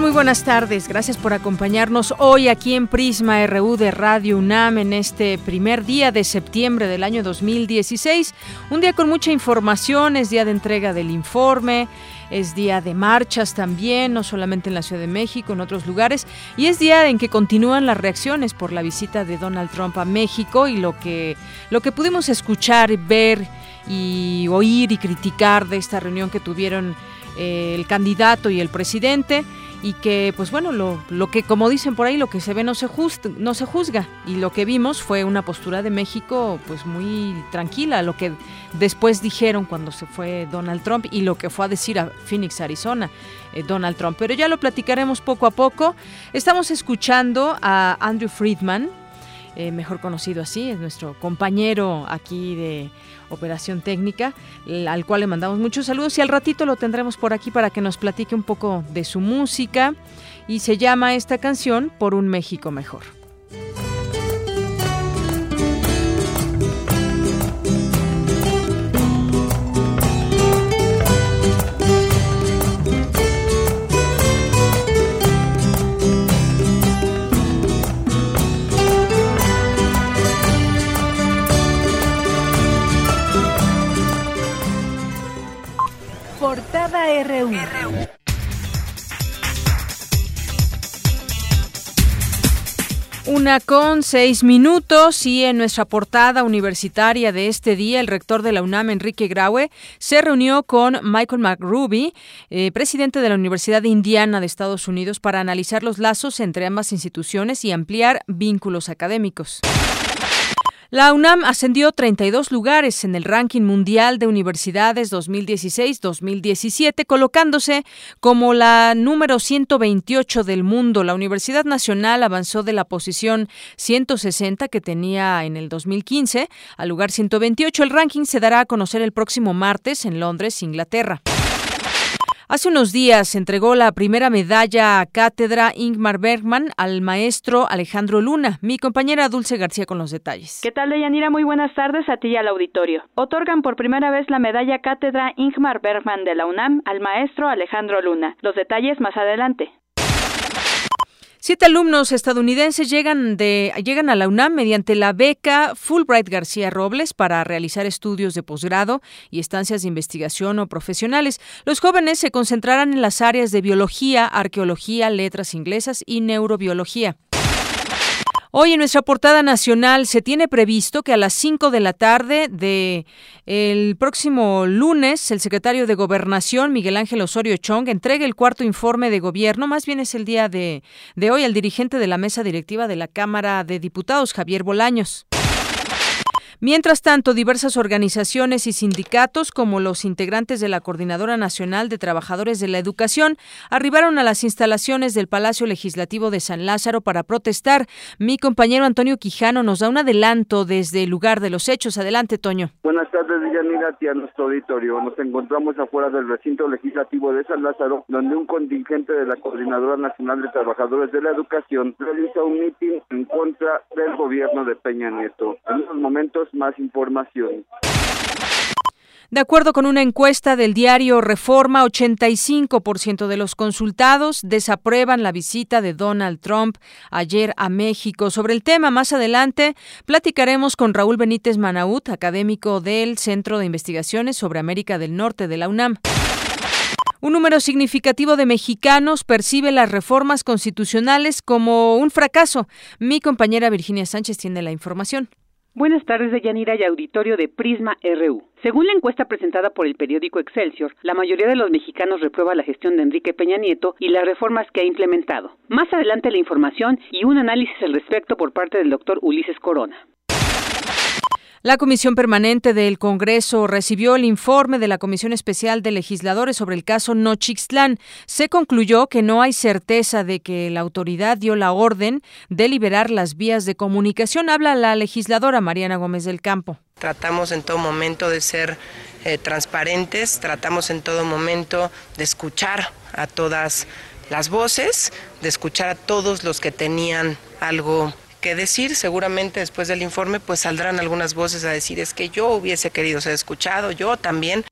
Muy buenas tardes. Gracias por acompañarnos hoy aquí en Prisma RU de Radio UNAM en este primer día de septiembre del año 2016. Un día con mucha información, es día de entrega del informe, es día de marchas también, no solamente en la Ciudad de México, en otros lugares, y es día en que continúan las reacciones por la visita de Donald Trump a México y lo que, lo que pudimos escuchar, ver y oír y criticar de esta reunión que tuvieron eh, el candidato y el presidente y que pues bueno lo, lo, que como dicen por ahí lo que se ve no se no se juzga. Y lo que vimos fue una postura de México pues muy tranquila. Lo que después dijeron cuando se fue Donald Trump y lo que fue a decir a Phoenix Arizona eh, Donald Trump. Pero ya lo platicaremos poco a poco. Estamos escuchando a Andrew Friedman eh, mejor conocido así, es nuestro compañero aquí de operación técnica, al cual le mandamos muchos saludos y al ratito lo tendremos por aquí para que nos platique un poco de su música y se llama esta canción Por un México mejor. Una con seis minutos y en nuestra portada universitaria de este día, el rector de la UNAM, Enrique Graue, se reunió con Michael McRuby, eh, presidente de la Universidad de Indiana de Estados Unidos, para analizar los lazos entre ambas instituciones y ampliar vínculos académicos. La UNAM ascendió 32 lugares en el ranking mundial de universidades 2016-2017, colocándose como la número 128 del mundo. La Universidad Nacional avanzó de la posición 160 que tenía en el 2015 al lugar 128. El ranking se dará a conocer el próximo martes en Londres, Inglaterra. Hace unos días se entregó la primera medalla cátedra Ingmar Bergman al maestro Alejandro Luna. Mi compañera Dulce García con los detalles. ¿Qué tal, Deyanira? Muy buenas tardes a ti y al auditorio. Otorgan por primera vez la medalla cátedra Ingmar Bergman de la UNAM al maestro Alejandro Luna. Los detalles más adelante. Siete alumnos estadounidenses llegan, a la UNAM mediante la beca Fulbright García Robles para realizar estudios de posgrado y estancias de investigación o profesionales. Los jóvenes se concentrarán en las áreas de biología, arqueología, letras inglesas y neurobiología. Hoy en nuestra portada nacional se tiene previsto que a las 5 de la tarde de el próximo lunes el secretario de Gobernación Miguel Ángel Osorio Chong entregue el cuarto informe de gobierno, más bien es el día de, de hoy, al dirigente de la mesa directiva de la Cámara de Diputados, Javier Bolaños. Mientras tanto, diversas organizaciones y sindicatos, como los integrantes de la Coordinadora Nacional de Trabajadores de la Educación, arribaron a las instalaciones del Palacio Legislativo de San Lázaro para protestar. Mi compañero Antonio Quijano nos da un adelanto desde el lugar de los hechos. Adelante, Toño. Buenas tardes, Villanira, a nuestro auditorio. Nos encontramos afuera del recinto legislativo de San Lázaro, donde un contingente de la Coordinadora Nacional de Trabajadores de la Educación realiza un mitin en contra del gobierno de Peña Nieto. En unos momentos más información. De acuerdo con una encuesta del diario Reforma, 85% de los consultados desaprueban la visita de Donald Trump ayer a México. Sobre el tema, más adelante platicaremos con Raúl Benítez Manaut, académico del Centro de Investigaciones sobre América del Norte de la UNAM. Un número significativo de mexicanos percibe las reformas constitucionales como un fracaso. Mi compañera Virginia Sánchez tiene la información. Buenas tardes, de Yanira y auditorio de Prisma RU. Según la encuesta presentada por el periódico Excelsior, la mayoría de los mexicanos reprueba la gestión de Enrique Peña Nieto y las reformas que ha implementado. Más adelante la información y un análisis al respecto por parte del doctor Ulises Corona. La Comisión Permanente del Congreso recibió el informe de la Comisión Especial de Legisladores sobre el caso Nochixtlán. Se concluyó que no hay certeza de que la autoridad dio la orden de liberar las vías de comunicación. Habla la legisladora Mariana Gómez del Campo. Tratamos en todo momento de ser eh, transparentes, tratamos en todo momento de escuchar a todas las voces, de escuchar a todos los que tenían algo que decir. Seguramente después del informe pues saldrán algunas voces a decir es que yo hubiese querido ser escuchado, yo también.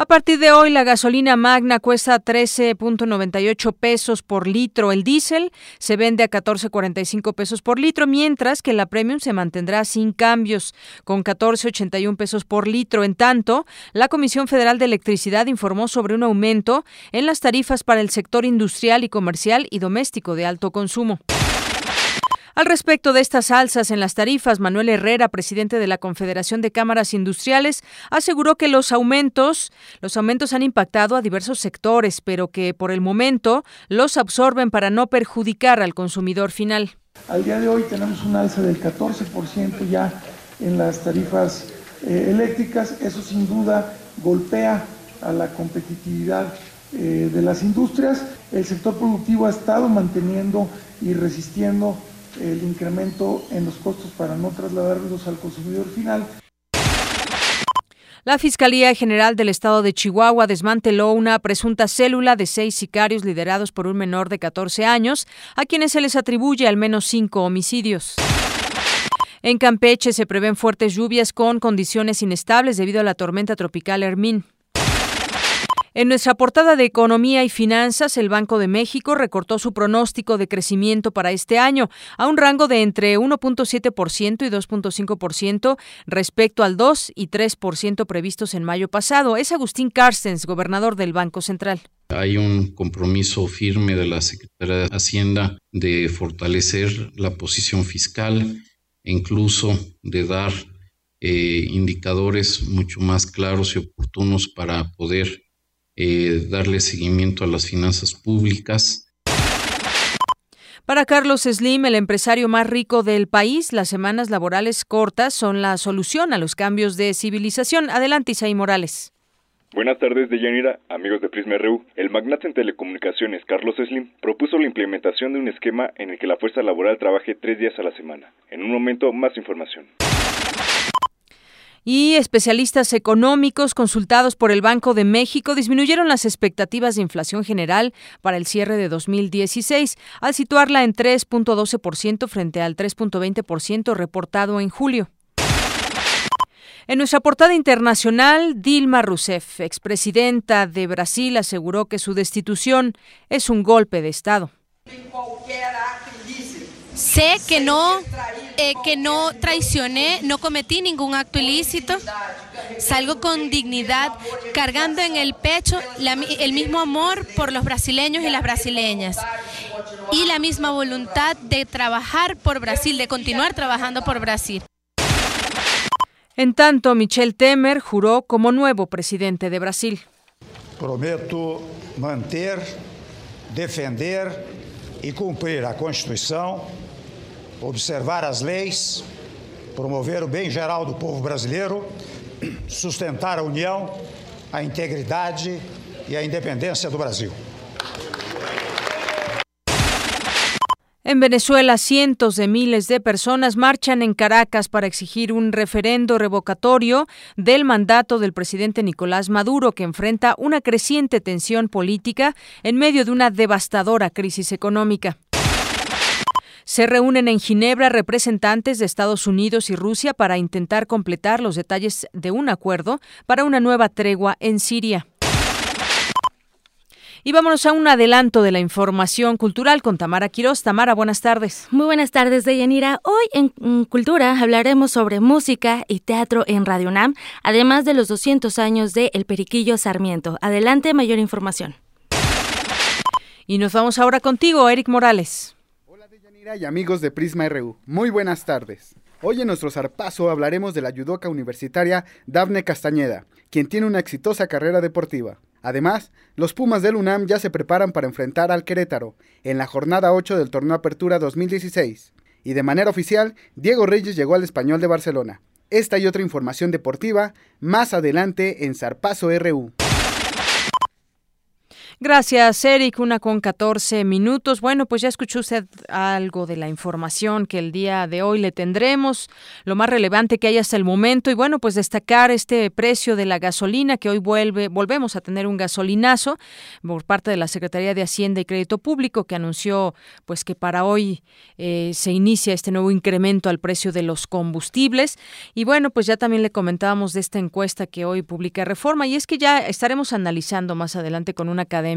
A partir de hoy, la gasolina magna cuesta 13.98 pesos por litro. El diésel se vende a 14.45 pesos por litro, mientras que la premium se mantendrá sin cambios, con 14.81 pesos por litro. En tanto, la Comisión Federal de Electricidad informó sobre un aumento en las tarifas para el sector industrial y comercial y doméstico de alto consumo. Al respecto de estas alzas en las tarifas, Manuel Herrera, presidente de la Confederación de Cámaras Industriales, aseguró que los aumentos, los aumentos han impactado a diversos sectores, pero que por el momento los absorben para no perjudicar al consumidor final. Al día de hoy tenemos un alza del 14% ya en las tarifas eh, eléctricas. Eso sin duda golpea a la competitividad eh, de las industrias. El sector productivo ha estado manteniendo y resistiendo el incremento en los costos para no trasladarlos al consumidor final. La Fiscalía General del Estado de Chihuahua desmanteló una presunta célula de seis sicarios liderados por un menor de 14 años, a quienes se les atribuye al menos cinco homicidios. En Campeche se prevén fuertes lluvias con condiciones inestables debido a la tormenta tropical Hermín. En nuestra portada de Economía y Finanzas, el Banco de México recortó su pronóstico de crecimiento para este año a un rango de entre 1.7% y 2.5% respecto al 2 y 3% previstos en mayo pasado. Es Agustín Carstens, gobernador del Banco Central. Hay un compromiso firme de la Secretaría de Hacienda de fortalecer la posición fiscal e incluso de dar eh, indicadores mucho más claros y oportunos para poder eh, darle seguimiento a las finanzas públicas. Para Carlos Slim, el empresario más rico del país, las semanas laborales cortas son la solución a los cambios de civilización. Adelante, Isaí Morales. Buenas tardes, Deyanira, amigos de Prisma RU. El magnate en telecomunicaciones Carlos Slim propuso la implementación de un esquema en el que la fuerza laboral trabaje tres días a la semana. En un momento, más información y especialistas económicos consultados por el Banco de México disminuyeron las expectativas de inflación general para el cierre de 2016 al situarla en 3.12% frente al 3.20% reportado en julio. En nuestra portada internacional, Dilma Rousseff, expresidenta de Brasil, aseguró que su destitución es un golpe de Estado. Sé que no, eh, que no traicioné, no cometí ningún acto ilícito. Salgo con dignidad, cargando en el pecho el mismo amor por los brasileños y las brasileñas. Y la misma voluntad de trabajar por Brasil, de continuar trabajando por Brasil. En tanto, Michel Temer juró como nuevo presidente de Brasil. Prometo manter, defender y cumplir la Constitución observar as leis, promover o bem geral do povo brasileiro, sustentar a união, a integridade e a independência do Brasil. En Venezuela, cientos de miles de personas marchan en Caracas para exigir un referendo revocatorio del mandato del presidente Nicolás Maduro, que enfrenta una creciente tensión política en medio de una devastadora crisis económica. Se reúnen en Ginebra representantes de Estados Unidos y Rusia para intentar completar los detalles de un acuerdo para una nueva tregua en Siria. Y vámonos a un adelanto de la información cultural con Tamara Quiroz. Tamara, buenas tardes. Muy buenas tardes, Deyanira. Hoy en Cultura hablaremos sobre música y teatro en Radio UNAM, además de los 200 años de El Periquillo Sarmiento. Adelante, mayor información. Y nos vamos ahora contigo, Eric Morales y amigos de Prisma RU, muy buenas tardes. Hoy en nuestro zarpazo hablaremos de la judoca universitaria Dafne Castañeda, quien tiene una exitosa carrera deportiva. Además, los Pumas del UNAM ya se preparan para enfrentar al Querétaro en la jornada 8 del torneo Apertura 2016. Y de manera oficial, Diego Reyes llegó al Español de Barcelona. Esta y otra información deportiva más adelante en Zarpazo RU. Gracias, Eric. Una con 14 minutos. Bueno, pues ya escuchó usted algo de la información que el día de hoy le tendremos, lo más relevante que hay hasta el momento. Y bueno, pues destacar este precio de la gasolina, que hoy vuelve, volvemos a tener un gasolinazo por parte de la Secretaría de Hacienda y Crédito Público, que anunció pues que para hoy eh, se inicia este nuevo incremento al precio de los combustibles. Y bueno, pues ya también le comentábamos de esta encuesta que hoy publica Reforma, y es que ya estaremos analizando más adelante con una cadena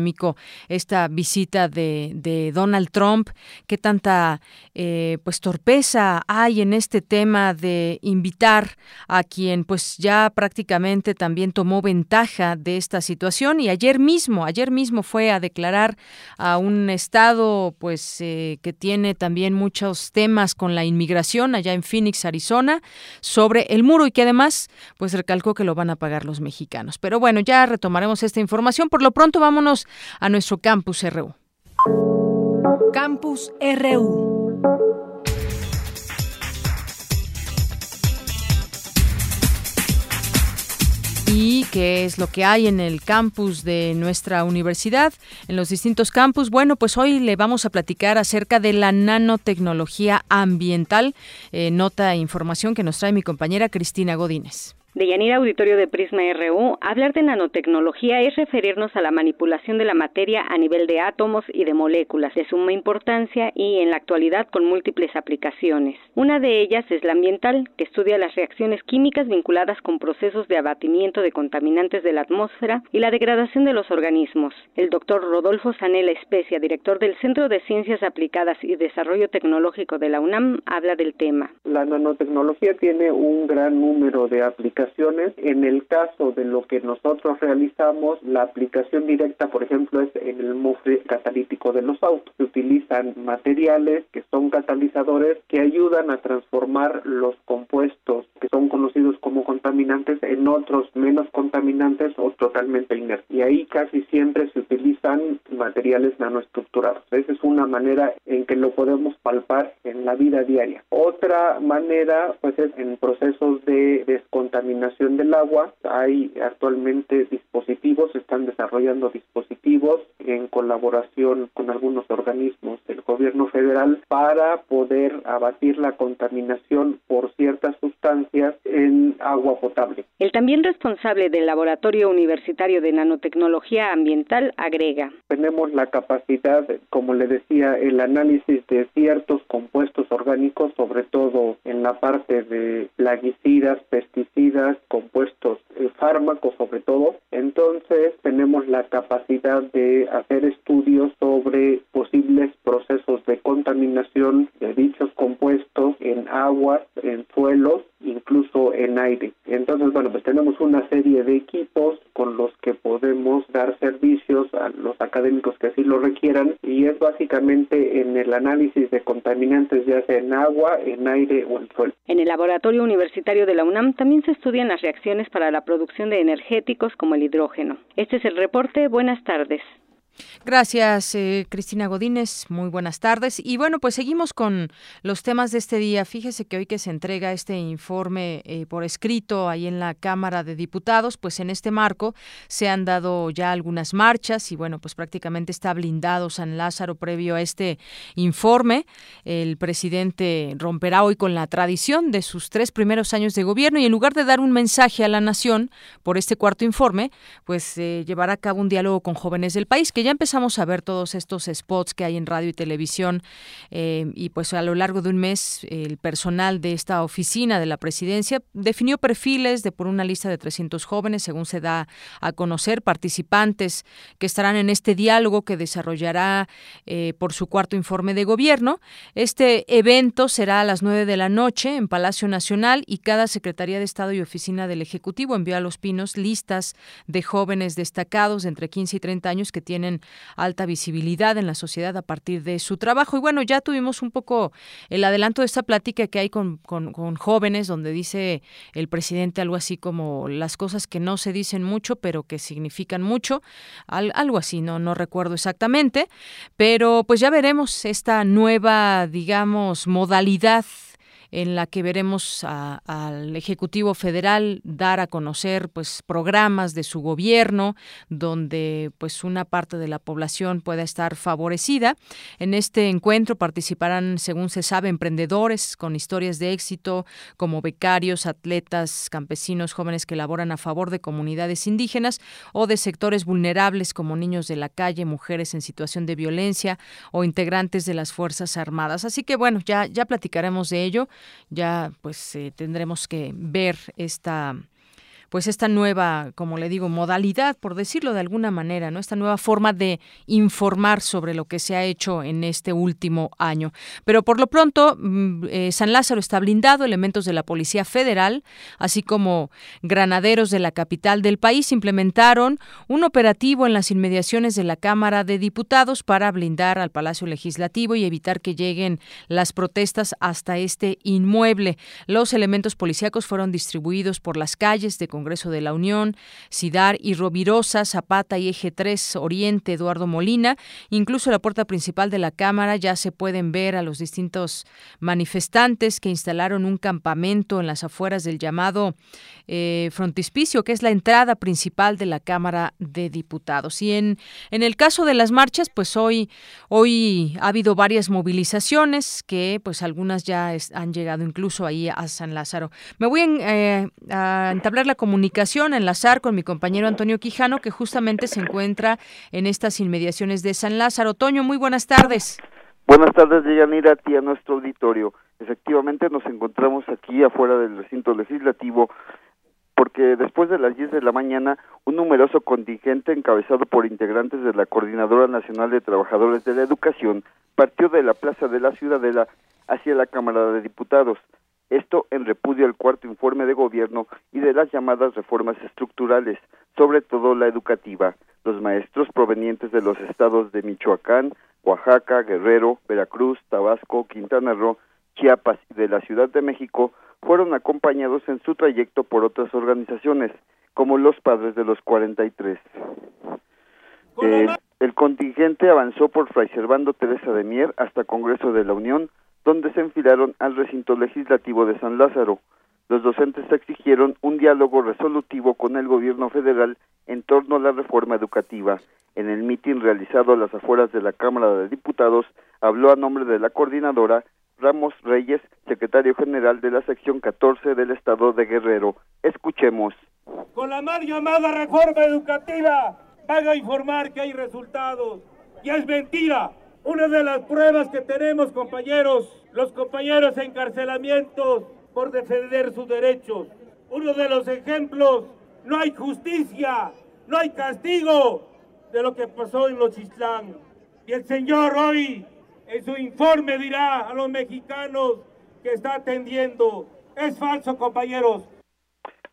esta visita de, Donald Trump, qué tanta eh, pues torpeza hay en este tema de invitar a quien pues ya prácticamente también tomó ventaja de esta situación y ayer mismo, ayer mismo fue a declarar a un estado pues eh, que tiene también muchos temas con la inmigración allá en Phoenix, Arizona, sobre el muro y que además pues recalcó que lo van a pagar los mexicanos. Pero bueno, ya retomaremos esta información. Por lo pronto vámonos a nuestro Campus RU. Campus RU. ¿Y qué es lo que hay en el campus de nuestra universidad, en los distintos campus? Bueno, pues hoy le vamos a platicar acerca de la nanotecnología ambiental. Eh, nota e información que nos trae mi compañera Cristina Godínez. De Yanira Auditorio de Prisma RU, hablar de nanotecnología es referirnos a la manipulación de la materia a nivel de átomos y de moléculas de suma importancia y en la actualidad con múltiples aplicaciones. Una de ellas es la ambiental, que estudia las reacciones químicas vinculadas con procesos de abatimiento de contaminantes de la atmósfera y la degradación de los organismos. El doctor Rodolfo Sanela Especia, director del Centro de Ciencias Aplicadas y Desarrollo Tecnológico de la UNAM, habla del tema. La nanotecnología tiene un gran número de aplicaciones en el caso de lo que nosotros realizamos, la aplicación directa, por ejemplo, es en el mofre catalítico de los autos. Se utilizan materiales que son catalizadores que ayudan a transformar los compuestos que son conocidos como contaminantes en otros menos contaminantes o totalmente inertes. Y ahí casi siempre se utilizan materiales nanoestructurados. Esa es una manera en que lo podemos palpar en la vida diaria. Otra manera, pues, es en procesos de descontaminación del agua. Hay actualmente dispositivos, se están desarrollando dispositivos en colaboración con algunos organismos del gobierno federal para poder abatir la contaminación por ciertas sustancias en agua potable. El también responsable del Laboratorio Universitario de Nanotecnología Ambiental agrega. Tenemos la capacidad, como le decía, el análisis de ciertos compuestos orgánicos, sobre todo en la parte de plaguicidas, pesticidas, compuestos eh, fármacos sobre todo. Entonces tenemos la capacidad de hacer estudios sobre posibles procesos de contaminación de dichos compuestos en aguas, en suelos incluso en aire. Entonces, bueno, pues tenemos una serie de equipos con los que podemos dar servicios a los académicos que así lo requieran y es básicamente en el análisis de contaminantes ya sea en agua, en aire o en suelo. En el laboratorio universitario de la UNAM también se estudian las reacciones para la producción de energéticos como el hidrógeno. Este es el reporte. Buenas tardes. Gracias, eh, Cristina Godínez. Muy buenas tardes. Y bueno, pues seguimos con los temas de este día. Fíjese que hoy que se entrega este informe eh, por escrito ahí en la Cámara de Diputados, pues en este marco se han dado ya algunas marchas y bueno, pues prácticamente está blindado San Lázaro previo a este informe. El presidente romperá hoy con la tradición de sus tres primeros años de gobierno y en lugar de dar un mensaje a la nación por este cuarto informe, pues eh, llevará a cabo un diálogo con jóvenes del país que ya empezamos a ver todos estos spots que hay en radio y televisión eh, y pues a lo largo de un mes el personal de esta oficina de la presidencia definió perfiles de por una lista de 300 jóvenes según se da a conocer participantes que estarán en este diálogo que desarrollará eh, por su cuarto informe de gobierno. Este evento será a las 9 de la noche en Palacio Nacional y cada Secretaría de Estado y Oficina del Ejecutivo envió a Los Pinos listas de jóvenes destacados de entre 15 y 30 años que tienen alta visibilidad en la sociedad a partir de su trabajo. Y bueno, ya tuvimos un poco el adelanto de esta plática que hay con, con, jóvenes, donde dice el presidente algo así como las cosas que no se dicen mucho, pero que significan mucho, algo así, no, no recuerdo exactamente, pero pues ya veremos esta nueva, digamos, modalidad en la que veremos al Ejecutivo Federal dar a conocer pues programas de su gobierno donde pues una parte de la población pueda estar favorecida. En este encuentro participarán, según se sabe, emprendedores con historias de éxito como becarios, atletas, campesinos, jóvenes que laboran a favor de comunidades indígenas o de sectores vulnerables como niños de la calle, mujeres en situación de violencia o integrantes de las Fuerzas Armadas. Así que bueno, ya ya platicaremos de ello ya pues eh, tendremos que ver esta pues esta nueva, como le digo, modalidad, por decirlo de alguna manera, ¿no? Esta nueva forma de informar sobre lo que se ha hecho en este último año. Pero por lo pronto, mm, eh, San Lázaro está blindado, elementos de la Policía Federal, así como granaderos de la capital del país, implementaron un operativo en las inmediaciones de la Cámara de Diputados para blindar al Palacio Legislativo y evitar que lleguen las protestas hasta este inmueble. Los elementos policíacos fueron distribuidos por las calles de Congreso de la Unión, Cidar y Rovirosa, Zapata y Eje 3 Oriente, Eduardo Molina. Incluso la puerta principal de la Cámara ya se pueden ver a los distintos manifestantes que instalaron un campamento en las afueras del llamado eh, frontispicio, que es la entrada principal de la Cámara de Diputados. Y en, en el caso de las marchas, pues hoy, hoy ha habido varias movilizaciones que pues algunas ya han llegado incluso ahí a San Lázaro. Me voy eh, a entablar la comunicación comunicación, enlazar con mi compañero Antonio Quijano, que justamente se encuentra en estas inmediaciones de San Lázaro. Toño, muy buenas tardes. Buenas tardes, Deyanira, a ti a nuestro auditorio. Efectivamente, nos encontramos aquí afuera del recinto legislativo porque después de las 10 de la mañana, un numeroso contingente encabezado por integrantes de la Coordinadora Nacional de Trabajadores de la Educación partió de la Plaza de la Ciudadela hacia la Cámara de Diputados. Esto en repudio al cuarto informe de gobierno y de las llamadas reformas estructurales, sobre todo la educativa. Los maestros provenientes de los estados de Michoacán, Oaxaca, Guerrero, Veracruz, Tabasco, Quintana Roo, Chiapas y de la Ciudad de México fueron acompañados en su trayecto por otras organizaciones, como los Padres de los 43. Eh, el contingente avanzó por Fray Servando Teresa de Mier hasta Congreso de la Unión, donde se enfilaron al recinto legislativo de San Lázaro. Los docentes exigieron un diálogo resolutivo con el gobierno federal en torno a la reforma educativa. En el mitin realizado a las afueras de la Cámara de Diputados, habló a nombre de la coordinadora Ramos Reyes, secretario general de la sección 14 del Estado de Guerrero. Escuchemos. Con la mal llamada reforma educativa van a informar que hay resultados. Y es mentira. Una de las pruebas que tenemos, compañeros, los compañeros encarcelamientos por defender sus derechos. Uno de los ejemplos, no hay justicia, no hay castigo de lo que pasó en los Islán. Y el Señor hoy, en su informe, dirá a los mexicanos que está atendiendo. Es falso, compañeros.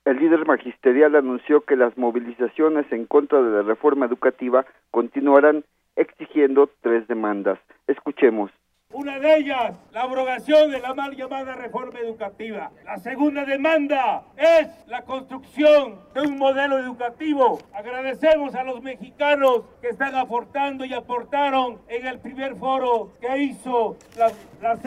El líder magisterial anunció que las movilizaciones en contra de la reforma educativa continuarán exigiendo tres demandas. Escuchemos. Una de ellas, la abrogación de la mal llamada reforma educativa. La segunda demanda es la construcción de un modelo educativo. Agradecemos a los mexicanos que están aportando y aportaron en el primer foro que hizo la, la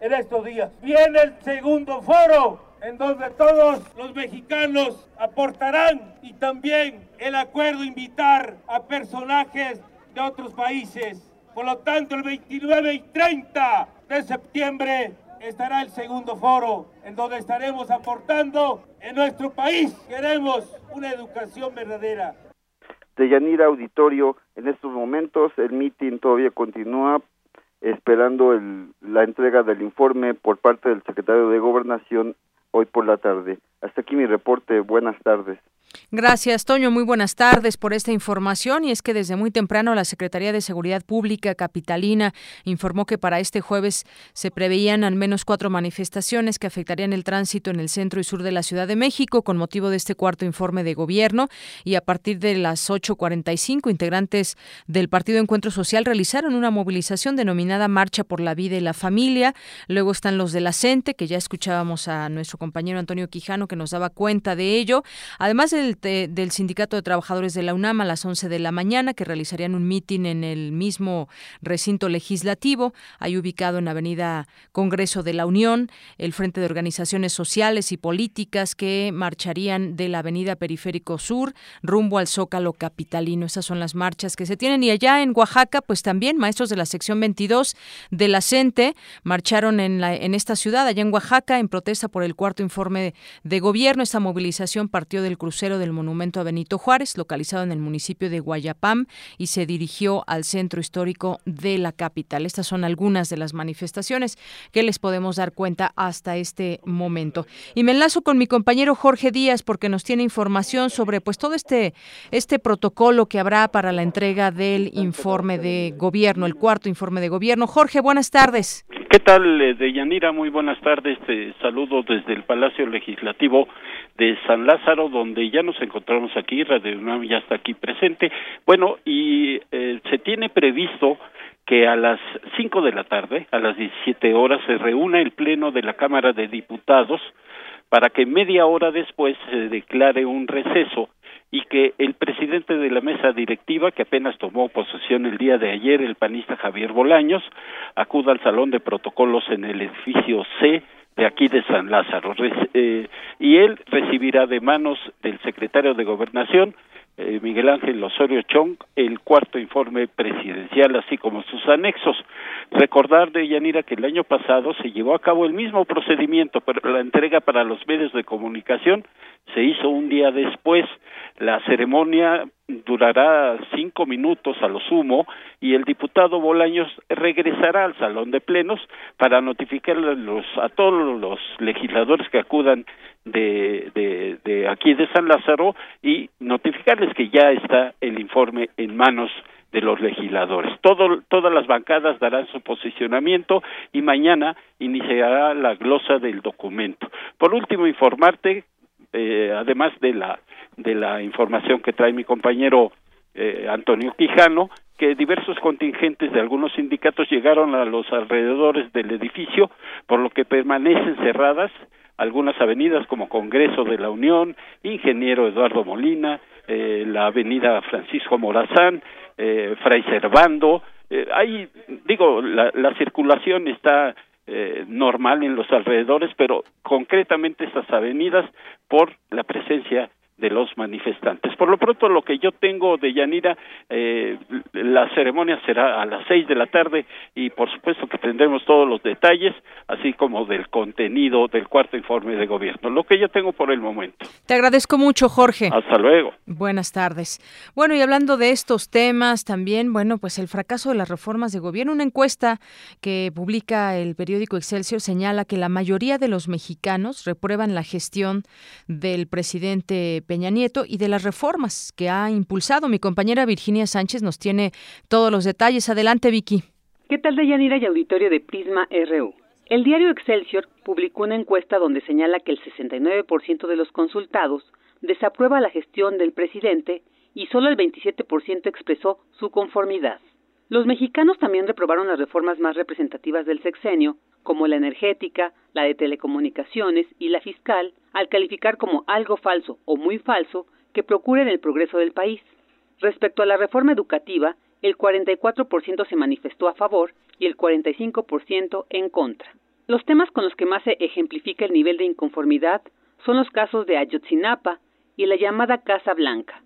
en estos días. Viene el segundo foro en donde todos los mexicanos aportarán y también el acuerdo invitar a personajes de otros países. Por lo tanto, el 29 y 30 de septiembre estará el segundo foro, en donde estaremos aportando en nuestro país. Queremos una educación verdadera. De Yanira Auditorio, en estos momentos el mitin todavía continúa esperando el, la entrega del informe por parte del secretario de Gobernación hoy por la tarde. Hasta aquí mi reporte. Buenas tardes. Gracias, Toño. Muy buenas tardes por esta información. Y es que desde muy temprano la Secretaría de Seguridad Pública Capitalina informó que para este jueves se preveían al menos cuatro manifestaciones que afectarían el tránsito en el centro y sur de la Ciudad de México con motivo de este cuarto informe de gobierno. Y a partir de las 8.45, integrantes del Partido Encuentro Social realizaron una movilización denominada Marcha por la Vida y la Familia. Luego están los de la CENTE, que ya escuchábamos a nuestro compañero Antonio Quijano que nos daba cuenta de ello. Además del Sindicato de Trabajadores de la UNAM a las 11 de la mañana, que realizarían un mitin en el mismo recinto legislativo, ahí ubicado en Avenida Congreso de la Unión, el Frente de Organizaciones Sociales y Políticas que marcharían de la Avenida Periférico Sur rumbo al Zócalo Capitalino. Esas son las marchas que se tienen. Y allá en Oaxaca, pues también maestros de la sección 22 de la CENTE marcharon en, la, en esta ciudad, allá en Oaxaca, en protesta por el cuarto informe de gobierno. Esta movilización partió del crucero del monumento a Benito Juárez, localizado en el municipio de Guayapam, y se dirigió al centro histórico de la capital. Estas son algunas de las manifestaciones que les podemos dar cuenta hasta este momento. Y me enlazo con mi compañero Jorge Díaz porque nos tiene información sobre pues todo este, este protocolo que habrá para la entrega del informe de gobierno, el cuarto informe de gobierno. Jorge, buenas tardes. ¿Qué tal, eh, Deyanira? Muy buenas tardes. Te saludo desde el Palacio Legislativo de San Lázaro, donde ya nos encontramos aquí. Radio UNAM ya está aquí presente. Bueno, y eh, se tiene previsto que a las 5 de la tarde, a las 17 horas, se reúna el Pleno de la Cámara de Diputados para que media hora después se declare un receso y que el presidente de la mesa directiva, que apenas tomó posesión el día de ayer, el panista Javier Bolaños, acuda al salón de protocolos en el edificio C de aquí de San Lázaro. Eh, y él recibirá de manos del secretario de Gobernación eh, Miguel Ángel Osorio Chong el cuarto informe presidencial, así como sus anexos. Recordar de Yanira que el año pasado se llevó a cabo el mismo procedimiento, pero la entrega para los medios de comunicación se hizo un día después. La ceremonia durará cinco minutos a lo sumo y el diputado Bolaños regresará al salón de plenos para notificar a todos los legisladores que acudan de, de, de aquí de San Lázaro y notificarles que ya está el informe en manos de los legisladores. Todo, todas las bancadas darán su posicionamiento y mañana iniciará la glosa del documento. Por último, informarte, eh, además de la, de la información que trae mi compañero eh, Antonio Quijano, que diversos contingentes de algunos sindicatos llegaron a los alrededores del edificio, por lo que permanecen cerradas algunas avenidas como Congreso de la Unión, Ingeniero Eduardo Molina, eh, la Avenida Francisco Morazán, eh, Fray Servando. Eh, ahí, digo, la, la circulación está eh, normal en los alrededores, pero concretamente estas avenidas por la presencia de los manifestantes. Por lo pronto, lo que yo tengo de Yanira, eh, la ceremonia será a las seis de la tarde y por supuesto que tendremos todos los detalles, así como del contenido del cuarto informe de gobierno. Lo que yo tengo por el momento. Te agradezco mucho, Jorge. Hasta luego. Buenas tardes. Bueno, y hablando de estos temas también, bueno, pues el fracaso de las reformas de gobierno, una encuesta que publica el periódico Excelsior señala que la mayoría de los mexicanos reprueban la gestión del presidente Peña Nieto y de las reformas que ha impulsado. Mi compañera Virginia Sánchez nos tiene todos los detalles. Adelante, Vicky. ¿Qué tal, Deyanira y auditorio de Prisma RU? El diario Excelsior publicó una encuesta donde señala que el 69% de los consultados desaprueba la gestión del presidente y solo el 27% expresó su conformidad. Los mexicanos también reprobaron las reformas más representativas del sexenio, como la energética, la de telecomunicaciones y la fiscal, al calificar como algo falso o muy falso que procuren el progreso del país. Respecto a la reforma educativa, el 44% se manifestó a favor y el 45% en contra. Los temas con los que más se ejemplifica el nivel de inconformidad son los casos de Ayotzinapa y la llamada Casa Blanca.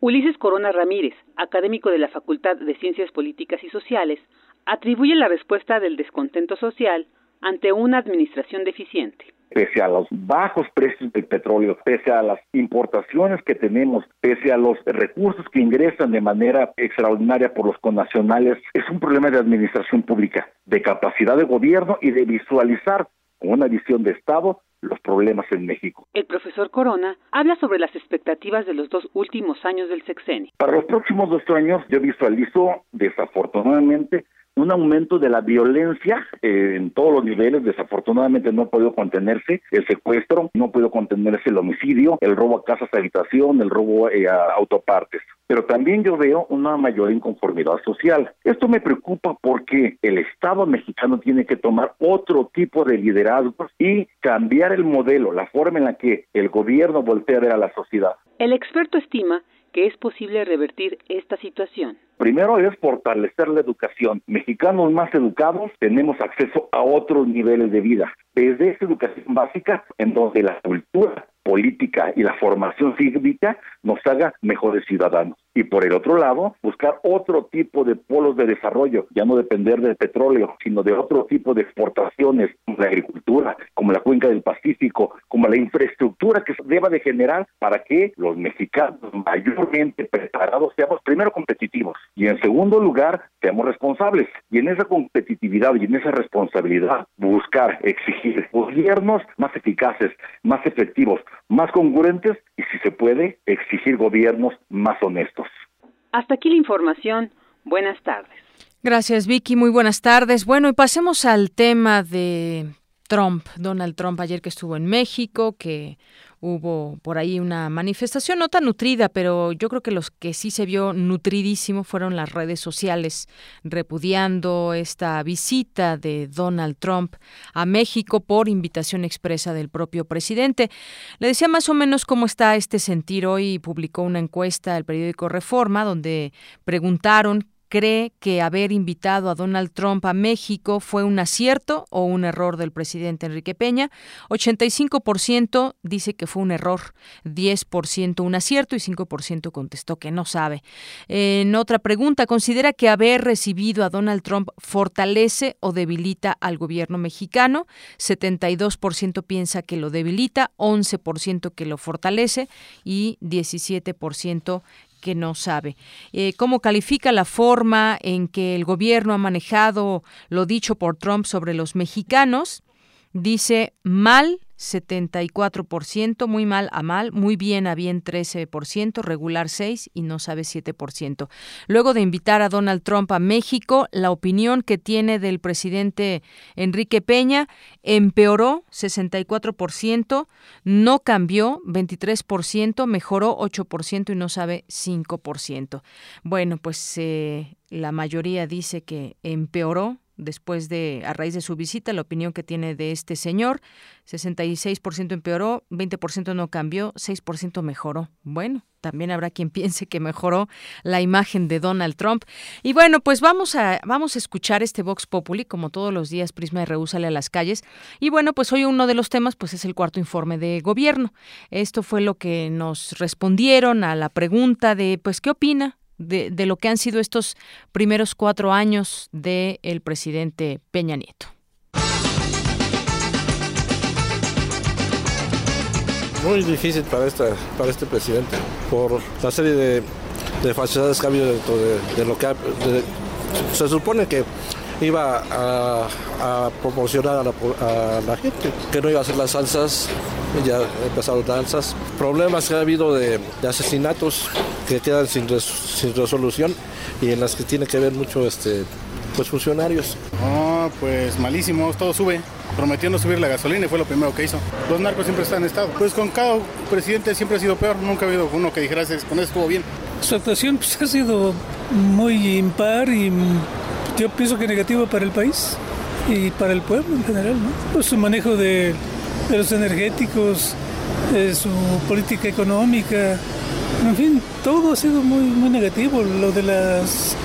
Ulises Corona Ramírez, académico de la Facultad de Ciencias Políticas y Sociales, atribuye la respuesta del descontento social ante una administración deficiente. Pese a los bajos precios del petróleo, pese a las importaciones que tenemos, pese a los recursos que ingresan de manera extraordinaria por los connacionales, es un problema de administración pública, de capacidad de gobierno y de visualizar con una visión de Estado los problemas en México. El profesor Corona habla sobre las expectativas de los dos últimos años del sexenio. Para los próximos dos años yo visualizo desafortunadamente un aumento de la violencia eh, en todos los niveles. Desafortunadamente no ha podido contenerse el secuestro, no ha podido contenerse el homicidio, el robo a casas, habitación, el robo eh, a autopartes. Pero también yo veo una mayor inconformidad social. Esto me preocupa porque el Estado mexicano tiene que tomar otro tipo de liderazgo y cambiar el modelo, la forma en la que el gobierno voltea a ver a la sociedad. El experto estima que es posible revertir esta situación. Primero es fortalecer la educación. Mexicanos más educados tenemos acceso a otros niveles de vida, desde esa educación básica en donde la cultura política y la formación cívica nos haga mejores ciudadanos. Y por el otro lado, buscar otro tipo de polos de desarrollo, ya no depender del petróleo, sino de otro tipo de exportaciones, la agricultura, como la cuenca del Pacífico, como la infraestructura que se deba de generar para que los mexicanos mayormente preparados seamos primero competitivos y en segundo lugar seamos responsables. Y en esa competitividad y en esa responsabilidad buscar, exigir gobiernos más eficaces, más efectivos, más congruentes y si se puede, exigir gobiernos más honestos. Hasta aquí la información. Buenas tardes. Gracias, Vicky. Muy buenas tardes. Bueno, y pasemos al tema de Trump, Donald Trump, ayer que estuvo en México, que hubo por ahí una manifestación no tan nutrida, pero yo creo que los que sí se vio nutridísimo fueron las redes sociales repudiando esta visita de Donald Trump a México por invitación expresa del propio presidente. Le decía más o menos cómo está este sentir hoy publicó una encuesta el periódico Reforma donde preguntaron cree que haber invitado a Donald Trump a México fue un acierto o un error del presidente Enrique Peña. 85% dice que fue un error, 10% un acierto y 5% contestó que no sabe. En otra pregunta, ¿considera que haber recibido a Donald Trump fortalece o debilita al gobierno mexicano? 72% piensa que lo debilita, 11% que lo fortalece y 17% que no sabe. Eh, ¿Cómo califica la forma en que el gobierno ha manejado lo dicho por Trump sobre los mexicanos? Dice mal 74%, muy mal a mal, muy bien a bien 13%, regular 6% y no sabe 7%. Luego de invitar a Donald Trump a México, la opinión que tiene del presidente Enrique Peña empeoró 64%, no cambió 23%, mejoró 8% y no sabe 5%. Bueno, pues eh, la mayoría dice que empeoró después de, a raíz de su visita, la opinión que tiene de este señor. 66% empeoró, 20% no cambió, 6% mejoró. Bueno, también habrá quien piense que mejoró la imagen de Donald Trump. Y bueno, pues vamos a, vamos a escuchar este Vox Populi, como todos los días Prisma Reú sale a las calles. Y bueno, pues hoy uno de los temas pues es el cuarto informe de gobierno. Esto fue lo que nos respondieron a la pregunta de pues ¿qué opina de, de lo que han sido estos primeros cuatro años del el presidente Peña Nieto. Muy difícil para, esta, para este presidente, por la serie de, de falsedades que ha habido dentro de, lo que ha, se supone que iba a, promocionar a la, gente, que no iba a hacer las salsas, ya empezaron danzas, problemas que ha habido de, asesinatos que quedan sin, sin, resolución y en las que tiene que ver mucho este pues funcionarios. No, pues malísimo, todo sube. Prometió no subir la gasolina y fue lo primero que hizo. Los narcos siempre están en estado. Pues con cada presidente siempre ha sido peor. Nunca ha habido uno que dijera, con eso estuvo bien. Su actuación pues, ha sido muy impar y yo pienso que negativo para el país y para el pueblo en general, ¿no? Pues su manejo de, los energéticos, su política económica, en fin, todo ha sido muy, muy negativo, lo de las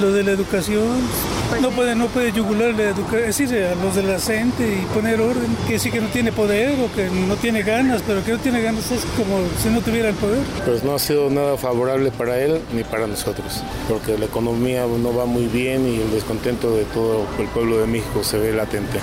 lo de la educación, pues no puede, no puede yugular la educación, es decir, a los de la gente y poner orden, que sí que no tiene poder o que no tiene ganas, pero que no tiene ganas es como si no tuviera el poder. Pues no ha sido nada favorable para él ni para nosotros, porque la economía no va muy bien y el descontento de todo el pueblo de México se ve latente.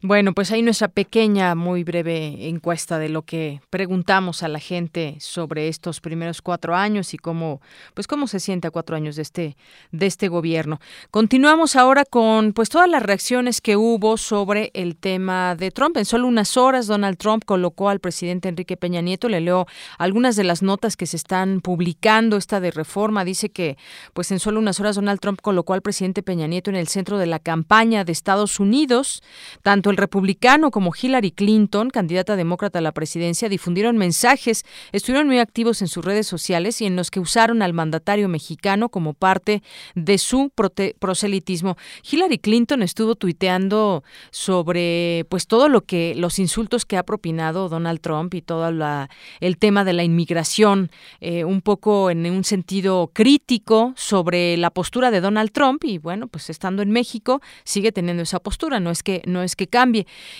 Bueno, pues ahí nuestra pequeña, muy breve encuesta de lo que preguntamos a la gente sobre estos primeros cuatro años y cómo, pues cómo se siente a cuatro años de este, de este gobierno. Continuamos ahora con, pues todas las reacciones que hubo sobre el tema de Trump. En solo unas horas, Donald Trump colocó al presidente Enrique Peña Nieto. Le leo algunas de las notas que se están publicando. Esta de Reforma dice que, pues en solo unas horas, Donald Trump colocó al presidente Peña Nieto en el centro de la campaña de Estados Unidos, tanto el republicano como Hillary Clinton, candidata demócrata a la presidencia, difundieron mensajes, estuvieron muy activos en sus redes sociales y en los que usaron al mandatario mexicano como parte de su proselitismo. Hillary Clinton estuvo tuiteando sobre pues todo lo que los insultos que ha propinado Donald Trump y todo el tema de la inmigración, eh, un poco en un sentido crítico sobre la postura de Donald Trump y bueno, pues estando en México sigue teniendo esa postura, no es que no es que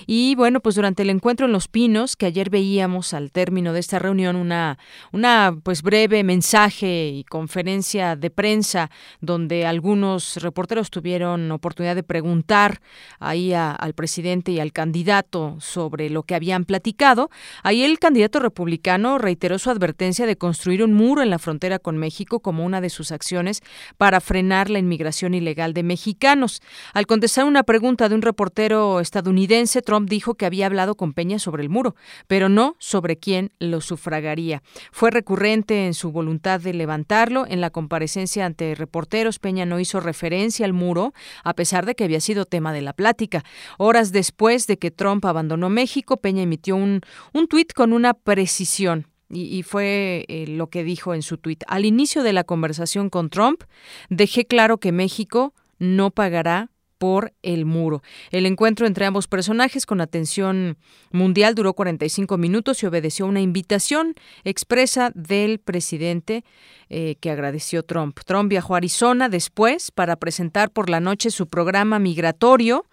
Y bueno, pues durante el encuentro en Los Pinos, que ayer veíamos al término de esta reunión una, una pues breve mensaje y conferencia de prensa donde algunos reporteros tuvieron oportunidad de preguntar ahí al presidente y al candidato sobre lo que habían platicado. Ahí el candidato republicano reiteró su advertencia de construir un muro en la frontera con México como una de sus acciones para frenar la inmigración ilegal de mexicanos. Al contestar una pregunta de un reportero estadounidense, estadounidense, Trump dijo que había hablado con Peña sobre el muro, pero no sobre quién lo sufragaría. Fue recurrente en su voluntad de levantarlo. En la comparecencia ante reporteros, Peña no hizo referencia al muro, a pesar de que había sido tema de la plática. Horas después de que Trump abandonó México, Peña emitió un, un tuit con una precisión. Y, fue eh, lo que dijo en su tuit. Al inicio de la conversación con Trump, dejé claro que México no pagará por el muro. El encuentro entre ambos personajes con atención mundial duró 45 minutos y obedeció una invitación expresa del presidente eh, que agradeció Trump. Trump viajó a Arizona después para presentar por la noche su programa migratorio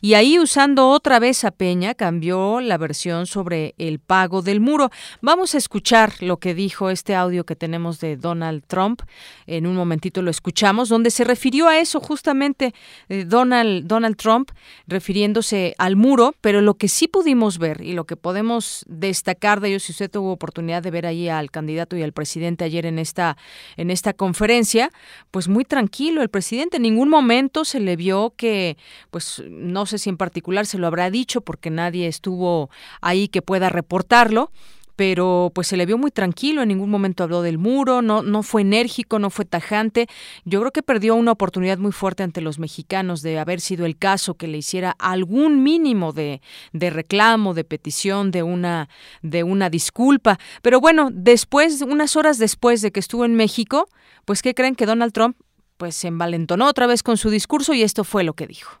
y ahí usando otra vez a Peña cambió la versión sobre el pago del muro. Vamos a escuchar lo que dijo este audio que tenemos de Donald Trump. En un momentito lo escuchamos, donde se refirió a eso justamente eh, Donald, Donald Trump, refiriéndose al muro, pero lo que sí pudimos ver y lo que podemos destacar de ello, si usted tuvo oportunidad de ver ahí al candidato y al presidente ayer en esta en esta conferencia, pues muy tranquilo el presidente. En ningún momento se le vio que, pues no sé si en particular se lo habrá dicho porque nadie estuvo ahí que pueda reportarlo, pero pues se le vio muy tranquilo, en ningún momento habló del muro, no, no fue enérgico, no fue tajante. Yo creo que perdió una oportunidad muy fuerte ante los mexicanos de haber sido el caso que le hiciera algún mínimo de, de reclamo, de petición, de una, de una disculpa. Pero bueno, después, unas horas después de que estuvo en México, pues ¿qué creen que Donald Trump pues se envalentonó otra vez con su discurso y esto fue lo que dijo.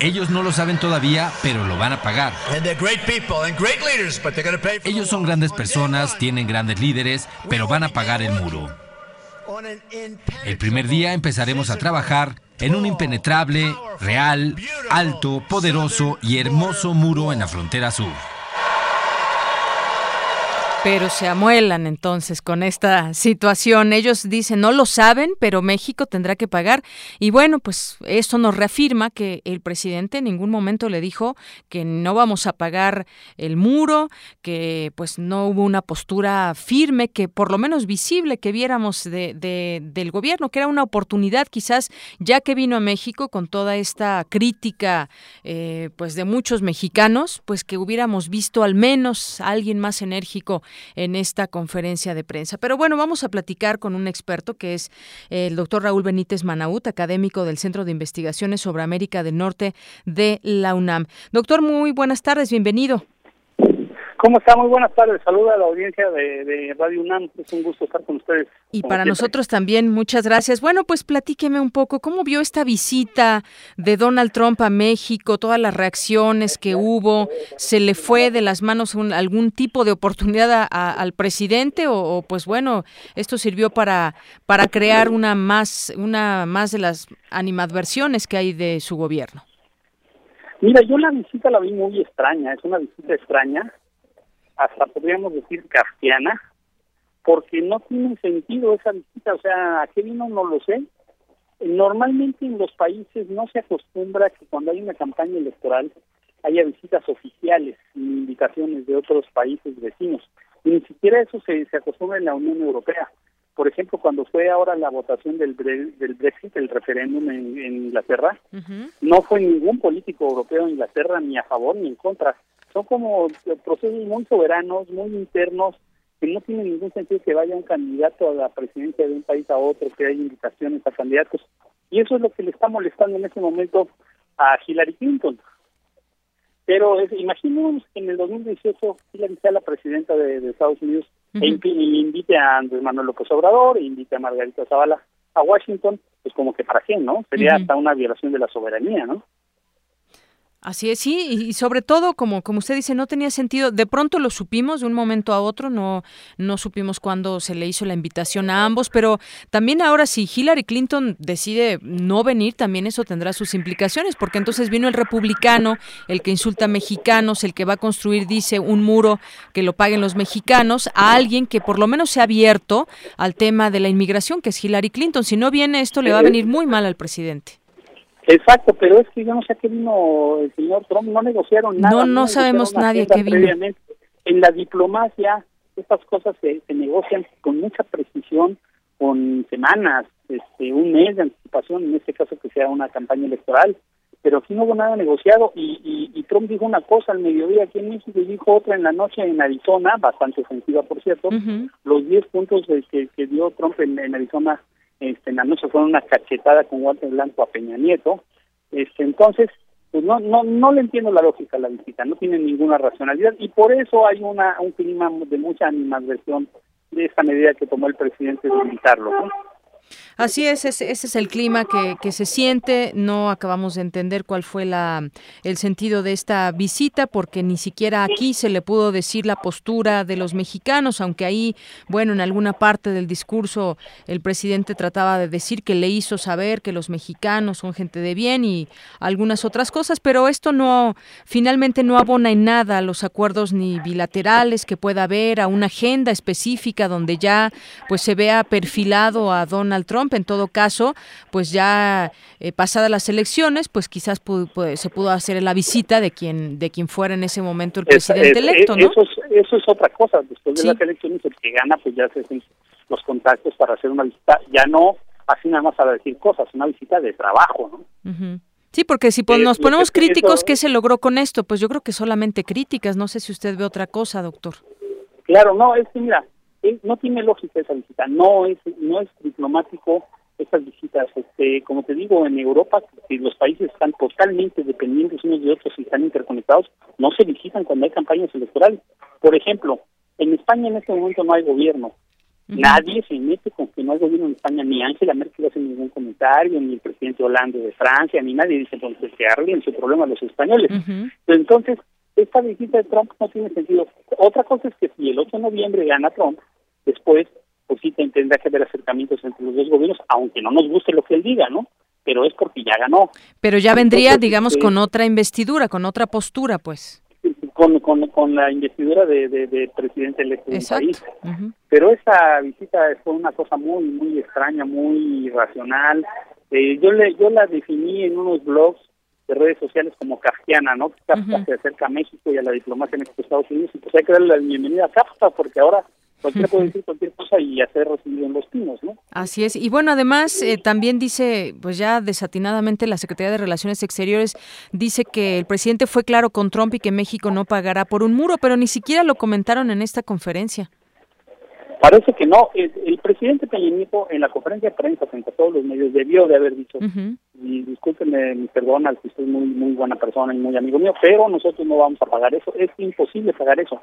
Ellos no lo saben todavía, pero lo van a pagar. Ellos son grandes personas, tienen grandes líderes, pero van a pagar el muro. El primer día empezaremos a trabajar en un impenetrable, real, alto, poderoso y hermoso muro en la frontera sur. Pero se amuelan entonces con esta situación. Ellos dicen, no lo saben, pero México tendrá que pagar. Y bueno, pues esto nos reafirma que el presidente en ningún momento le dijo que no vamos a pagar el muro, que pues no hubo una postura firme, que por lo menos visible que viéramos de, del gobierno, que era una oportunidad quizás ya que vino a México con toda esta crítica eh, pues de muchos mexicanos, pues que hubiéramos visto al menos a alguien más enérgico en esta conferencia de prensa. Pero bueno, vamos a platicar con un experto que es el doctor Raúl Benítez Manaut, académico del Centro de Investigaciones sobre América del Norte de la UNAM. Doctor, muy buenas tardes, bienvenido. ¿Cómo está? Muy buenas tardes. Saluda a la audiencia de, Radio UNAM. Es un gusto estar con ustedes. Y para nosotros también, muchas gracias. Bueno, pues platíqueme un poco, ¿cómo vio esta visita de Donald Trump a México? Todas las reacciones que hubo. ¿Se le fue de las manos algún tipo de oportunidad al presidente? O, pues bueno, esto sirvió para, para crear una más, una más de las animadversiones que hay de su gobierno. Mira, yo la visita la vi muy extraña. Es una visita extraña hasta podríamos decir kafkiana, porque no tiene sentido esa visita, o sea, ¿a qué vino? No lo sé. Normalmente en los países no se acostumbra que cuando hay una campaña electoral haya visitas oficiales y invitaciones de otros países vecinos. Ni siquiera eso se, se acostumbra en la Unión Europea. Por ejemplo, cuando fue ahora la votación del, del Brexit, el referéndum en, Inglaterra, no fue ningún político europeo en Inglaterra ni a favor ni en contra son como procesos muy soberanos, muy internos, que no tiene ningún sentido que vaya un candidato a la presidencia de un país a otro, que haya invitaciones a candidatos. Y eso es lo que le está molestando en este momento a Hillary Clinton. Pero es, imaginemos que en el 2018 Hillary sea la presidenta de, Estados Unidos e invite a Andrés Manuel López Obrador, e invite a Margarita Zavala a Washington, pues como que para qué, ¿no? Sería hasta una violación de la soberanía, ¿no? Así es, sí, y sobre todo, como, como usted dice, no tenía sentido. De pronto lo supimos de un momento a otro, no, no supimos cuándo se le hizo la invitación a ambos, pero también ahora si Hillary Clinton decide no venir, también eso tendrá sus implicaciones, porque entonces vino el republicano, el que insulta a mexicanos, el que va a construir, dice, un muro que lo paguen los mexicanos, a alguien que por lo menos se ha abierto al tema de la inmigración, que es Hillary Clinton. Si no viene esto, le va a venir muy mal al presidente. Exacto, pero es que yo no sé a qué vino el señor Trump, no negociaron nada. No, no, sabemos nadie qué vino. En la diplomacia, estas cosas se, negocian con mucha precisión, con semanas, este, un mes de anticipación, en este caso que sea una campaña electoral, pero aquí no hubo nada negociado y, y, Trump dijo una cosa al mediodía aquí en México y dijo otra en la noche en Arizona, bastante ofensiva por cierto, los 10 puntos que, que dio Trump en, en Arizona este, en noche fue una cachetada con guante blanco a Peña Nieto. Este, entonces, pues no, no, no le entiendo la lógica a la visita, no tiene ninguna racionalidad y por eso hay una, un clima de mucha animadversión de esta medida que tomó el presidente de invitarlo. Así es, ese, es el clima que, que, se siente. No acabamos de entender cuál fue la, el sentido de esta visita, porque ni siquiera aquí se le pudo decir la postura de los mexicanos, aunque ahí, bueno, en alguna parte del discurso el presidente trataba de decir que le hizo saber que los mexicanos son gente de bien y algunas otras cosas, pero esto no, finalmente no abona en nada a los acuerdos ni bilaterales que pueda haber, a una agenda específica donde ya pues se vea perfilado a Donald Trump. En todo caso, pues ya eh, pasadas las elecciones, pues quizás se pudo hacer la visita de quien de quien fuera en ese momento el presidente electo, ¿no? Eso es, eso es otra cosa. Después de las elecciones, el que gana, pues ya se hacen los contactos para hacer una visita, ya no así nada más para decir cosas, una visita de trabajo, ¿no? Sí, porque si nos ponemos críticos, ¿qué se logró con esto? Pues yo creo que solamente críticas. No sé si usted ve otra cosa, doctor. Claro, no, es que mira, no tiene lógica esa visita, no es, no es diplomático esas visitas. Este, como te digo, en Europa, que los países están totalmente dependientes unos de otros y están interconectados, no se visitan cuando hay campañas electorales. Por ejemplo, en España en este momento no hay gobierno. Nadie se mete con que no hay gobierno en España, ni Ángela Merkel hace ningún comentario, ni el presidente Hollande de Francia, ni nadie dice entonces que arreglen su problema los españoles. Entonces, esta visita de Trump no tiene sentido. Otra cosa es que si el 8 de noviembre gana Trump, después pues sí tendrá que haber acercamientos entre los dos gobiernos, aunque no nos guste lo que él diga, ¿no? Pero es porque ya ganó. Pero ya vendría, digamos, este, con otra investidura, con otra postura, pues. Con, con, con la investidura de, de, presidente electo del país. Pero esa visita fue una cosa muy, muy extraña, muy irracional. Eh, yo le yo la definí en unos blogs de redes sociales como kafkiana, ¿no? Kafka se acerca a México y a la diplomacia en Estados Unidos y pues hay que darle la bienvenida a Kafka porque ahora cualquiera puede decir cualquier cosa y hacer recibido en los pinos, ¿no? Así es. Y bueno, además eh, también dice, pues ya desatinadamente la Secretaría de Relaciones Exteriores dice que el presidente fue claro con Trump y que México no pagará por un muro, pero ni siquiera lo comentaron en esta conferencia. Parece que no. El, presidente Peña Nieto en la conferencia de prensa frente a todos los medios debió de haber dicho, y discúlpenme, mi perdona, que usted es muy, muy buena persona y muy amigo mío, pero nosotros no vamos a pagar eso. Es imposible pagar eso.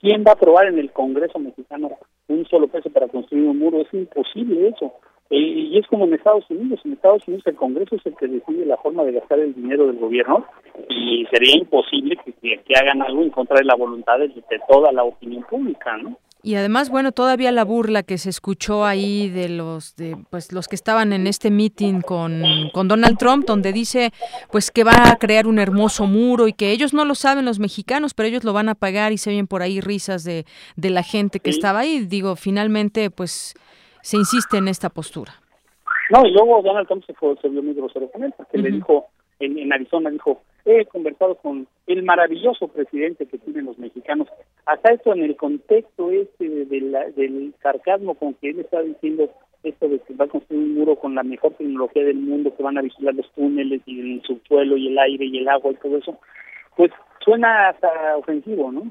¿Quién va a aprobar en el Congreso mexicano un solo peso para construir un muro? Es imposible eso. Eh, y es como en Estados Unidos. En Estados Unidos el Congreso es el que decide la forma de gastar el dinero del gobierno y sería imposible que, que, hagan algo en contra de la voluntad de, de toda la opinión pública, ¿no? Y además, bueno, todavía la burla que se escuchó ahí de los de pues los que estaban en este meeting con, con Donald Trump, donde dice pues que va a crear un hermoso muro y que ellos no lo saben los mexicanos, pero ellos lo van a pagar y se ven por ahí risas de, de la gente que estaba ahí. Digo, finalmente, pues se insiste en esta postura. No, y luego Donald Trump se, fue, se vio muy grosero con él, porque le dijo, en, en Arizona, dijo, he conversado con el maravilloso presidente que tienen los mexicanos. Hasta esto en el contexto este del sarcasmo con que él está diciendo esto de que va a construir un muro con la mejor tecnología del mundo, que van a vigilar los túneles y el subsuelo y el aire y el agua y todo eso, pues suena hasta ofensivo, ¿no?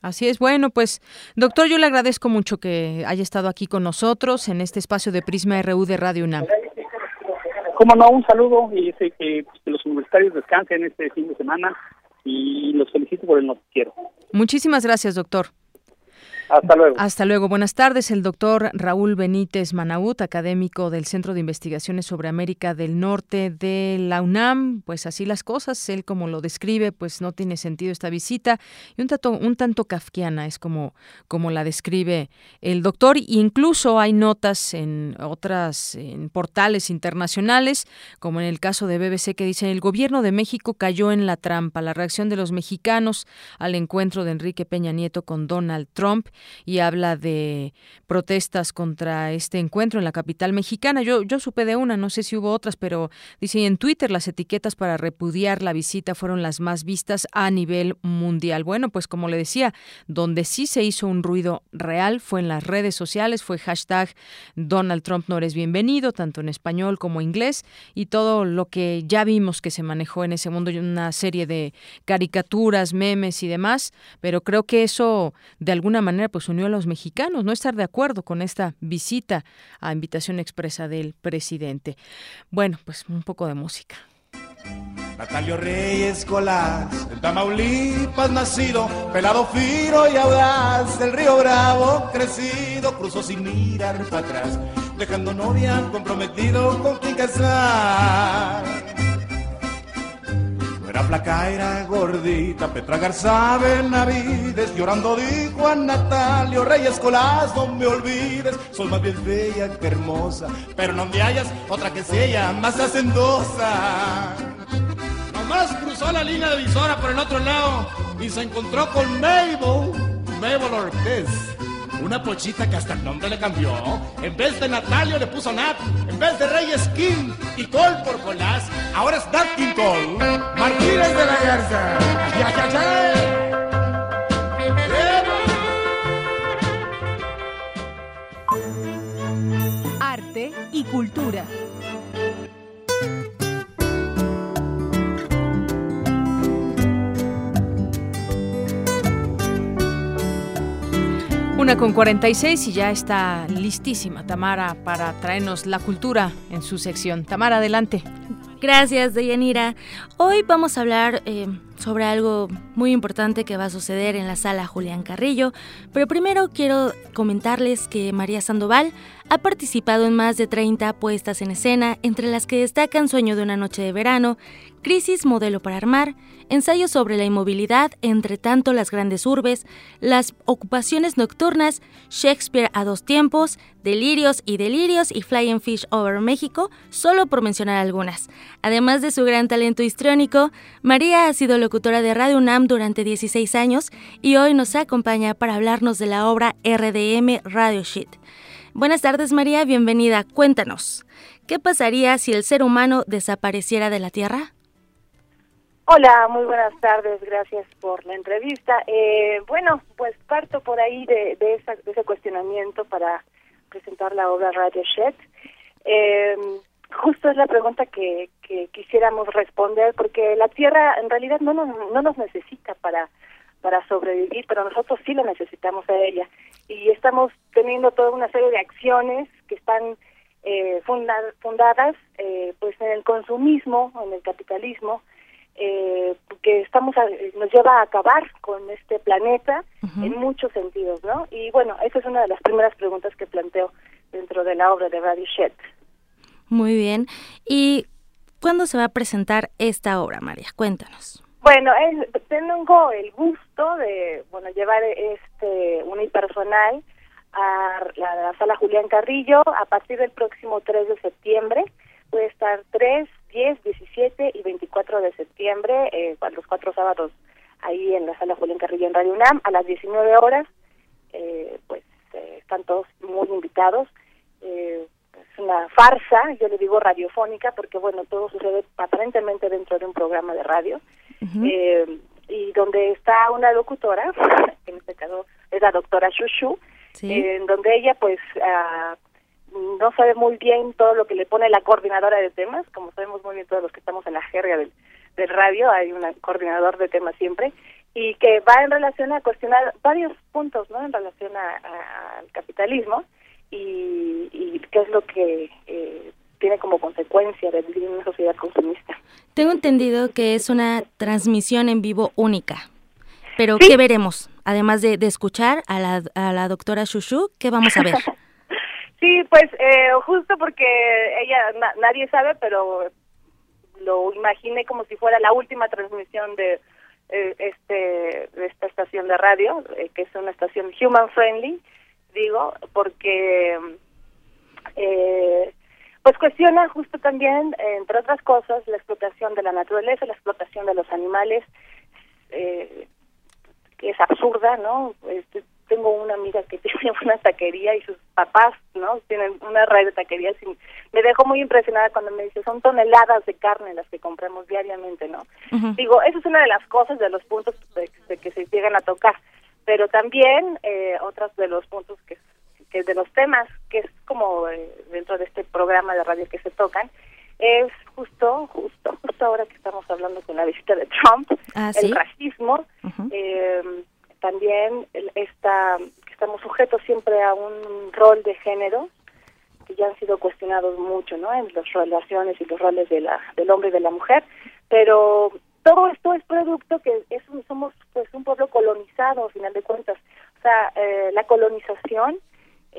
Así es, bueno, pues doctor, yo le agradezco mucho que haya estado aquí con nosotros en este espacio de Prisma RU de Radio UNAM. Cómo no, un saludo y sé que, pues, que los universitarios descansen este fin de semana y los felicito por el noticiero. Muchísimas gracias, doctor. Hasta luego. Hasta luego. Buenas tardes. El doctor Raúl Benítez Manaut, académico del Centro de Investigaciones sobre América del Norte de la UNAM. Pues así las cosas. Él, como lo describe, pues no tiene sentido esta visita. Y un tanto, un tanto kafkiana es como, como la describe el doctor. incluso hay notas en otras en portales internacionales, como en el caso de BBC, que dicen el gobierno de México cayó en la trampa. La reacción de los mexicanos al encuentro de Enrique Peña Nieto con Donald Trump y habla de protestas contra este encuentro en la capital mexicana. Yo, yo supe de una, no sé si hubo otras, pero dice en Twitter las etiquetas para repudiar la visita fueron las más vistas a nivel mundial. Bueno, pues como le decía, donde sí se hizo un ruido real fue en las redes sociales, fue hashtag Donald Trump no eres bienvenido, tanto en español como inglés, y todo lo que ya vimos que se manejó en ese mundo, una serie de caricaturas, memes y demás, pero creo que eso de alguna manera pues unió a los mexicanos no estar de acuerdo con esta visita a invitación expresa del presidente. Bueno, pues un poco de música. Natalio Reyes Colás, en Tamaulipas nacido, pelado fino y audaz, del río Bravo crecido, cruzó sin mirar para atrás, dejando novia comprometido con quien casar. Era placa, era gordita, Petra Garza Benavides, llorando dijo a Natalio Reyes Colás, no me olvides, soy más bien fea que hermosa, pero no me hallas otra que sea más hacendosa. Nomás cruzó la línea de visora por el otro lado y se encontró con Mabel, Mabel Ortiz una pochita que hasta el nombre le cambió. En vez de Natalio le puso Nat. En vez de Reyes King y Cole por Colás, ahora es Nat King Cole. Martínez de la Garza. ¡Ya, ya, ya! Arte y cultura. Una con 46 y ya está listísima Tamara para traernos la cultura en su sección. Tamara, adelante. Gracias, Deyanira. Hoy vamos a hablar eh, sobre algo muy importante que va a suceder en la sala Julián Carrillo, pero primero quiero comentarles que María Sandoval ha participado en más de 30 puestas en escena, entre las que destacan Sueño de una noche de verano, Crisis Modelo para Armar, ensayos sobre la inmovilidad, entre tanto las grandes urbes, las ocupaciones nocturnas, Shakespeare a dos tiempos, Delirios y Delirios y Flying Fish Over México, solo por mencionar algunas. Además de su gran talento histriónico, María ha sido locutora de Radio UNAM durante 16 años y hoy nos acompaña para hablarnos de la obra RDM Radio Sheet. Buenas tardes María, bienvenida. Cuéntanos, ¿qué pasaría si el ser humano desapareciera de la Tierra? Hola, muy buenas tardes, gracias por la entrevista. Eh, bueno, pues parto por ahí de, de, ese cuestionamiento para presentar la obra Radio Shed. Eh, justo es la pregunta que, que, quisiéramos responder, porque la Tierra en realidad no nos, no nos necesita para, para sobrevivir, pero nosotros sí la necesitamos a ella. Y estamos teniendo toda una serie de acciones que están eh, fundadas eh, pues en el consumismo, en el capitalismo, eh, que estamos nos lleva a acabar con este planeta en muchos sentidos, ¿no? Y bueno, esa es una de las primeras preguntas que planteo dentro de la obra de Radio Shed. Muy bien. ¿Y cuándo se va a presentar esta obra, María? Cuéntanos. Bueno, tengo el gusto de bueno llevar este unipersonal a la, sala Julián Carrillo a partir del próximo 3 de septiembre. Puede estar 3, 10, 17 y 24 de septiembre, eh, los cuatro sábados ahí en la sala Julián Carrillo en Radio UNAM a las 19 horas. Eh, pues eh, están todos muy invitados. Eh, es una farsa, yo le digo radiofónica, porque bueno, todo sucede aparentemente dentro de un programa de radio. Eh, y donde está una locutora, en este caso es la doctora Shushu, en donde ella pues ah, no sabe muy bien todo lo que le pone la coordinadora de temas, como sabemos muy bien todos los que estamos en la jerga del, del radio, hay un coordinador de temas siempre, y que va en relación a cuestionar varios puntos, ¿no? En relación al capitalismo y, y qué es lo que eh, tiene como consecuencia de vivir en una sociedad consumista. Tengo entendido que es una transmisión en vivo única. Pero ¿qué veremos? Además de, de escuchar a la, a la doctora Shushu, ¿qué vamos a ver? Sí, pues eh, justo porque ella na- nadie sabe, pero lo imaginé como si fuera la última transmisión de eh, este de esta estación de radio, eh, que es una estación human friendly, digo, porque eh, pues cuestiona justo también, eh, entre otras cosas, la explotación de la naturaleza, la explotación de los animales, eh, que es absurda, ¿no? Este, tengo una amiga que tiene una taquería y sus papás, ¿no? Tienen una red de taquerías y me dejó muy impresionada cuando me dice, son toneladas de carne las que compramos diariamente, ¿no? Digo, eso es una de las cosas, de los puntos de, de que se llegan a tocar, pero también eh, otros de los puntos que, que de los temas que es como eh, dentro de este programa de radio que se tocan, es justo, justo, justo ahora que estamos hablando con la visita de Trump, Ah, el racismo, eh, también el- esta, que estamos sujetos siempre a un rol de género que ya han sido cuestionados mucho, ¿no? En las relaciones y los roles de la, del hombre y de la mujer, pero todo esto es producto que es un- somos pues un pueblo colonizado, a final de cuentas. O sea, eh, la colonización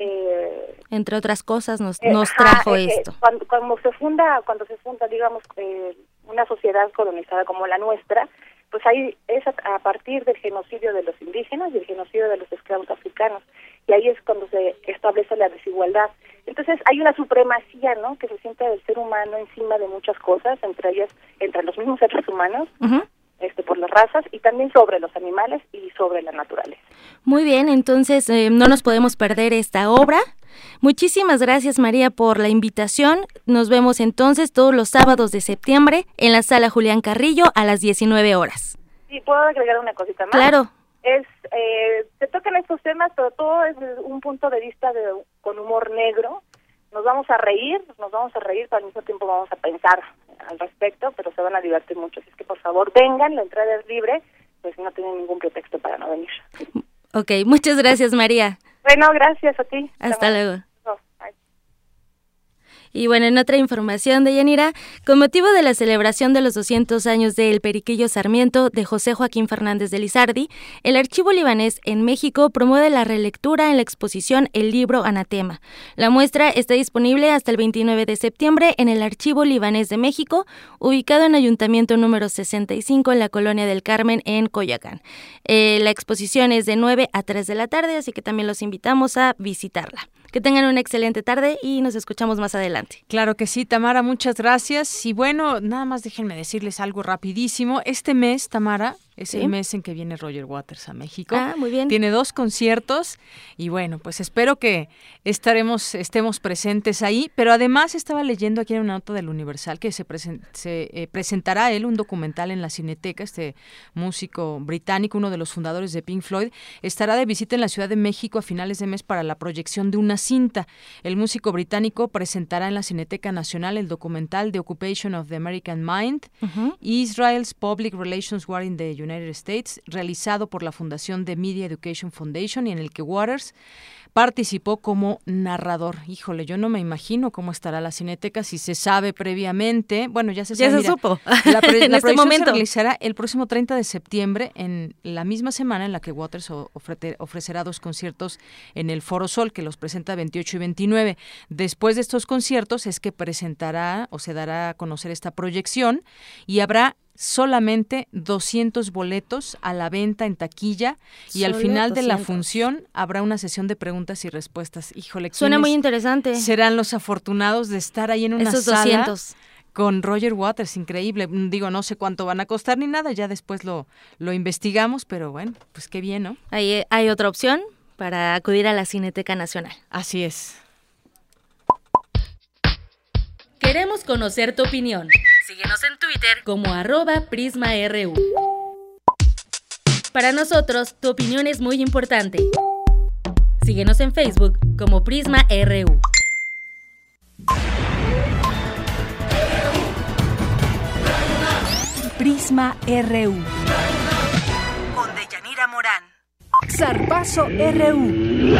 eh, Entre otras cosas, nos, eh, nos ajá, trajo eh, eh, esto. Cuando, cuando se funda, cuando se funda, digamos, eh, una sociedad colonizada como la nuestra, pues ahí es a, a partir del genocidio de los indígenas y el genocidio de los esclavos africanos. Y ahí es cuando se establece la desigualdad. Entonces hay una supremacía, ¿no? Que se siente del ser humano encima de muchas cosas, entre ellas, entre los mismos seres humanos, este, por las razas, y también sobre los animales y sobre la naturaleza. Muy bien, entonces eh, no nos podemos perder esta obra. Muchísimas gracias María por la invitación. Nos vemos entonces todos los sábados de septiembre en la sala Julián Carrillo a las 19 horas. Sí, puedo agregar una cosita más. Claro. Es, eh, se tocan estos temas, pero todo es un punto de vista de, con humor negro. Nos vamos a reír, nos vamos a reír, pero al mismo tiempo vamos a pensar al respecto, pero se van a divertir mucho. Así es que por favor vengan, la entrada es libre, pues no tienen ningún pretexto para no venir. Ok, muchas gracias María. Bueno, gracias a ti. Hasta luego. Y bueno, en otra información de Yanira, con motivo de la celebración de los 200 años del Periquillo Sarmiento de José Joaquín Fernández de Lizardi, el Archivo Libanés en México promueve la relectura en la exposición El libro Anatema. La muestra está disponible hasta el 29 de septiembre en el Archivo Libanés de México, ubicado en Ayuntamiento número 65 en la Colonia del Carmen en Coyoacán. Eh, la exposición es de 9 a 3 de la tarde, así que también los invitamos a visitarla. Que tengan una excelente tarde y nos escuchamos más adelante. Claro que sí, Tamara, muchas gracias. Y bueno, nada más déjenme decirles algo rapidísimo. Este mes, Tamara, es Sí. el mes en que viene Roger Waters a México. Ah, muy bien. Tiene dos conciertos y bueno, pues espero que estaremos, estemos presentes ahí. Pero además estaba leyendo aquí en una nota del Universal que se, presen- se eh, presentará él un documental en la Cineteca, este músico británico, uno de los fundadores de Pink Floyd, estará de visita en la Ciudad de México a finales de mes para la proyección de una cinta. El músico británico presentará en la Cineteca Nacional el documental The Occupation of the American Mind, Israel's Public Relations War in the United United States, realizado por la Fundación de Media Education Foundation y en el que Waters participó como narrador. Híjole, yo no me imagino cómo estará la cineteca si se sabe previamente. Bueno, ya se sabe. Ya se supo. La, pre, en este momento. se realizará el próximo 30 de septiembre en la misma semana en la que Waters ofrecerá dos conciertos en el Foro Sol, que los presenta 28 y 29. Después de estos conciertos es que presentará o se dará a conocer esta proyección y habrá solamente 200 boletos a la venta en taquilla y al final de la función habrá una sesión de preguntas y respuestas. Híjole, suena muy interesante. Serán los afortunados de estar ahí en una Esos sala 200. con Roger Waters, increíble. Digo, no sé cuánto van a costar ni nada, ya después lo, lo investigamos, pero bueno, pues qué bien, ¿no? Ahí hay otra opción para acudir a la Cineteca Nacional. Así es. Queremos conocer tu opinión. Síguenos en Twitter como arroba PrismaRU. Para nosotros, tu opinión es muy importante. Síguenos en Facebook como PrismaRU. Prisma RU. Con Deyanira Morán. Zarpazo RU.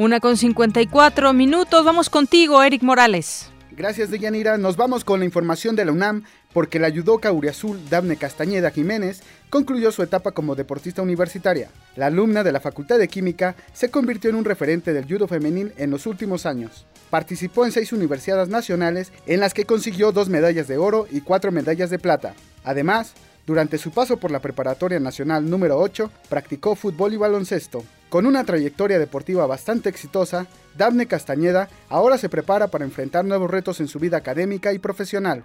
Una con 54 minutos. Vamos contigo, Eric Morales. Gracias, Deyanira. Nos vamos con la información de la UNAM porque la judoka Uriazul Dafne Castañeda Jiménez concluyó su etapa como deportista universitaria. La alumna de la Facultad de Química se convirtió en un referente del judo femenil en los últimos años. Participó en seis universidades nacionales en las que consiguió dos medallas de oro y cuatro medallas de plata. Además, durante su paso por la Preparatoria Nacional número 8, practicó fútbol y baloncesto. Con una trayectoria deportiva bastante exitosa, Dafne Castañeda ahora se prepara para enfrentar nuevos retos en su vida académica y profesional.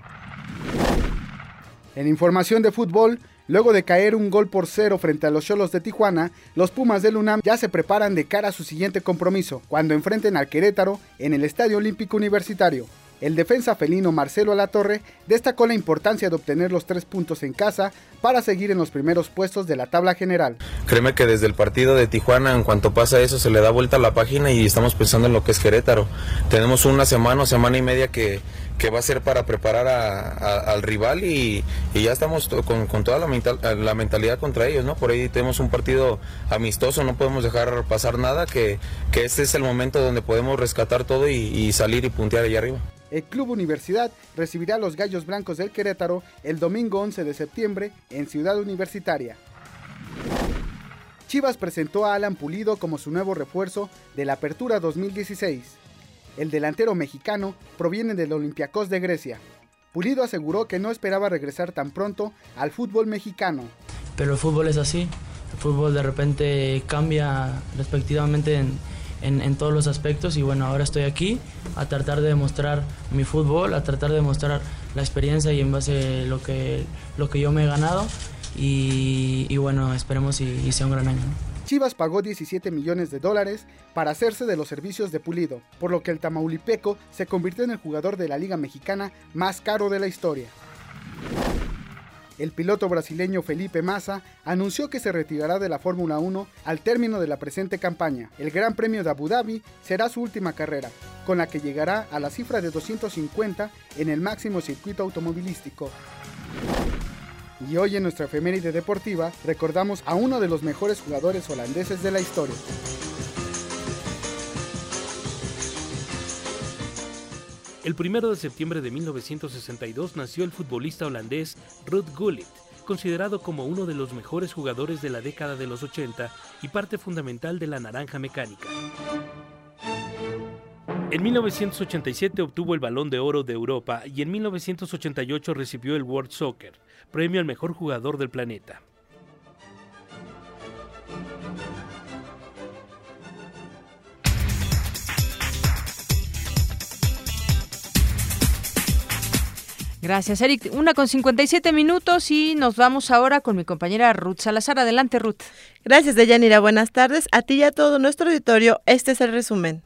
En información de fútbol, luego de caer un gol por cero frente a los Cholos de Tijuana, los Pumas del UNAM ya se preparan de cara a su siguiente compromiso, cuando enfrenten al Querétaro en el Estadio Olímpico Universitario. El defensa felino Marcelo Alatorre destacó la importancia de obtener los tres puntos en casa para seguir en los primeros puestos de la tabla general. Créeme que desde el partido de Tijuana, en cuanto pasa eso, se le da vuelta a la página y estamos pensando en lo que es Querétaro. Tenemos una semana o semana y media que, que va a ser para preparar a, a, al rival y, ya estamos con, con toda la, mental, mentalidad contra ellos, ¿no? Por ahí tenemos un partido amistoso, no podemos dejar pasar nada, que, que este es el momento donde podemos rescatar todo y, y salir y puntear allá arriba. El Club Universidad recibirá a los Gallos Blancos del Querétaro el domingo 11 de septiembre en Ciudad Universitaria. Chivas presentó a Alan Pulido como su nuevo refuerzo de la Apertura 2016. El delantero mexicano proviene del Olympiacos de Grecia. Pulido aseguró que no esperaba regresar tan pronto al fútbol mexicano. Pero el fútbol es así. El fútbol de repente cambia respectivamente en, en, en, todos los aspectos y bueno, ahora estoy aquí a tratar de demostrar mi fútbol, a tratar de demostrar la experiencia y en base a lo que, lo que yo me he ganado y, y bueno, esperemos y, y, sea un gran año. Chivas pagó 17 millones de dólares para hacerse de los servicios de Pulido, por lo que el Tamaulipeco se convirtió en el jugador de la Liga Mexicana más caro de la historia. El piloto brasileño Felipe Massa anunció que se retirará de la Fórmula 1 al término de la presente campaña. El Gran Premio de Abu Dhabi será su última carrera, con la que llegará a la cifra de 250 en el máximo circuito automovilístico. Y hoy en nuestra efeméride deportiva recordamos a uno de los mejores jugadores holandeses de la historia. El 1 de septiembre de 1962 nació el futbolista holandés Ruud Gullit, considerado como uno de los mejores jugadores de la década de los 80 y parte fundamental de la naranja mecánica. En 1987 obtuvo el Balón de Oro de Europa y en 1988 recibió el World Soccer, premio al mejor jugador del planeta. Gracias, Eric. Una con 57 minutos y nos vamos ahora con mi compañera Ruth Salazar. Adelante, Ruth. Gracias, Deyanira. Buenas tardes. A ti y a todo nuestro auditorio, este es el resumen.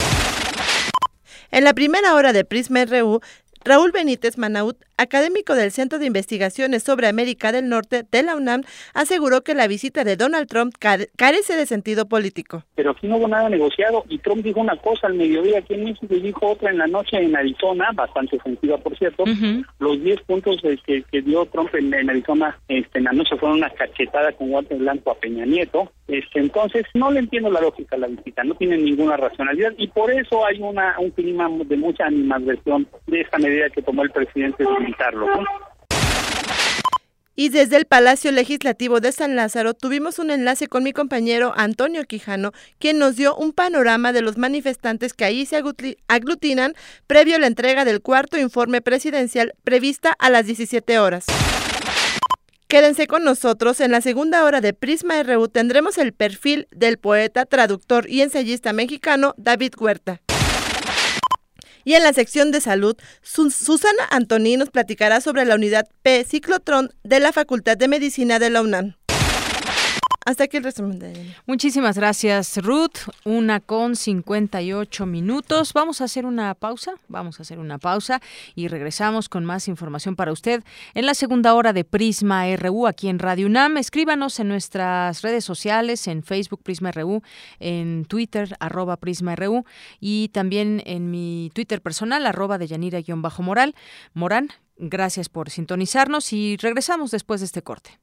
En la primera hora de Prisma RU Raúl Benítez Manaut, académico del Centro de Investigaciones sobre América del Norte de la UNAM, aseguró que la visita de Donald Trump carece de sentido político. Pero aquí no hubo nada negociado y Trump dijo una cosa al mediodía aquí en México y dijo otra en la noche en Arizona, bastante ofensiva por cierto. Los 10 puntos que, que, dio Trump en, Arizona este, en la noche fueron una cachetada con guante blanco a Peña Nieto. Este, entonces no le entiendo la lógica a la visita, no tiene ninguna racionalidad y por eso hay una un clima de mucha animadversión de esta medida que tomó el presidente. Y desde el Palacio Legislativo de San Lázaro tuvimos un enlace con mi compañero Antonio Quijano, quien nos dio un panorama de los manifestantes que ahí se aglutinan previo a la entrega del cuarto informe presidencial prevista a las 17 horas. Quédense con nosotros, en la segunda hora de Prisma RU tendremos el perfil del poeta, traductor y ensayista mexicano David Huerta. Y en la sección de salud, Susana Antoni nos platicará sobre la unidad P Ciclotrón de la Facultad de Medicina de la UNAM. Hasta aquí el resumen de Muchísimas gracias, Ruth. Una con 58 minutos. Vamos a hacer una pausa. Vamos a hacer una pausa y regresamos con más información para usted en la segunda hora de Prisma RU aquí en Radio UNAM. Escríbanos en nuestras redes sociales, en Facebook Prisma RU, en Twitter arroba Prisma RU y también en mi Twitter personal arroba de Yanira-Moral. Morán, gracias por sintonizarnos y regresamos después de este corte.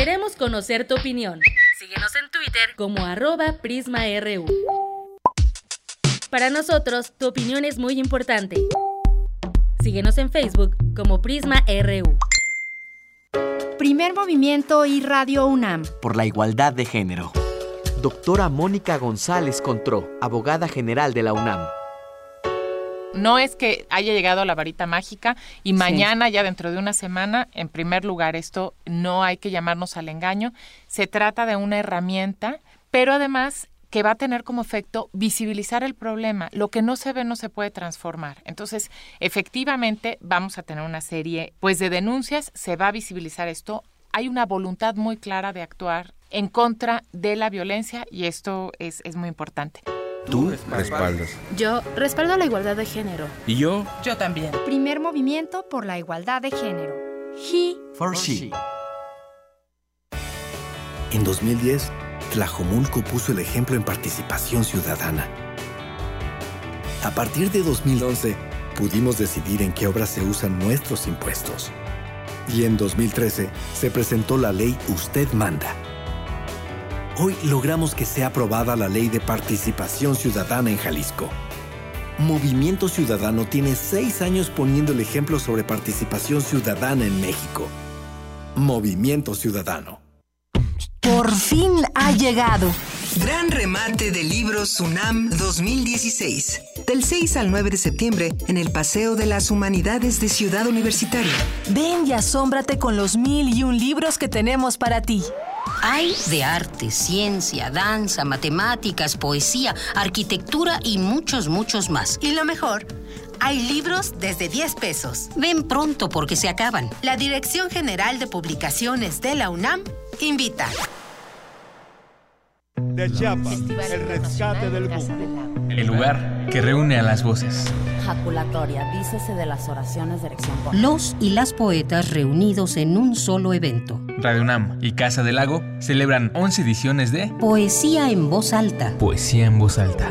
Queremos conocer tu opinión. Síguenos en Twitter como arroba PrismaRU. Para nosotros, tu opinión es muy importante. Síguenos en Facebook como PrismaRU. Primer movimiento y Radio UNAM. Por la igualdad de género. Doctora Mónica González Contró, abogada general de la UNAM. No es que haya llegado a la varita mágica y mañana, ya dentro de una semana, en primer lugar, esto no hay que llamarnos al engaño. Se trata de una herramienta, pero además que va a tener como efecto visibilizar el problema. Lo que no se ve no se puede transformar. Entonces, efectivamente, vamos a tener una serie pues de denuncias, se va a visibilizar esto. Hay una voluntad muy clara de actuar en contra de la violencia y esto es, es muy importante. Tú respaldas. Yo respaldo la igualdad de género. ¿Y yo? Yo también. Primer movimiento por la igualdad de género. He for she. En 2010, Tlajomulco puso el ejemplo en participación ciudadana. A partir de 2011, pudimos decidir en qué obras se usan nuestros impuestos. Y en 2013 se presentó la ley Usted Manda Hoy logramos que sea aprobada la ley de participación ciudadana en Jalisco. Movimiento Ciudadano tiene seis años poniendo el ejemplo sobre participación ciudadana en México. Movimiento Ciudadano. Por fin ha llegado. Gran remate de libros Sunam 2016. Del 6 al 9 de septiembre en el Paseo de las Humanidades de Ciudad Universitaria. Ven y asómbrate con los mil y un libros que tenemos para ti. Hay de arte, ciencia, danza, matemáticas, poesía, arquitectura y muchos, muchos más. Y lo mejor, hay libros desde 10 pesos. Ven pronto porque se acaban. La Dirección General de Publicaciones de la UNAM invita. De Chiapas, el rescate del mundo. El lugar que reúne a las voces. Jaculatoria, dícese de las oraciones de erección. Los y las poetas reunidos en un solo evento. Radio UNAM y Casa del Lago celebran 11 ediciones de Poesía en voz alta. Poesía en voz alta.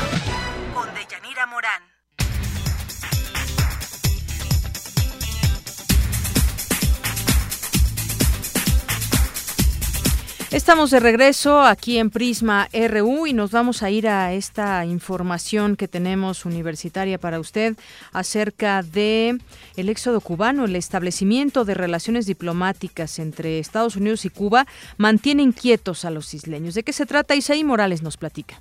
Estamos de regreso aquí en Prisma RU y nos vamos a ir a esta información que tenemos universitaria para usted acerca de el éxodo cubano, el establecimiento de relaciones diplomáticas entre Estados Unidos y Cuba mantiene inquietos a los isleños. ¿De qué se trata? Isaí Morales nos platica.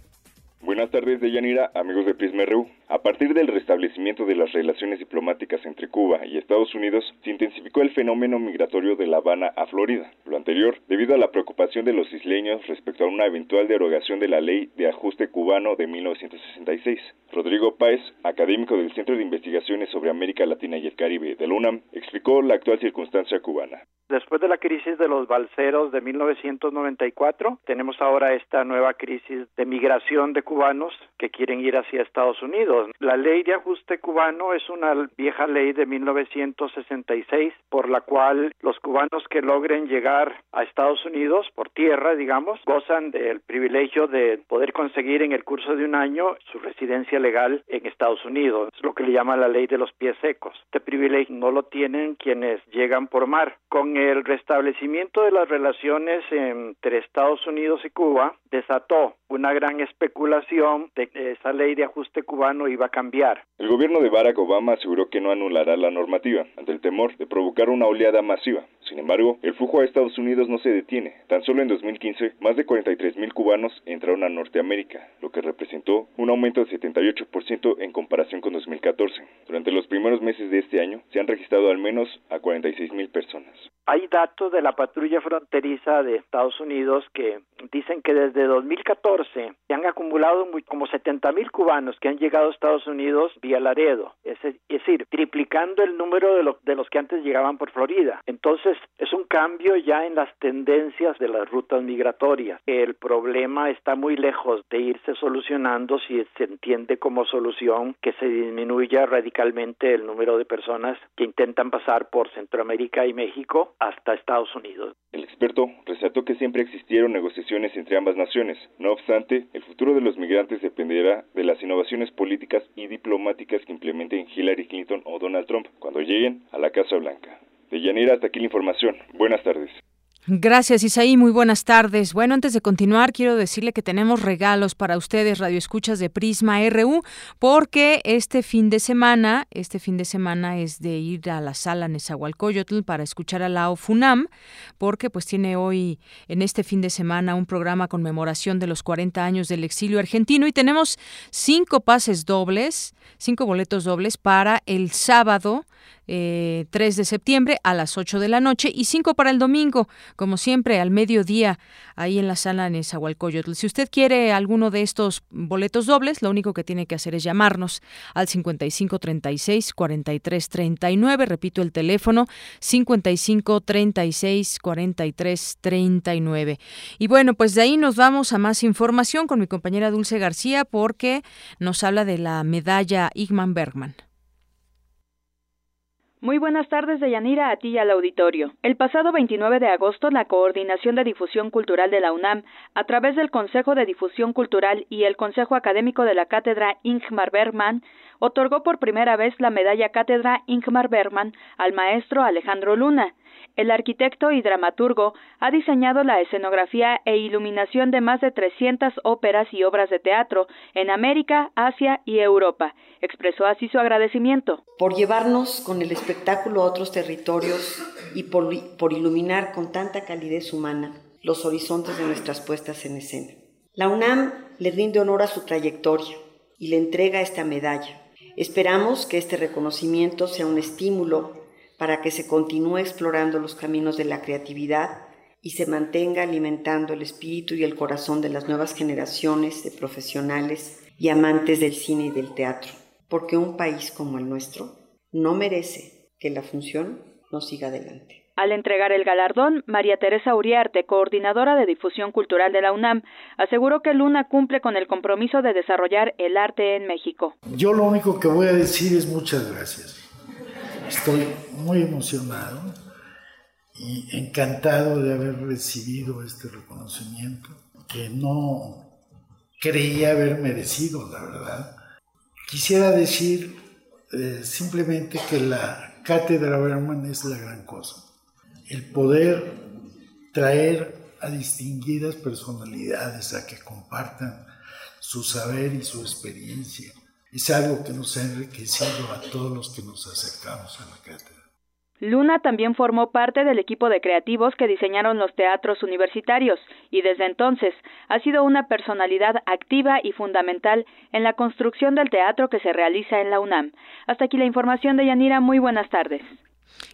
Buenas tardes, Deyanira, amigos de Prisma RU. A partir del restablecimiento de las relaciones diplomáticas entre Cuba y Estados Unidos, se intensificó el fenómeno migratorio de La Habana a Florida. Lo anterior, debido a la preocupación de los isleños respecto a una eventual derogación de la ley de ajuste cubano de 1966. Rodrigo Páez, académico del Centro de Investigaciones sobre América Latina y el Caribe de la UNAM, explicó la actual circunstancia cubana. Después de la crisis de los balseros de 1994, tenemos ahora esta nueva crisis de migración de cubanos que quieren ir hacia Estados Unidos. La ley de ajuste cubano es una vieja ley de 1966 por la cual los cubanos que logren llegar a Estados Unidos por tierra, digamos, gozan del privilegio de poder conseguir en el curso de un año su residencia legal en Estados Unidos. Es lo que le llama la ley de los pies secos. Este privilegio no lo tienen quienes llegan por mar. Con el restablecimiento de las relaciones entre Estados Unidos y Cuba desató una gran especulación de esa ley de ajuste cubano iba a cambiar. El gobierno de Barack Obama aseguró que no anulará la normativa ante el temor de provocar una oleada masiva. Sin embargo, el flujo a Estados Unidos no se detiene. Tan solo en 2015, más de 43 mil cubanos entraron a Norteamérica, lo que representó un aumento de 78% en comparación con 2014. Durante los primeros meses de este año, se han registrado al menos a 46 mil personas. Hay datos de la patrulla fronteriza de Estados Unidos que dicen que desde 2014 se han acumulado muy, como 70 mil cubanos que han llegado a Estados Unidos vía Laredo, es, es decir, triplicando el número de, lo, de los que antes llegaban por Florida. Entonces, es un cambio ya en las tendencias de las rutas migratorias. El problema está muy lejos de irse solucionando si se entiende como solución que se disminuya radicalmente el número de personas que intentan pasar por Centroamérica y México hasta Estados Unidos. El experto resaltó que siempre existieron negociaciones entre ambas naciones. No obstante, el futuro de los migrantes dependerá de las innovaciones políticas y diplomáticas que implementen Hillary Clinton o Donald Trump cuando lleguen a la Casa Blanca. De Yanira, hasta aquí la información. Buenas tardes. Gracias, Isaí. Muy buenas tardes. Bueno, antes de continuar, quiero decirle que tenemos regalos para ustedes, radioescuchas de Prisma RU, porque este fin de semana, este fin de semana es de ir a la sala Nezahualcóyotl para escuchar a la OFUNAM, porque pues tiene hoy, en este fin de semana, un programa conmemoración de los 40 años del exilio argentino y tenemos cinco pases dobles, cinco boletos dobles para el sábado eh, 3 de septiembre a las 8 de la noche y 5 para el domingo, como siempre, al mediodía, ahí en la sala Nezahualcóyotl. Si usted quiere alguno de estos boletos dobles, lo único que tiene que hacer es llamarnos al 5536 4339, repito el teléfono, 5536 4339. Y bueno, pues de ahí nos vamos a más información con mi compañera Dulce García porque nos habla de la medalla Igman Bergman. Muy buenas tardes, Deyanira, a ti y al auditorio. El pasado 29 de agosto, la Coordinación de Difusión Cultural de la UNAM, a través del Consejo de Difusión Cultural y el Consejo Académico de la Cátedra Ingmar Bergman, otorgó por primera vez la medalla Cátedra Ingmar Bergman al maestro Alejandro Luna. El arquitecto y dramaturgo ha diseñado la escenografía e iluminación de más de 300 óperas y obras de teatro en América, Asia y Europa. Expresó así su agradecimiento. Por llevarnos con el espectáculo a otros territorios y por, iluminar con tanta calidez humana los horizontes de nuestras puestas en escena. La UNAM le rinde honor a su trayectoria y le entrega esta medalla. Esperamos que este reconocimiento sea un estímulo para que se continúe explorando los caminos de la creatividad y se mantenga alimentando el espíritu y el corazón de las nuevas generaciones de profesionales y amantes del cine y del teatro, porque un país como el nuestro no merece que la función no siga adelante. Al entregar el galardón, María Teresa Uriarte, coordinadora de difusión cultural de la UNAM, aseguró que Luna cumple con el compromiso de desarrollar el arte en México. Yo lo único que voy a decir es muchas gracias. Estoy muy emocionado y encantado de haber recibido este reconocimiento que no creía haber merecido, la verdad. Quisiera decir eh, simplemente que la cátedra Berman es la gran cosa. El poder traer a distinguidas personalidades a que compartan su saber y su experiencia es algo que nos ha enriquecido a todos los que nos acercamos a la cátedra. Luna también formó parte del equipo de creativos que diseñaron los teatros universitarios y desde entonces ha sido una personalidad activa y fundamental en la construcción del teatro que se realiza en la UNAM. Hasta aquí la información de Yanira. Muy buenas tardes.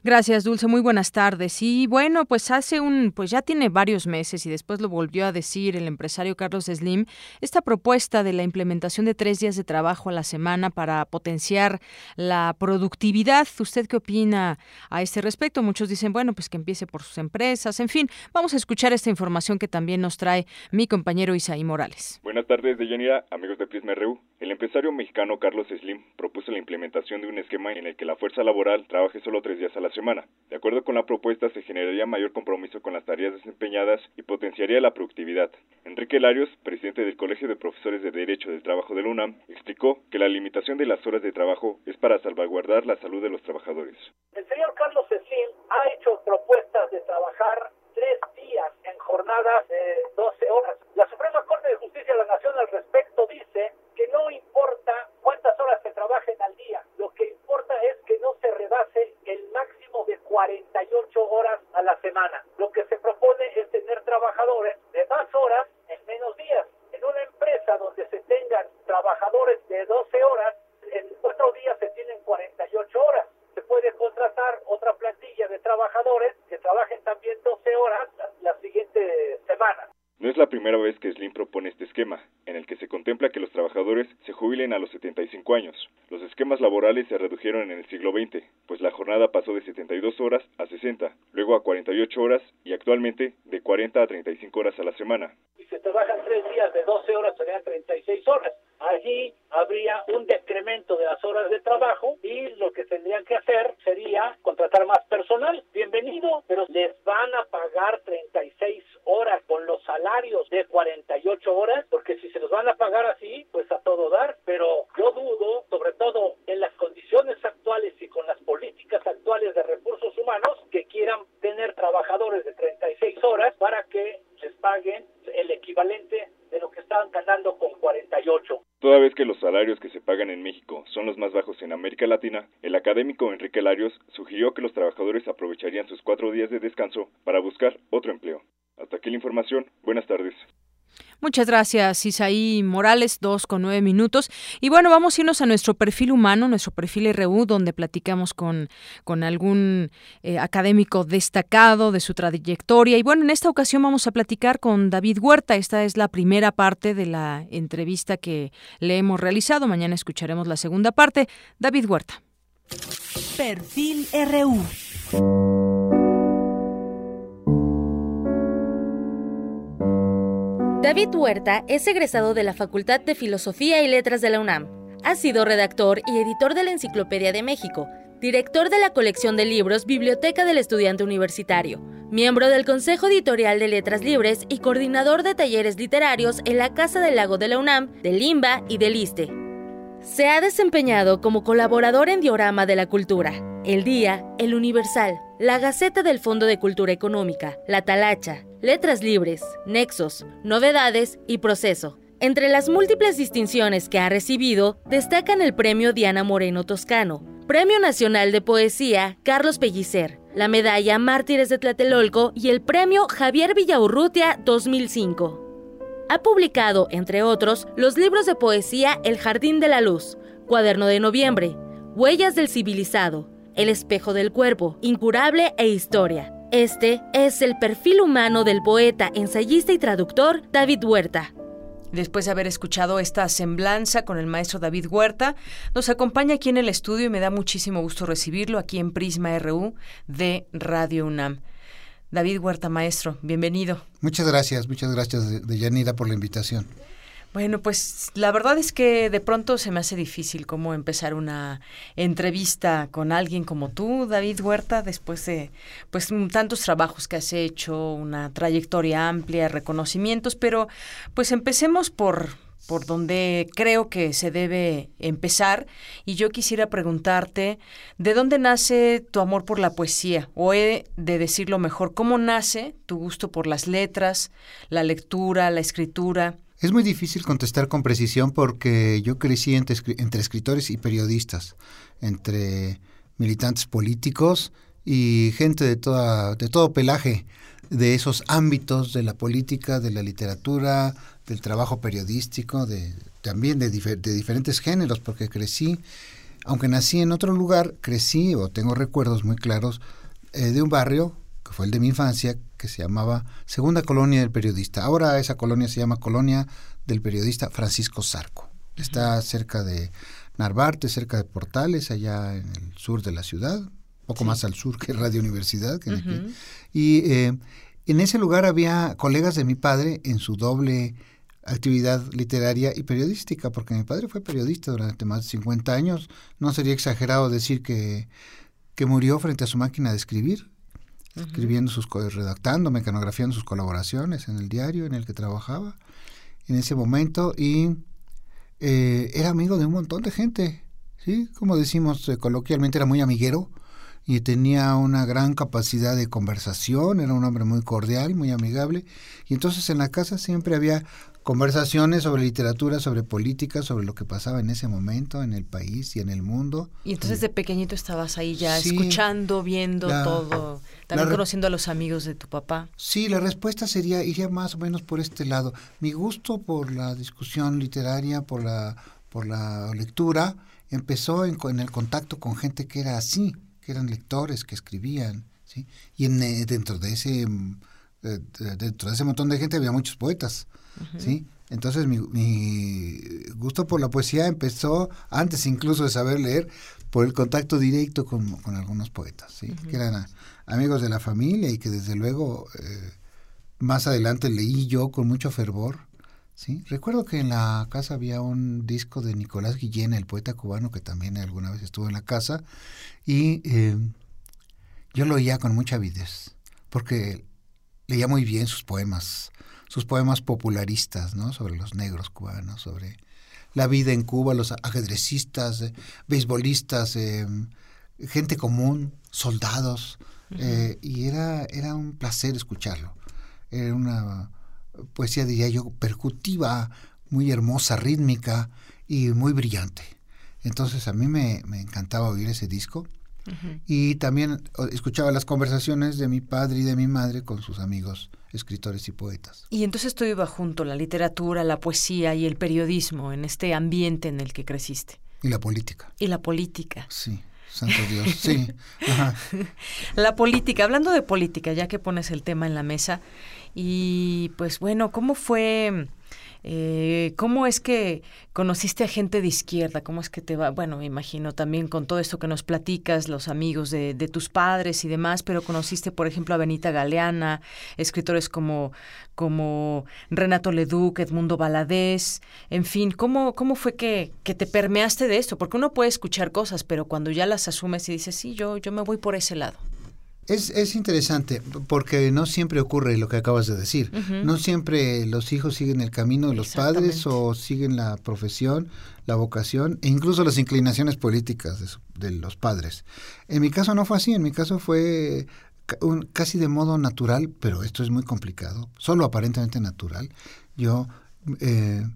Gracias, Dulce. Muy buenas tardes. Y bueno, pues hace un, pues ya tiene varios meses y después lo volvió a decir el empresario Carlos Slim, esta propuesta de la implementación de tres días de trabajo a la semana para potenciar la productividad. ¿Usted qué opina a este respecto? Muchos dicen, bueno, pues que empiece por sus empresas. En fin, vamos a escuchar esta información que también nos trae mi compañero Isaí Morales. Buenas tardes, Deyanira, amigos de Prisma RU. El empresario mexicano Carlos Slim propuso la implementación de un esquema en el que la fuerza laboral trabaje solo tres días a la semana. De acuerdo con la propuesta, se generaría mayor compromiso con las tareas desempeñadas y potenciaría la productividad. Enrique Larios, presidente del Colegio de Profesores de Derecho del Trabajo del UNAM, explicó que la limitación de las horas de trabajo es para salvaguardar la salud de los trabajadores. El señor Carlos Slim ha hecho propuestas de trabajar tres días en jornadas de 12 horas. La Suprema Corte de Justicia de la Nación al respecto dice que no importa cuántas horas se trabajen al día, lo que importa es que no se rebase el máximo de 48 horas a la semana. Lo que se propone es tener trabajadores de más horas en menos días. En una empresa donde se tengan trabajadores de 12 horas, en cuatro días se tienen 48 horas. Se puede contratar otra plantilla de trabajadores que trabajen también 12 horas la siguiente semana. No es la primera vez que Slim propone este esquema, en el que se contempla que los trabajadores se jubilen a los 75 años. Los esquemas laborales se redujeron en el siglo XX, pues la jornada pasó de 72 horas a 60, luego a 48 horas y actualmente de 40 a 35 horas a la semana. Si se trabajan tres días de 12 horas serían 36 horas. Allí habría un decremento de las horas de trabajo y lo que tendrían que hacer sería contratar más personal. Bienvenido, pero les van a pagar 36 horas con los salarios de 48 horas, porque si se los van a pagar así, pues a todo dar. Pero yo dudo, sobre todo en las condiciones actuales y con las políticas actuales de recursos humanos, que quieran tener trabajadores de 36 horas para que les paguen el equivalente de lo que estaban ganando con 48. Toda vez que los salarios que se pagan en México son los más bajos en América Latina, el académico Enrique Larios sugirió que los trabajadores aprovecharían sus cuatro días de descanso para buscar otro empleo. Hasta aquí la información. Buenas tardes. Muchas gracias, Isaí Morales, dos con nueve minutos. Y bueno, vamos a irnos a nuestro perfil humano, nuestro perfil RU, donde platicamos con, con algún eh, académico destacado de su trayectoria. Y bueno, en esta ocasión vamos a platicar con David Huerta. Esta es la primera parte de la entrevista que le hemos realizado. Mañana escucharemos la segunda parte. David Huerta. Perfil RU. David Huerta es egresado de la Facultad de Filosofía y Letras de la UNAM. Ha sido redactor y editor de la Enciclopedia de México, director de la colección de libros Biblioteca del Estudiante Universitario, miembro del Consejo Editorial de Letras Libres y coordinador de talleres literarios en la Casa del Lago de la UNAM, del Limba y del ISTE. Se ha desempeñado como colaborador en Diorama de la Cultura, El Día, El Universal, la Gaceta del Fondo de Cultura Económica, La Talacha, Letras Libres, Nexos, Novedades y Proceso. Entre las múltiples distinciones que ha recibido, destacan el Premio Diana Moreno Toscano, Premio Nacional de Poesía Carlos Pellicer, la Medalla Mártires de Tlatelolco y el Premio Javier Villaurrutia 2005. Ha publicado, entre otros, los libros de poesía El Jardín de la Luz, Cuaderno de Noviembre, Huellas del Civilizado, El Espejo del Cuerpo, Incurable e Historia. Este es el perfil humano del poeta, ensayista y traductor David Huerta. Después de haber escuchado esta semblanza con el maestro David Huerta, nos acompaña aquí en el estudio y me da muchísimo gusto recibirlo aquí en Prisma RU de Radio UNAM. David Huerta, maestro, bienvenido. Muchas gracias, muchas gracias, Deyanira, por la invitación. Bueno, pues la verdad es que de pronto se me hace difícil cómo empezar una entrevista con alguien como tú, David Huerta, después de pues tantos trabajos que has hecho, una trayectoria amplia, reconocimientos, pero pues empecemos por por donde creo que se debe empezar y yo quisiera preguntarte de dónde nace tu amor por la poesía o he de decirlo mejor, cómo nace tu gusto por las letras, la lectura, la escritura. Es muy difícil contestar con precisión porque yo crecí entre, escritores y periodistas, entre militantes políticos y gente de, toda, de todo pelaje de esos ámbitos de la política, de la literatura, del trabajo periodístico, de, también de, de diferentes géneros, porque crecí, aunque nací en otro lugar, crecí o tengo recuerdos muy claros eh, de un barrio que fue el de mi infancia, que se llamaba Segunda Colonia del Periodista. Ahora esa colonia se llama Colonia del Periodista Francisco Zarco. Está cerca de Narvarte, cerca de Portales, allá en el sur de la ciudad, poco más al sur que Radio Universidad. Que Y eh, en ese lugar había colegas de mi padre en su doble actividad literaria y periodística, porque mi padre fue periodista durante más de 50 años. No sería exagerado decir que, que murió frente a su máquina de escribir, escribiendo sus, redactando, mecanografiando sus colaboraciones en el diario en el que trabajaba en ese momento y eh, era amigo de un montón de gente, ¿sí? Como decimos eh, coloquialmente, era muy amiguero y tenía una gran capacidad de conversación, era un hombre muy cordial, muy amigable, y entonces en la casa siempre había conversaciones sobre literatura, sobre política, sobre lo que pasaba en ese momento en el país y en el mundo. Y entonces de pequeñito estabas ahí ya escuchando, viendo todo, también conociendo a los amigos de tu papá. Sí, la respuesta sería iría más o menos por este lado. Mi gusto por la discusión literaria, por la por la lectura empezó en, en el contacto con gente que era así, que eran lectores, que escribían, ¿sí? Y en, eh, dentro de ese mm, dentro de ese montón de gente había muchos poetas, ¿sí? Entonces mi, gusto por la poesía empezó antes incluso de saber leer por el contacto directo con, algunos poetas, ¿sí? Que eran amigos de la familia y que desde luego eh, más adelante leí yo con mucho fervor, ¿sí? Recuerdo que en la casa había un disco de Nicolás Guillén, el poeta cubano que también alguna vez estuvo en la casa y eh, yo lo oía con mucha avidez, porque leía muy bien sus poemas, sus poemas popularistas, ¿no? Sobre los negros cubanos, sobre la vida en Cuba, los ajedrecistas, eh, beisbolistas, eh, gente común, soldados, y era, era un placer escucharlo. Era una poesía, diría yo, percutiva, muy hermosa, rítmica y muy brillante. Entonces a mí me, me encantaba oír ese disco y también escuchaba las conversaciones de mi padre y de mi madre con sus amigos escritores y poetas. Y entonces todo iba junto, la literatura, la poesía y el periodismo, en este ambiente en el que creciste. Y la política. Y la política. Sí, santo Dios, sí. La política, hablando de política, ya que pones el tema en la mesa, y pues bueno, ¿cómo fue eh, ¿Cómo es que conociste a gente de izquierda? ¿Cómo es que te va? Bueno, me imagino también con todo esto que nos platicas, los amigos de, tus padres y demás, pero conociste, por ejemplo, a Benita Galeana, escritores como, como Renato Leduc, Edmundo Valadez, en fin, ¿cómo, cómo fue que, que te permeaste de esto? Porque uno puede escuchar cosas, pero cuando ya las asumes y dices, sí, yo, yo me voy por ese lado. Es, es interesante porque no siempre ocurre lo que acabas de decir. No siempre los hijos siguen el camino de los padres o siguen la profesión, la vocación e incluso las inclinaciones políticas de, los padres. En mi caso no fue así, en mi caso fue casi de modo natural, pero esto es muy complicado, solo aparentemente natural. Yo eh,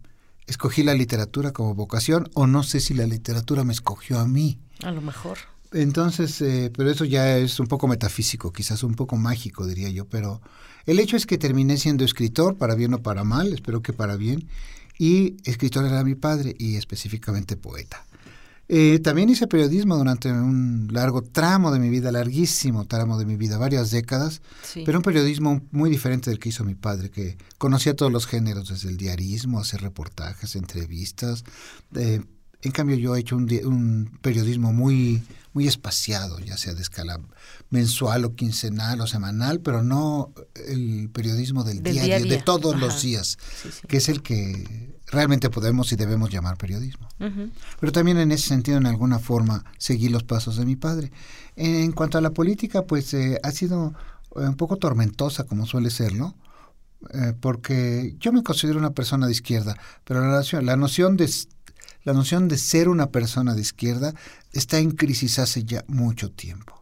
escogí la literatura como vocación o no sé si la literatura me escogió a mí. A lo mejor. Entonces, eh, pero eso ya es un poco metafísico, quizás un poco mágico, diría yo, pero el hecho es que terminé siendo escritor, para bien o para mal, espero que para bien, y escritor era mi padre y específicamente poeta. Eh, también hice periodismo durante un largo tramo de mi vida, larguísimo tramo de mi vida, varias décadas, pero un periodismo muy diferente del que hizo mi padre, que conocía todos los géneros, desde el diarismo, hacer reportajes, entrevistas, eh, en cambio, yo he hecho un, periodismo muy, muy espaciado, ya sea de escala mensual o quincenal o semanal, pero no el periodismo del, día, de todos los días, que es el que realmente podemos y debemos llamar periodismo. Pero también en ese sentido, en alguna forma, seguí los pasos de mi padre. En cuanto a la política, pues eh, ha sido eh, un poco tormentosa, como suele serlo. Eh, porque yo me considero una persona de izquierda, pero la la noción de la noción de ser una persona de izquierda está en crisis hace ya mucho tiempo.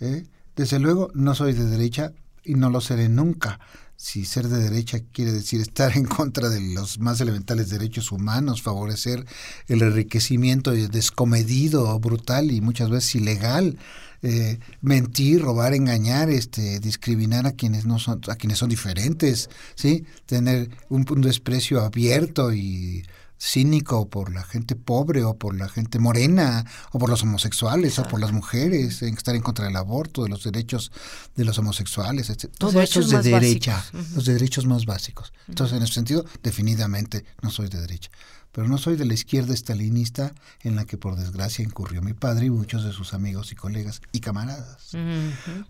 ¿eh? Desde luego, no soy de derecha y no lo seré nunca. Si ser de derecha quiere decir estar en contra de los más elementales derechos humanos, favorecer el enriquecimiento descomedido, brutal y muchas veces ilegal eh, mentir, robar, engañar, este, discriminar a quienes no son, a quienes son diferentes, sí, tener un, un desprecio abierto y cínico por la gente pobre o por la gente morena o por los homosexuales o por las mujeres, en estar en contra del aborto, de los derechos de los homosexuales, etc. Todo eso es de derecha, los derechos más básicos. Entonces, en ese sentido, definitivamente no soy de derecha. Pero no soy de la izquierda estalinista en la que por desgracia incurrió mi padre y muchos de sus amigos y colegas y camaradas.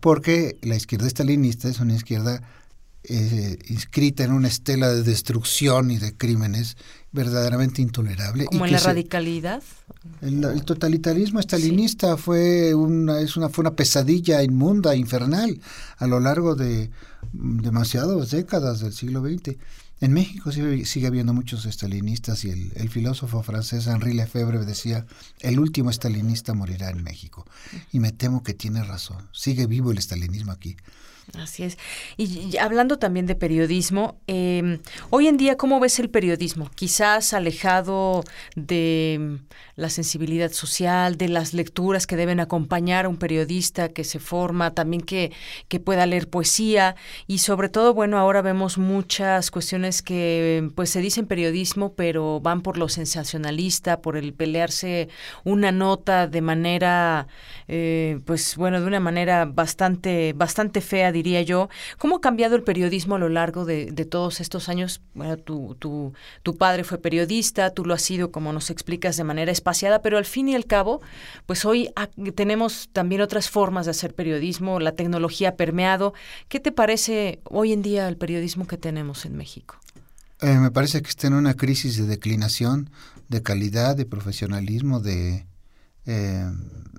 Porque la izquierda estalinista es una izquierda eh, inscrita en una estela de destrucción y de crímenes verdaderamente intolerable. ¿Como en la radicalidad? El, totalitarismo estalinista fue, una, es una, fue una pesadilla inmunda, infernal, a lo largo de demasiadas décadas del siglo XX. En México sigue, sigue habiendo muchos estalinistas y el, el, filósofo francés Henri Lefebvre decía, el último estalinista morirá en México. Y me temo que tiene razón. Sigue vivo el estalinismo aquí. Así es. Y, hablando también de periodismo, eh, hoy en día, ¿cómo ves el periodismo? Quizás alejado de mm, la sensibilidad social, de las lecturas que deben acompañar a un periodista que se forma, también que, que pueda leer poesía y sobre todo, bueno, ahora vemos muchas cuestiones que pues se dicen periodismo, pero van por lo sensacionalista, por el pelearse una nota de manera, eh, pues bueno, de una manera bastante, bastante fea diría yo. ¿Cómo ha cambiado el periodismo a lo largo de, todos estos años? Bueno, tu, tu, tu, padre fue periodista, tú lo has sido, como nos explicas, de manera espaciada, pero al fin y al cabo, pues hoy tenemos también otras formas de hacer periodismo, la tecnología ha permeado. ¿Qué te parece hoy en día el periodismo que tenemos en México? Eh, me parece que está en una crisis de declinación, de calidad, de profesionalismo, de, eh,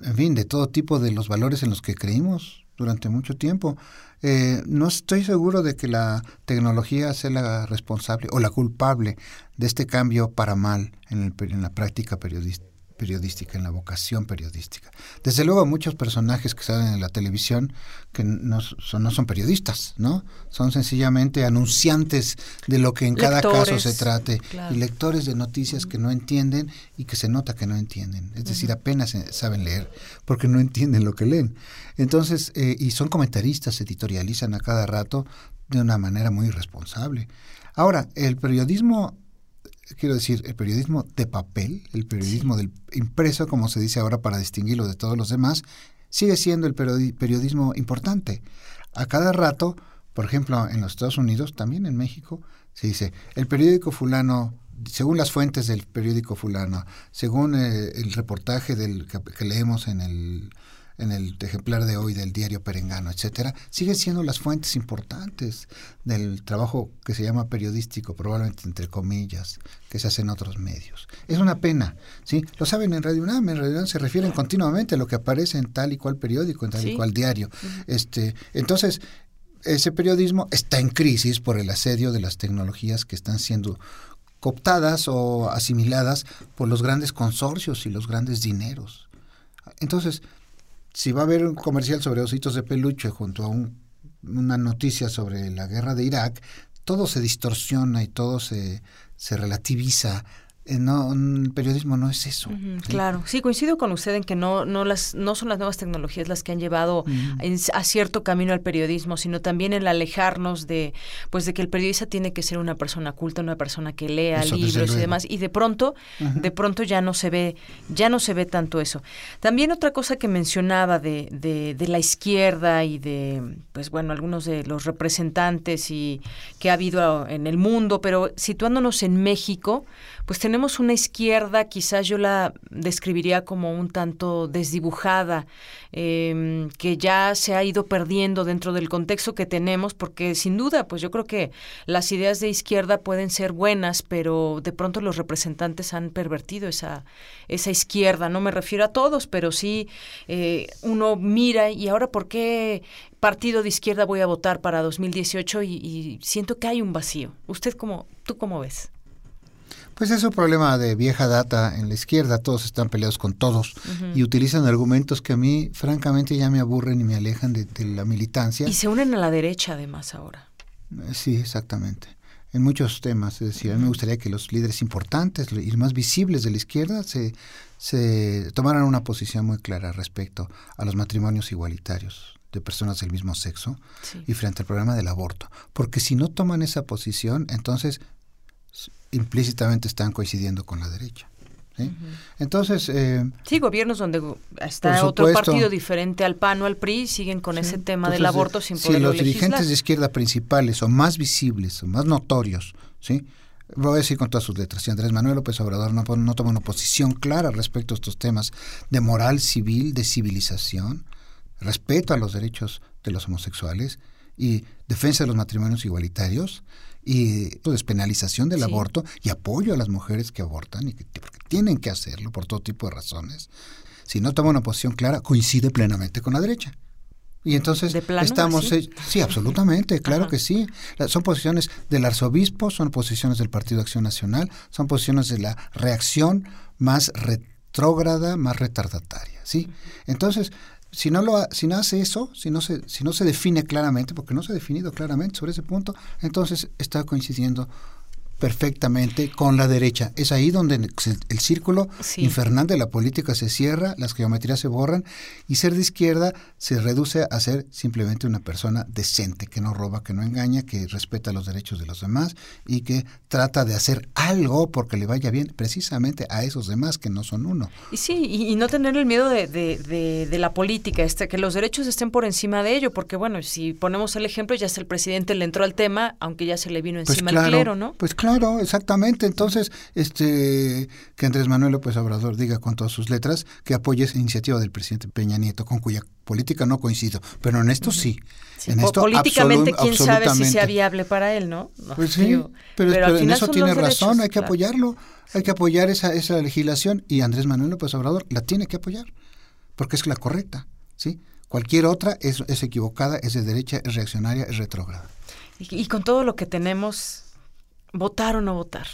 en fin, de todo tipo de los valores en los que creímos durante mucho tiempo. Eh, no estoy seguro de que la tecnología sea la responsable o la culpable de este cambio para mal en, el, en la práctica periodística periodística, en la vocación periodística. Desde luego muchos personajes que salen en la televisión que no son, no son periodistas, ¿no? Son sencillamente anunciantes de lo que en cada caso se trate y lectores de noticias que no entienden y que se nota que no entienden. Es decir, apenas saben leer porque no entienden lo que leen. Entonces, eh, y son comentaristas, editorializan a cada rato de una manera muy irresponsable. Ahora, el periodismo quiero decir, el periodismo de papel, el periodismo del impreso, como se dice ahora para distinguirlo de todos los demás, sigue siendo el periodismo importante. A cada rato, por ejemplo, en los Estados Unidos, también en México, se dice, el periódico fulano, según las fuentes del periódico fulano, según eh, el reportaje del, que leemos en el en el ejemplar de hoy del diario Perengano, etcétera, siguen siendo las fuentes importantes del trabajo que se llama periodístico, probablemente entre comillas, que se hace en otros medios. Es una pena, ¿sí? Lo saben en Radio UNAM, en Radio UNAM se refieren continuamente a lo que aparece en tal y cual periódico, en tal y cual diario. Este, entonces, ese periodismo está en crisis por el asedio de las tecnologías que están siendo cooptadas o asimiladas por los grandes consorcios y los grandes dineros. Entonces, si va a haber un comercial sobre ositos de peluche junto a una noticia sobre la guerra de Irak, todo se distorsiona y todo se, se relativiza no, el periodismo no es eso. claro, sí, coincido con usted en que no, no, las, no son las nuevas tecnologías las que han llevado a cierto camino al periodismo, sino también el alejarnos de, pues de que el periodista tiene que ser una persona culta, una persona que lea libros y demás, y de pronto, de pronto ya no se ve, ya no se ve tanto eso. También otra cosa que mencionaba de, de, de la izquierda y de, pues bueno, algunos de los representantes y que ha habido en el mundo, pero situándonos en México, pues tenemos una izquierda, quizás yo la describiría como un tanto desdibujada, em, que ya se ha ido perdiendo dentro del contexto que tenemos, porque sin duda, pues yo creo que las ideas de izquierda pueden ser buenas, pero de pronto los representantes han pervertido esa, esa izquierda. No me refiero a todos, pero sí eh, uno mira y ahora por qué partido de izquierda voy a votar para 2018 y, y siento que hay un vacío. ¿Usted cómo, tú cómo ves? Pues es un problema de vieja data en la izquierda, todos están peleados con todos y utilizan argumentos que a mí francamente ya me aburren y me alejan de, la militancia. Y se unen a la derecha además ahora. Eh, sí, exactamente. en muchos temas. Es decir, a mí me gustaría que los líderes importantes y más visibles de la izquierda se, se tomaran una posición muy clara respecto a los matrimonios igualitarios de personas del mismo sexo y frente al problema del aborto. Porque si no toman esa posición, entonces implícitamente están coincidiendo con la derecha. Entonces... Eh, sí, gobiernos donde está otro partido diferente al PAN o al PRI siguen con ese tema del aborto sin poder Si los dirigentes de izquierda principales o más visibles o más notorios, ¿sí? Voy a decir con todas sus letras, si Andrés Manuel López Obrador no, no toma una posición clara respecto a estos temas de moral civil, de civilización, respeto a los derechos de los homosexuales y defensa de los matrimonios igualitarios, y despenalización del aborto y apoyo a las mujeres que abortan y que tienen que hacerlo por todo tipo de razones. Si no toma una posición clara, coincide plenamente con la derecha. Y entonces estamos... Sí, absolutamente, claro que sí. Son posiciones del arzobispo, son posiciones del Partido Acción Nacional, son posiciones de la reacción más retrógrada, más retardataria. ¿sí? Entonces, si no lo si no hace eso, si no se si no se define claramente, porque no se ha definido claramente sobre ese punto, entonces está coincidiendo perfectamente con la derecha. Es ahí donde el círculo infernal de la política se cierra, las geometrías se borran y ser de izquierda se reduce a ser simplemente una persona decente, que no roba, que no engaña, que respeta los derechos de los demás y que trata de hacer algo porque le vaya bien precisamente a esos demás que no son uno. Y sí, y, no tener el miedo de, de, la política, este, que los derechos estén por encima de ello, porque bueno, si ponemos el ejemplo, ya hasta el presidente le entró al tema, aunque ya se le vino pues encima el clero, ¿no? Pues Claro, exactamente. Entonces, este que Andrés Manuel López Obrador diga con todas sus letras que apoye esa iniciativa del presidente Peña Nieto, con cuya política no coincido, pero en esto sí. En esto políticamente, quién sabe si sea viable para él, ¿no? pues sí, pero, en eso tiene razón, hay que apoyarlo, hay que apoyar esa, esa legislación y Andrés Manuel López Obrador la tiene que apoyar, porque es la correcta, ¿sí? Cualquier otra es, es equivocada, es de derecha, es reaccionaria, es retrógrada. y con todo lo que tenemos ¿Votar o no votar?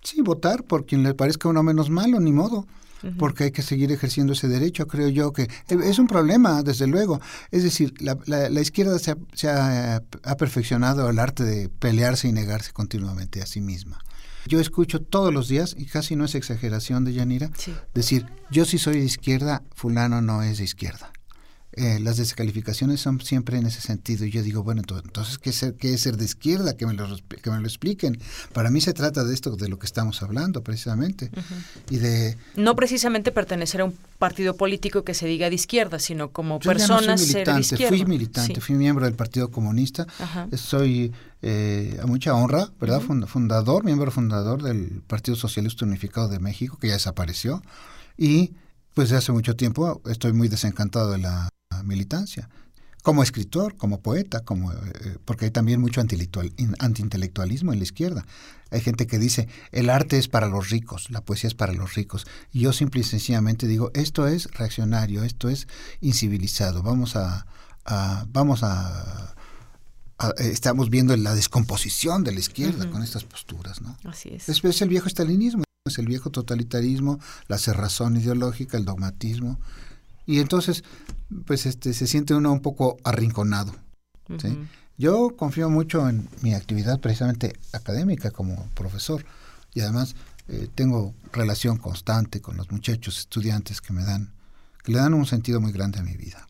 Sí, votar por quien le parezca uno menos malo, ni modo. Porque hay que seguir ejerciendo ese derecho, creo yo que eh, es un problema, desde luego. Es decir, la, la, izquierda se, ha, se ha, perfeccionado el arte de pelearse y negarse continuamente a sí misma. Yo escucho todos los días, y casi no es exageración de Yanira, decir, yo sí soy de izquierda, fulano no es de izquierda. Eh, las descalificaciones son siempre en ese sentido. Y yo digo, bueno, entonces, ¿qué es ser, qué es ser de izquierda? Que me, lo, que me lo expliquen. Para mí se trata de esto, de lo que estamos hablando, precisamente. y de No precisamente pertenecer a un partido político que se diga de izquierda, sino como personas ser de izquierda. Fui militante, fui miembro del Partido Comunista. Soy eh, a mucha honra, ¿verdad? Fundador, miembro fundador del Partido Socialista Unificado de México, que ya desapareció. Y pues de hace mucho tiempo estoy muy desencantado de la militancia, como escritor, como poeta, como eh, porque hay también mucho antiintelectualismo en la izquierda. Hay gente que dice, el arte es para los ricos, la poesía es para los ricos. Y yo simple y sencillamente digo, esto es reaccionario, esto es incivilizado. Vamos a, vamos a, estamos viendo la descomposición de la izquierda con estas posturas, ¿no? Así es. Es, el viejo estalinismo, es el viejo totalitarismo, la cerrazón ideológica, el dogmatismo. Y entonces, pues este, se siente uno un poco arrinconado. Yo confío mucho en mi actividad precisamente académica como profesor y además eh, tengo relación constante con los muchachos estudiantes que me dan, que le dan un sentido muy grande a mi vida.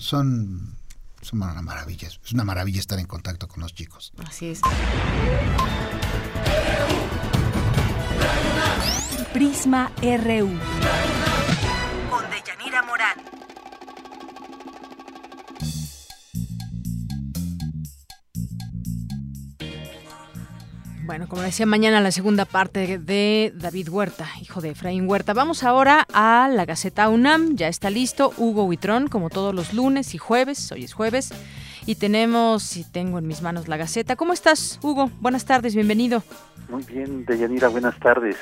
Son, son, una maravilla, es una maravilla estar en contacto con los chicos. Así es. Prisma RU. Bueno, como decía mañana la segunda parte de David Huerta, hijo de Efraín Huerta. Vamos ahora a la Gaceta UNAM. Ya está listo Hugo Huitrón, como todos los lunes y jueves. Hoy es jueves. Y tenemos, y tengo en mis manos la Gaceta. ¿Cómo estás, Hugo? Buenas tardes, bienvenido. Muy bien, Deyanira, buenas tardes.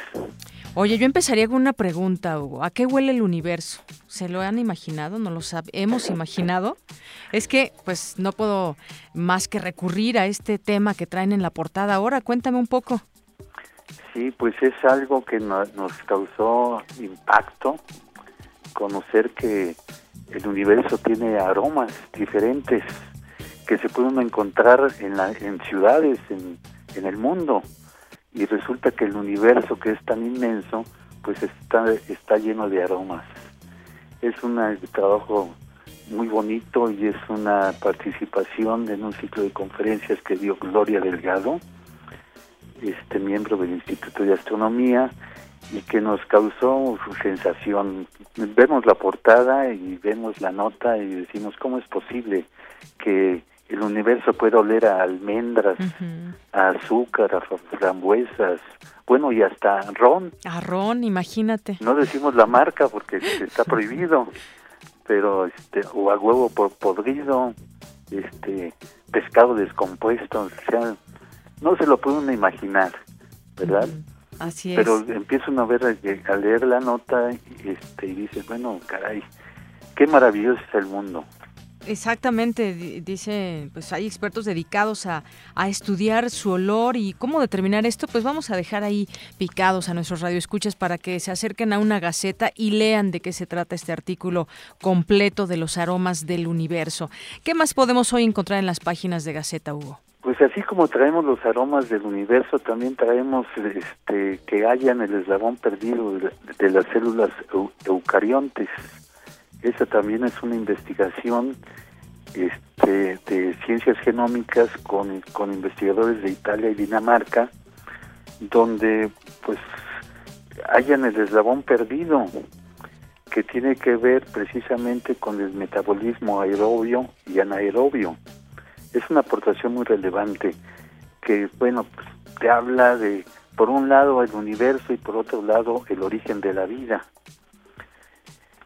Oye, yo empezaría con una pregunta, Hugo. ¿A qué huele el universo? ¿Se lo han imaginado? ¿No lo hemos imaginado? Es que, pues, no puedo más que recurrir a este tema que traen en la portada ahora. Cuéntame un poco. Sí, pues es algo que nos causó impacto conocer que el universo tiene aromas diferentes que se pueden encontrar en, la, en ciudades, en en el mundo y resulta que el universo que es tan inmenso pues está, está lleno de aromas. Es un trabajo muy bonito y es una participación en un ciclo de conferencias que dio Gloria Delgado, este miembro del Instituto de Astronomía, y que nos causó su sensación. Vemos la portada y vemos la nota y decimos, ¿cómo es posible que el universo pueda oler a almendras, a azúcar, a frambuesas, bueno, y hasta ron. A ron, imagínate. No decimos la marca porque está prohibido, pero este o a huevo podrido, este pescado descompuesto, o sea, no se lo puede uno imaginar, ¿verdad? Así es. Pero empieza uno a ver a leer la nota este y dice, bueno, caray, qué maravilloso es el mundo. Exactamente, dice, pues hay expertos dedicados a, a, estudiar su olor y cómo determinar esto, pues vamos a dejar ahí picados a nuestros radioescuchas para que se acerquen a una gaceta y lean de qué se trata este artículo completo de los aromas del universo. ¿Qué más podemos hoy encontrar en las páginas de Gaceta, Hugo? Pues así como traemos los aromas del universo, también traemos este, que hayan el eslabón perdido de, las células eucariontes esa también es una investigación este, de ciencias genómicas con, con investigadores de Italia y Dinamarca, donde pues hayan el eslabón perdido que tiene que ver precisamente con el metabolismo aerobio y anaerobio. Es una aportación muy relevante que, bueno, pues, te habla de, por un lado, el universo y por otro lado, el origen de la vida.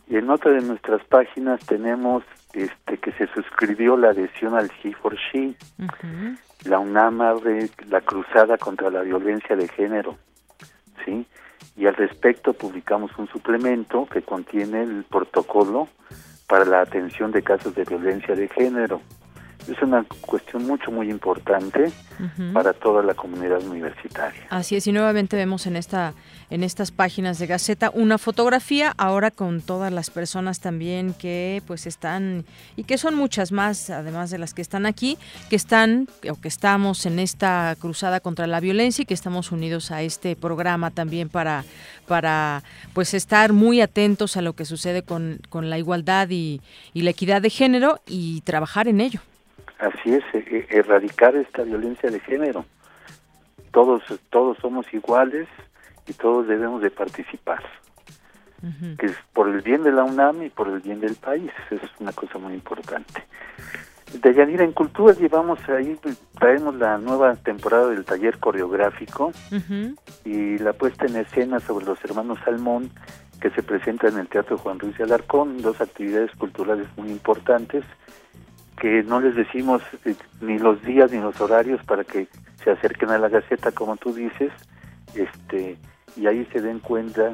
Y en otra de nuestras páginas tenemos este que se suscribió la adhesión al She for She, la UNAM de la cruzada contra la violencia de género, ¿sí? Y al respecto publicamos un suplemento que contiene el protocolo para la atención de casos de violencia de género es una cuestión mucho, muy importante para toda la comunidad universitaria. Así es, y nuevamente vemos en esta en estas páginas de Gaceta una fotografía ahora con todas las personas también que pues están y que son muchas más además de las que están aquí que están o que estamos en esta cruzada contra la violencia y que estamos unidos a este programa también para para pues estar muy atentos a lo que sucede con, con la igualdad y, la equidad de género y trabajar en ello. Así es, e, e, erradicar esta violencia de género. Todos, todos somos iguales y todos debemos de participar. Que es por el bien de la UNAM y por el bien del país, es una cosa muy importante. De Yanira en Cultura llevamos ahí, traemos la nueva temporada del taller coreográfico y la puesta en escena sobre los hermanos Salmón que se presenta en el Teatro Juan Ruiz de Alarcón, dos actividades culturales muy importantes que no les decimos eh, ni los días ni los horarios para que se acerquen a la Gaceta, como tú dices, este y ahí se den cuenta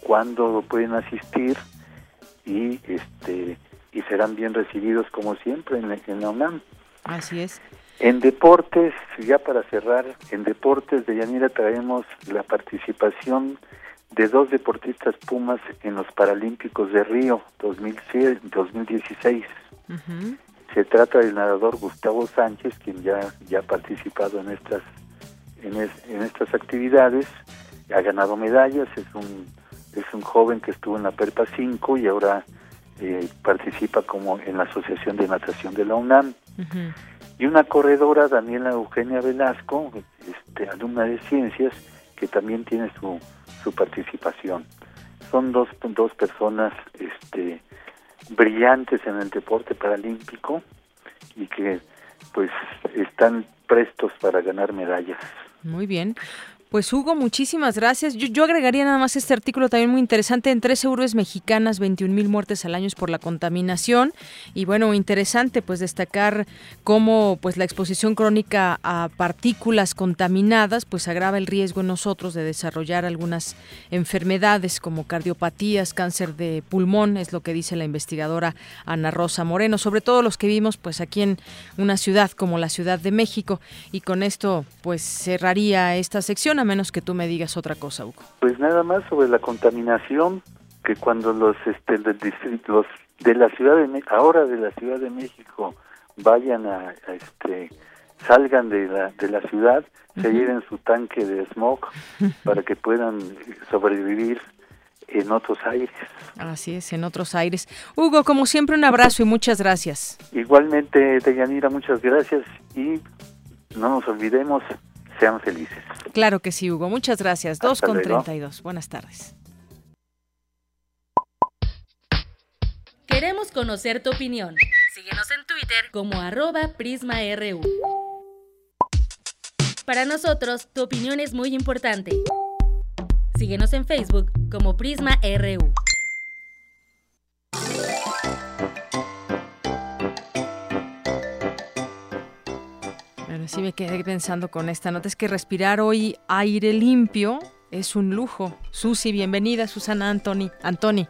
cuándo pueden asistir y este y serán bien recibidos como siempre en, en la UNAM. Así es. En deportes, ya para cerrar, en deportes de Yanira traemos la participación de dos deportistas Pumas en los Paralímpicos de Río 2016. Se trata del nadador Gustavo Sánchez, quien ya, ya ha participado en estas, en, en estas actividades, ha ganado medallas, es un, es un joven que estuvo en la Perpa 5 y ahora eh, participa como en la Asociación de Natación de la UNAM. Y una corredora, Daniela Eugenia Velasco, este, alumna de ciencias, que también tiene su, su participación. Son dos, dos personas este, brillantes en el deporte paralímpico y que pues están prestos para ganar medallas. Muy bien. Pues Hugo, muchísimas gracias. Yo, agregaría nada más este artículo también muy interesante. En tres euros mexicanas, 21 mil muertes al año por la contaminación. Y bueno, interesante pues destacar cómo pues la exposición crónica a partículas contaminadas pues agrava el riesgo en nosotros de desarrollar algunas enfermedades como cardiopatías, cáncer de pulmón, es lo que dice la investigadora Ana Rosa Moreno. Sobre todo los que vivimos pues aquí en una ciudad como la Ciudad de México. Y con esto pues cerraría esta sección a menos que tú me digas otra cosa, Hugo. Pues nada más sobre la contaminación, que cuando los, este, distritos de la Ciudad de ahora de la Ciudad de México vayan a, este salgan de la, de la ciudad, se lleven su tanque de smog para que puedan sobrevivir en otros aires. Así es, en otros aires. Hugo, como siempre, un abrazo y muchas gracias. Igualmente, Deyanira, muchas gracias y no nos olvidemos, sean felices. Claro que sí, Hugo. Muchas gracias. Dos con treinta y dos. Buenas tardes. Queremos conocer tu opinión. Síguenos en Twitter como arroba PrismaRU. Para nosotros, tu opinión es muy importante. Síguenos en Facebook como Prisma Bueno, sí me quedé pensando con esta nota. Es que respirar hoy aire limpio es un lujo. Susi, bienvenida. Susana Antoni. Antoni.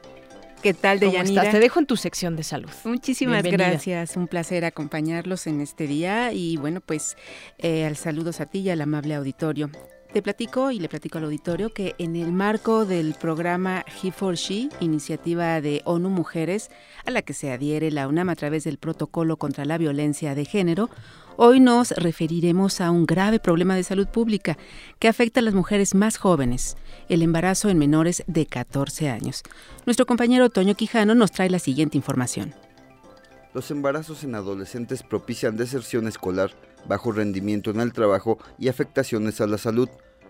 ¿Qué tal, Deyanira? Te dejo en tu sección de salud. Muchísimas gracias. Un placer acompañarlos en este día. Y bueno, pues eh, al saludos a ti y al amable auditorio. Te platico y le platico al auditorio que en el marco del programa He for She, iniciativa de ONU Mujeres, a la que se adhiere la UNAM a través del Protocolo contra la Violencia de Género, hoy nos referiremos a un grave problema de salud pública que afecta a las mujeres más jóvenes, el embarazo en menores de 14 años. Nuestro compañero Toño Quijano nos trae la siguiente información. Los embarazos en adolescentes propician deserción escolar, bajo rendimiento en el trabajo y afectaciones a la salud.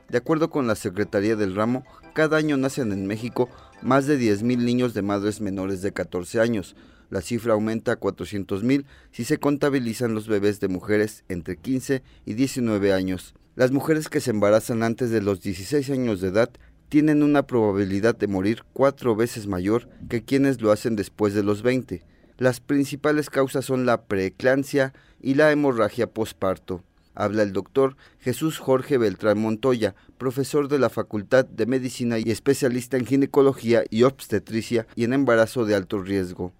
De acuerdo con la Secretaría del Ramo, cada año nacen en México más de 10.000 niños de madres menores de 14 años. La cifra aumenta a 400.000 si se contabilizan los bebés de mujeres entre 15 y 19 años. Las mujeres que se embarazan antes de los 16 años de edad tienen una probabilidad de morir cuatro veces mayor que quienes lo hacen después de los 20. Las principales causas son la preeclampsia y la hemorragia posparto. Habla el doctor Jesús Jorge Beltrán Montoya, profesor de la Facultad de Medicina y especialista en ginecología y obstetricia y en embarazo de alto riesgo.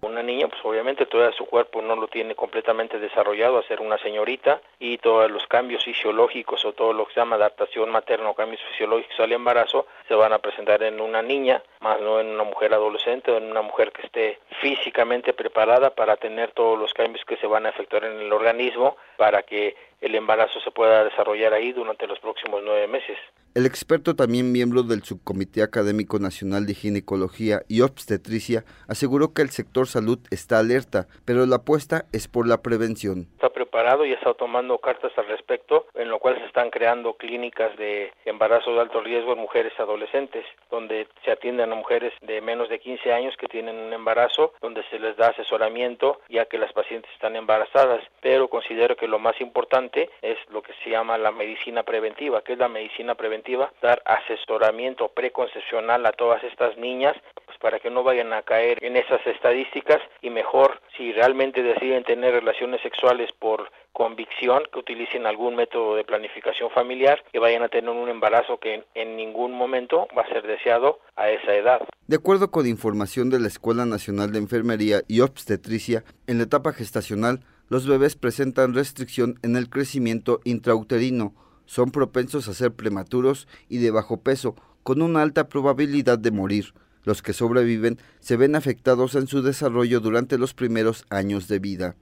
Obviamente todavía su cuerpo no lo tiene completamente desarrollado a ser una señorita y todos los cambios fisiológicos o todo lo que se llama adaptación materna o cambios fisiológicos al embarazo se van a presentar en una niña, más no en una mujer adolescente o en una mujer que esté físicamente preparada para tener todos los cambios que se van a efectuar en el organismo para que el embarazo se pueda desarrollar ahí durante los próximos nueve meses. El experto, también miembro del Subcomité Académico Nacional de Ginecología y Obstetricia, aseguró que el sector salud está alerta, pero la apuesta es por la prevención. Está preparado y está tomando cartas al respecto, en lo cual se están creando clínicas de embarazo de alto riesgo en mujeres adolescentes, donde se atienden a mujeres de menos de 15 años que tienen un embarazo, donde se les da asesoramiento ya que las pacientes están embarazadas, pero considero que lo más importante es lo que se llama la medicina preventiva, que es la medicina preventiva dar asesoramiento preconcepcional a todas estas niñas pues para que no vayan a caer en esas estadísticas y mejor si realmente deciden tener relaciones sexuales por convicción que utilicen algún método de planificación familiar que vayan a tener un embarazo que en ningún momento va a ser deseado a esa edad. De acuerdo con información de la Escuela Nacional de Enfermería y Obstetricia, en la etapa gestacional los bebés presentan restricción en el crecimiento intrauterino, son propensos a ser prematuros y de bajo peso, con una alta probabilidad de morir. Los que sobreviven se ven afectados en su desarrollo durante los primeros años de vida.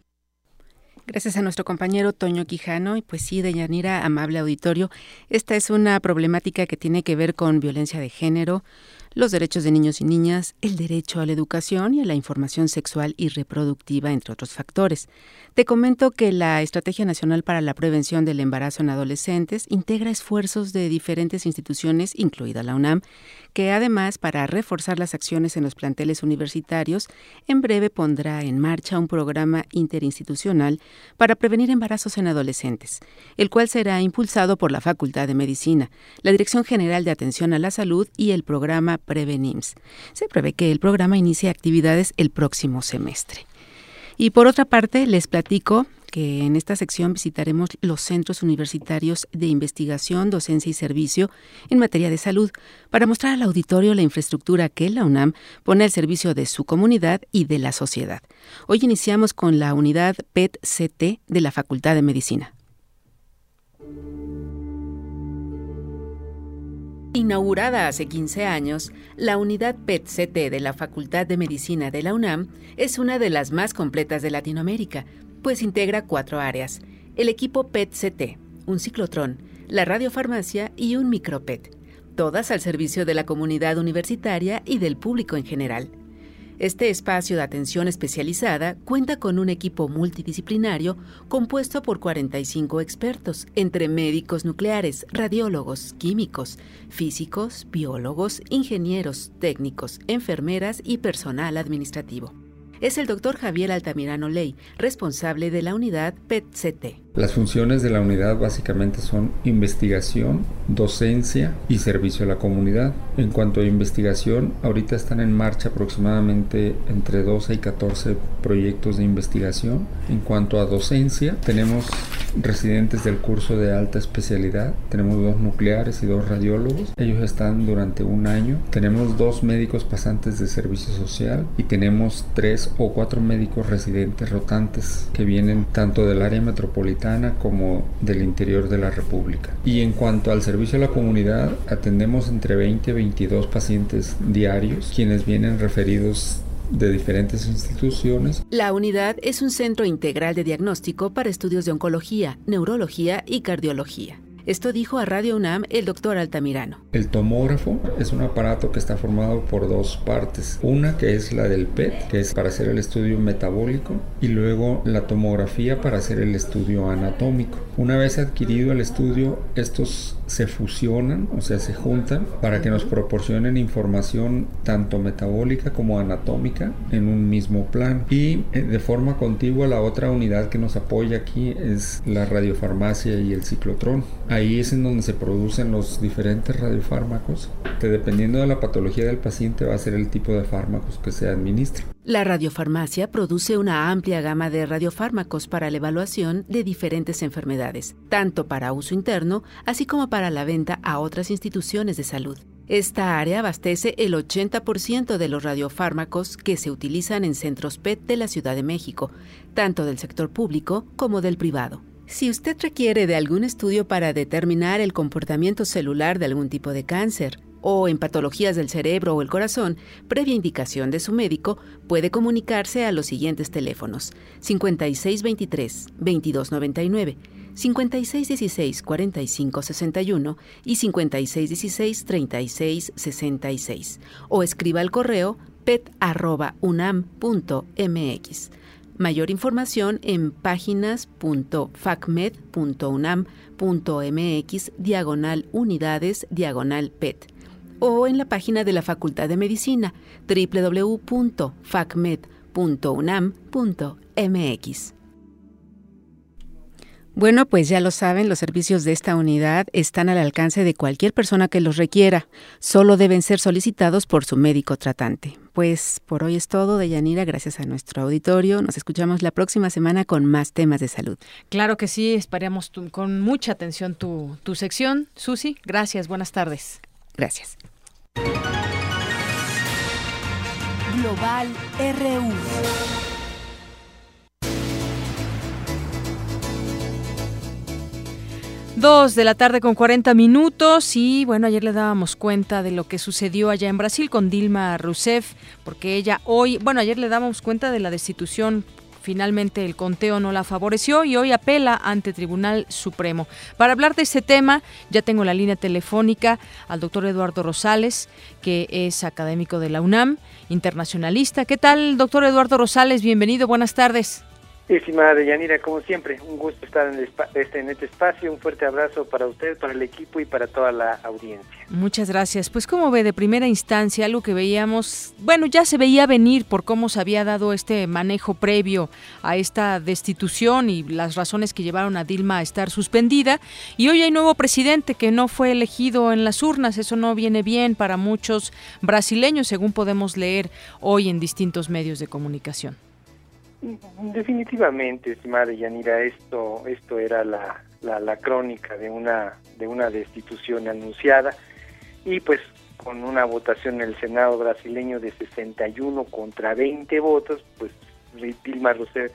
Gracias a nuestro compañero Toño Quijano y pues sí, Deyanira, amable auditorio, esta es una problemática que tiene que ver con violencia de género, los derechos de niños y niñas, el derecho a la educación y a la información sexual y reproductiva, entre otros factores. Te comento que la Estrategia Nacional para la Prevención del Embarazo en Adolescentes integra esfuerzos de diferentes instituciones, incluida la UNAM, que además, para reforzar las acciones en los planteles universitarios, en breve pondrá en marcha un programa interinstitucional para prevenir embarazos en adolescentes, el cual será impulsado por la Facultad de Medicina, la Dirección General de Atención a la Salud y el programa Prevenims. Se prevé que el programa inicie actividades el próximo semestre. Y por otra parte, les platico que en esta sección visitaremos los centros universitarios de investigación, docencia y servicio en materia de salud para mostrar al auditorio la infraestructura que la UNAM pone al servicio de su comunidad y de la sociedad. Hoy iniciamos con la unidad PET-CT de la Facultad de Medicina. Inaugurada hace 15 años, la unidad PET-CT de la Facultad de Medicina de la UNAM es una de las más completas de Latinoamérica, pues integra cuatro áreas, el equipo PET-CT, un ciclotrón, la radiofarmacia y un micropet, todas al servicio de la comunidad universitaria y del público en general. Este espacio de atención especializada cuenta con un equipo multidisciplinario compuesto por 45 expertos, entre médicos nucleares, radiólogos, químicos, físicos, biólogos, ingenieros, técnicos, enfermeras y personal administrativo. Es el doctor Javier Altamirano Ley, responsable de la unidad PET-CT. Las funciones de la unidad básicamente son investigación, docencia y servicio a la comunidad. En cuanto a investigación, ahorita están en marcha aproximadamente entre 12 y 14 proyectos de investigación. En cuanto a docencia, tenemos residentes del curso de alta especialidad, tenemos dos nucleares y dos radiólogos. Ellos están durante un año. Tenemos dos médicos pasantes de servicio social y tenemos tres o cuatro médicos residentes rotantes que vienen tanto del área metropolitana como del interior de la República. Y en cuanto al servicio a la comunidad, atendemos entre 20 y 22 pacientes diarios, quienes vienen referidos de diferentes instituciones. La unidad es un centro integral de diagnóstico para estudios de oncología, neurología y cardiología. Esto dijo a Radio UNAM el doctor Altamirano. El tomógrafo es un aparato que está formado por dos partes. Una que es la del PET, que es para hacer el estudio metabólico, y luego la tomografía para hacer el estudio anatómico. Una vez adquirido el estudio, estos se fusionan, o sea, se juntan para que nos proporcionen información tanto metabólica como anatómica en un mismo plan. Y eh, de forma contigua la otra unidad que nos apoya aquí es la radiofarmacia y el ciclotrón. Ahí es en donde se producen los diferentes radiofármacos, que dependiendo de la patología del paciente va a ser el tipo de fármacos que se administra. La radiofarmacia produce una amplia gama de radiofármacos para la evaluación de diferentes enfermedades, tanto para uso interno, así como para la venta a otras instituciones de salud. Esta área abastece el 80% de los radiofármacos que se utilizan en centros PET de la Ciudad de México, tanto del sector público como del privado. Si usted requiere de algún estudio para determinar el comportamiento celular de algún tipo de cáncer, o en patologías del cerebro o el corazón, previa indicación de su médico, puede comunicarse a los siguientes teléfonos. 5623-2299, 5616-4561 y 5616-3666 o escriba al correo pet.unam.mx. Mayor información en páginas.facmed.unam.mx diagonal unidades diagonal PET o en la página de la Facultad de Medicina www.facmed.unam.mx. Bueno, pues ya lo saben, los servicios de esta unidad están al alcance de cualquier persona que los requiera. Solo deben ser solicitados por su médico tratante. Pues por hoy es todo, Deyanira, gracias a nuestro auditorio. Nos escuchamos la próxima semana con más temas de salud. Claro que sí, esperamos con mucha atención tu, tu sección. Susi, gracias, buenas tardes. Gracias. Global RU. Dos de la tarde con 40 minutos y bueno, ayer le dábamos cuenta de lo que sucedió allá en Brasil con Dilma Rousseff, porque ella hoy, bueno, ayer le dábamos cuenta de la destitución Finalmente el conteo no la favoreció y hoy apela ante Tribunal Supremo. Para hablar de este tema, ya tengo la línea telefónica al doctor Eduardo Rosales, que es académico de la UNAM, internacionalista. ¿Qué tal, doctor Eduardo Rosales? Bienvenido, buenas tardes. Estimada Deyanira, como siempre, un gusto estar en, este, en este espacio. Un fuerte abrazo para usted, para el equipo y para toda la audiencia. Muchas gracias. Pues como ve de primera instancia, algo que veíamos, bueno, ya se veía venir por cómo se había dado este manejo previo a esta destitución y las razones que llevaron a Dilma a estar suspendida. Y hoy hay nuevo presidente que no fue elegido en las urnas. Eso no viene bien para muchos brasileños, según podemos leer hoy en distintos medios de comunicación. Definitivamente, estimada Yanira, esto, esto era la, la, crónica de una, de una destitución anunciada y pues con una votación en el Senado brasileño de 61 contra 20 votos, pues Dilma Rousseff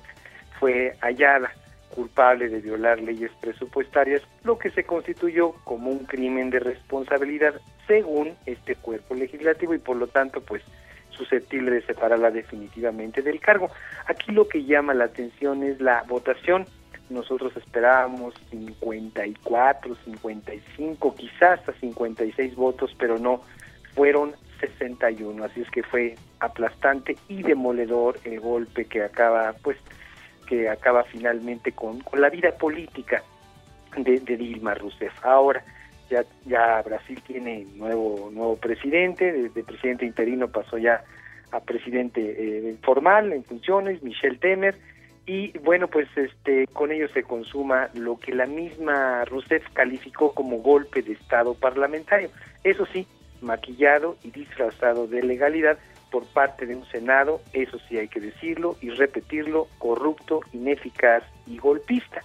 fue hallada culpable de violar leyes presupuestarias, lo que se constituyó como un crimen de responsabilidad según este cuerpo legislativo y por lo tanto pues susceptible de separarla definitivamente del cargo. Aquí lo que llama la atención es la votación nosotros esperábamos 54, 55, quizás hasta 56 votos, pero no, fueron 61, así es que fue aplastante y demoledor el golpe que acaba, pues, que acaba finalmente con, con la vida política de, Dilma Rousseff. Ahora, ya, ya Brasil tiene nuevo, nuevo presidente, desde presidente interino pasó ya a presidente eh, formal en funciones, Michel Temer, y bueno, pues este con ello se consuma lo que la misma Rousseff calificó como golpe de Estado parlamentario. Eso sí, maquillado y disfrazado de legalidad por parte de un Senado, eso sí hay que decirlo y repetirlo, corrupto, ineficaz y golpista.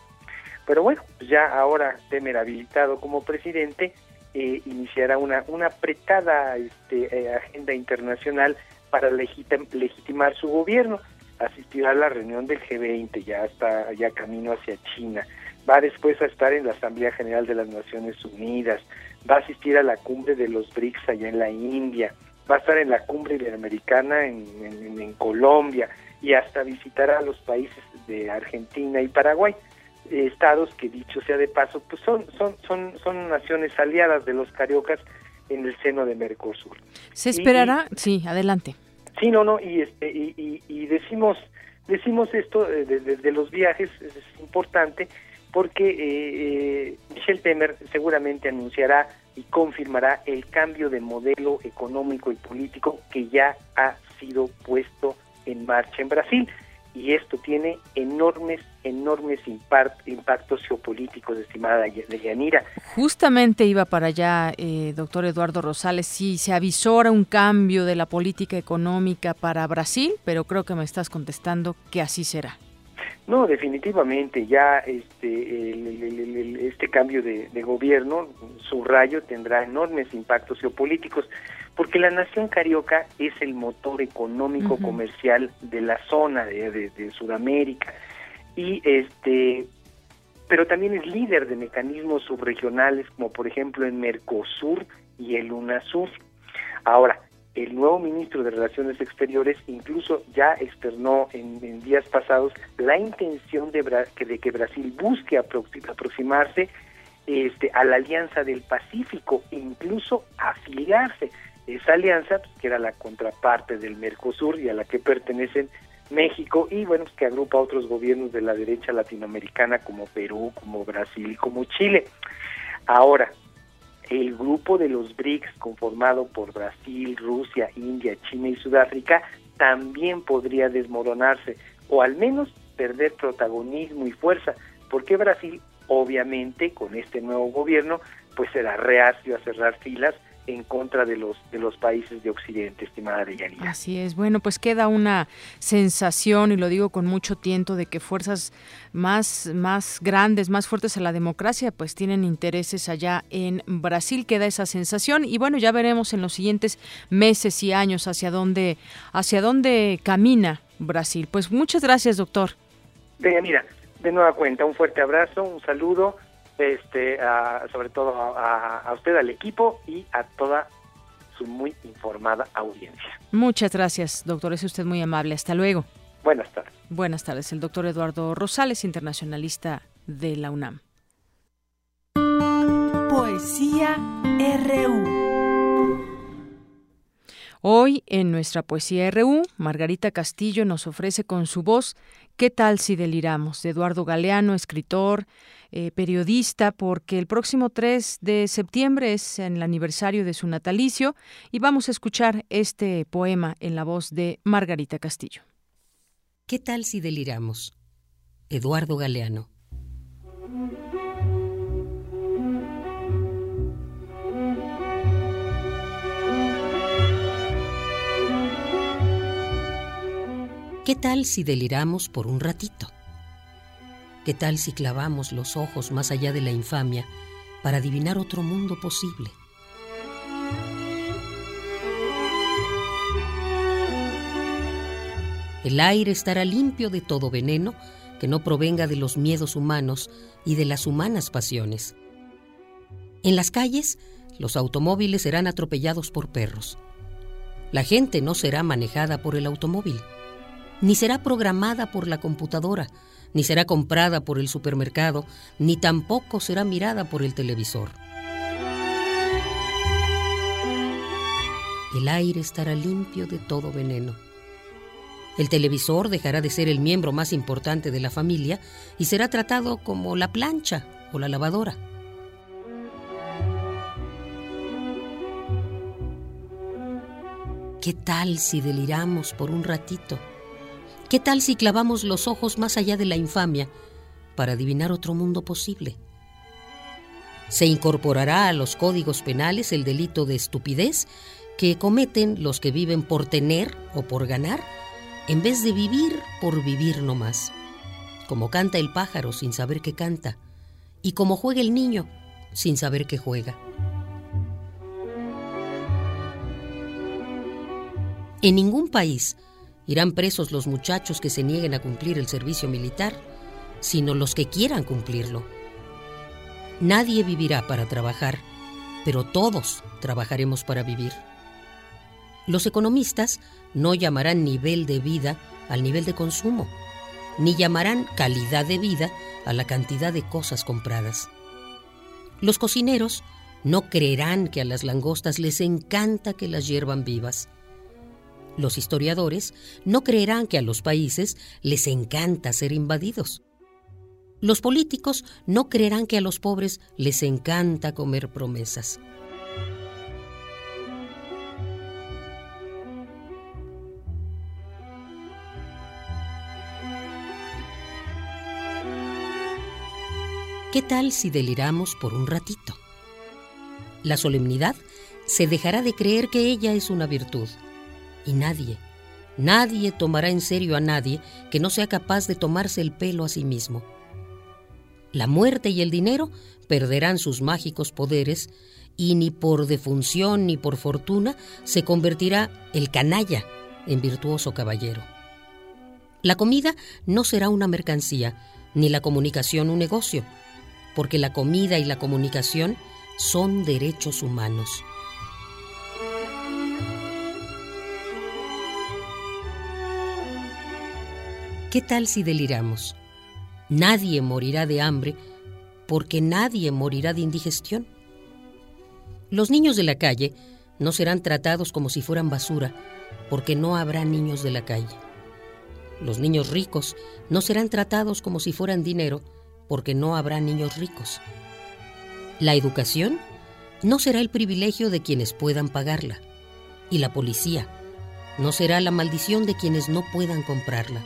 Pero bueno, ya ahora Temer habilitado como presidente, eh, iniciará una, una apretada este, eh, agenda internacional para legitimar su gobierno. Asistirá a la reunión del G20, ya está ya camino hacia China. Va después a estar en la Asamblea General de las Naciones Unidas. Va a asistir a la cumbre de los BRICS allá en la India. Va a estar en la cumbre iberoamericana en, en Colombia y hasta visitará a los países de Argentina y Paraguay estados que dicho sea de paso, pues son, son, son, son naciones aliadas de los cariocas en el seno de Mercosur. ¿Se esperará? sí, adelante. Sí, no, no, y, este, y, y, decimos, decimos esto de, los viajes, es importante, porque eh, eh, Michel Temer seguramente anunciará y confirmará el cambio de modelo económico y político que ya ha sido puesto en marcha en Brasil y esto tiene enormes, enormes impactos geopolíticos, estimada Yanira. Justamente iba para allá, eh, doctor Eduardo Rosales, si se avisora un cambio de la política económica para Brasil, pero creo que me estás contestando que así será. No, definitivamente, ya este, este cambio de, de gobierno, su rayo tendrá enormes impactos geopolíticos porque la nación carioca es el motor económico comercial de la zona de, Sudamérica y este pero también es líder de mecanismos subregionales como por ejemplo en Mercosur y el UNASUR. Ahora, el nuevo ministro de Relaciones Exteriores incluso ya externó en, días pasados la intención de, de que Brasil busque aproximarse este, a la Alianza del Pacífico e incluso afiliarse esa alianza, pues, que era la contraparte del Mercosur y a la que pertenecen México y bueno, pues, que agrupa a otros gobiernos de la derecha latinoamericana como Perú, como Brasil y como Chile. Ahora, el grupo de los BRICS conformado por Brasil, Rusia, India, China y Sudáfrica también podría desmoronarse o al menos perder protagonismo y fuerza, porque Brasil obviamente con este nuevo gobierno pues será reacio a cerrar filas en contra de los de los países de Occidente, estimada Deyanira. Así es. Bueno, pues queda una sensación y lo digo con mucho tiento de que fuerzas más más grandes, más fuertes a la democracia, pues tienen intereses allá en Brasil. Queda esa sensación y bueno, ya veremos en los siguientes meses y años hacia dónde hacia dónde camina Brasil. Pues muchas gracias, doctor. Deyanira, de nueva cuenta, un fuerte abrazo, un saludo este, sobre todo a, usted, al equipo y a toda su muy informada audiencia. Muchas gracias, doctor. Es usted muy amable. Hasta luego. Buenas tardes. Buenas tardes. El doctor Eduardo Rosales, internacionalista de la UNAM. Poesía RU. Hoy, en nuestra poesía RU, Margarita Castillo nos ofrece con su voz ¿Qué tal si deliramos? de Eduardo Galeano, escritor, eh, periodista, porque el próximo 3 de septiembre es el aniversario de su natalicio y vamos a escuchar este poema en la voz de Margarita Castillo. ¿Qué tal si deliramos? Eduardo Galeano. ¿Qué tal si deliramos por un ratito? ¿Qué tal si clavamos los ojos más allá de la infamia para adivinar otro mundo posible? El aire estará limpio de todo veneno que no provenga de los miedos humanos y de las humanas pasiones. En las calles, los automóviles serán atropellados por perros. La gente no será manejada por el automóvil ni será programada por la computadora ni será comprada por el supermercado, ni tampoco será mirada por el televisor. El aire estará limpio de todo veneno. El televisor dejará de ser el miembro más importante de la familia y será tratado como la plancha o la lavadora. ¿Qué tal si deliramos por un ratito? ¿Qué tal si clavamos los ojos más allá de la infamia para adivinar otro mundo posible? Se incorporará a los códigos penales el delito de estupidez que cometen los que viven por tener o por ganar, en vez de vivir por vivir nomás. Como canta el pájaro sin saber que canta, y como juega el niño sin saber que juega. En ningún país irán presos los muchachos que se nieguen a cumplir el servicio militar, sino los que quieran cumplirlo. Nadie vivirá para trabajar, pero todos trabajaremos para vivir. Los economistas no llamarán nivel de vida al nivel de consumo, ni llamarán calidad de vida a la cantidad de cosas compradas. Los cocineros no creerán que a las langostas les encanta que las hiervan vivas. Los historiadores no creerán que a los países les encanta ser invadidos. Los políticos no creerán que a los pobres les encanta comer promesas. ¿Qué tal si deliramos por un ratito? La solemnidad se dejará de creer que ella es una virtud. Y nadie, nadie tomará en serio a nadie que no sea capaz de tomarse el pelo a sí mismo. La muerte y el dinero perderán sus mágicos poderes y ni por defunción ni por fortuna se convertirá el canalla en virtuoso caballero. La comida no será una mercancía, ni la comunicación un negocio, porque la comida y la comunicación son derechos humanos. ¿Qué tal si deliramos? Nadie morirá de hambre porque nadie morirá de indigestión. Los niños de la calle no serán tratados como si fueran basura porque no habrá niños de la calle. Los niños ricos no serán tratados como si fueran dinero porque no habrá niños ricos. La educación no será el privilegio de quienes puedan pagarla. Y la policía no será la maldición de quienes no puedan comprarla.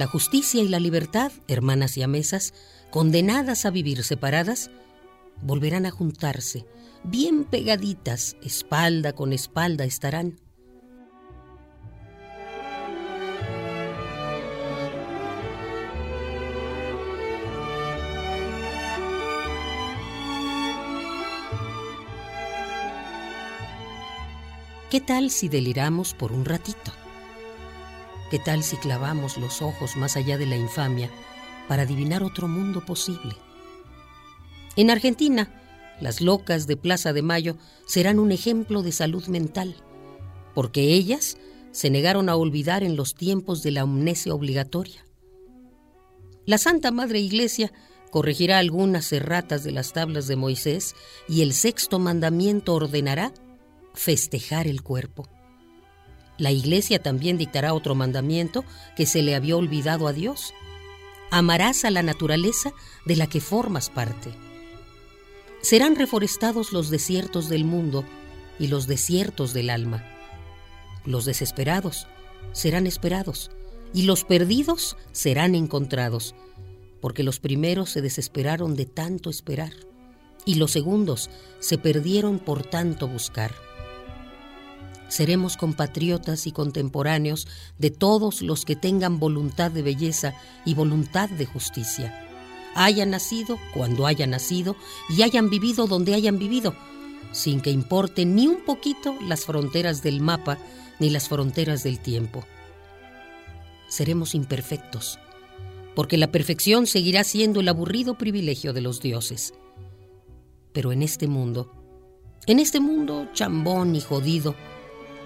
La justicia y la libertad, hermanas y amesas, condenadas a vivir separadas, volverán a juntarse, bien pegaditas, espalda con espalda estarán ¿Qué tal si deliramos por un ratito? ¿Qué tal si clavamos los ojos más allá de la infamia para adivinar otro mundo posible? En Argentina, las locas de Plaza de Mayo serán un ejemplo de salud mental, porque ellas se negaron a olvidar en los tiempos de la amnesia obligatoria. La Santa Madre Iglesia corregirá algunas erratas de las tablas de Moisés y el sexto mandamiento ordenará festejar el cuerpo. La Iglesia también dictará otro mandamiento que se le había olvidado a Dios. Amarás a la naturaleza de la que formas parte. Serán reforestados los desiertos del mundo y los desiertos del alma. Los desesperados serán esperados y los perdidos serán encontrados, porque los primeros se desesperaron de tanto esperar y los segundos se perdieron por tanto buscar seremos compatriotas y contemporáneos de todos los que tengan voluntad de belleza y voluntad de justicia. Hayan nacido cuando hayan nacido y hayan vivido donde hayan vivido, sin que importe ni un poquito las fronteras del mapa ni las fronteras del tiempo. Seremos imperfectos, porque la perfección seguirá siendo el aburrido privilegio de los dioses. Pero en este mundo, en este mundo chambón y jodido,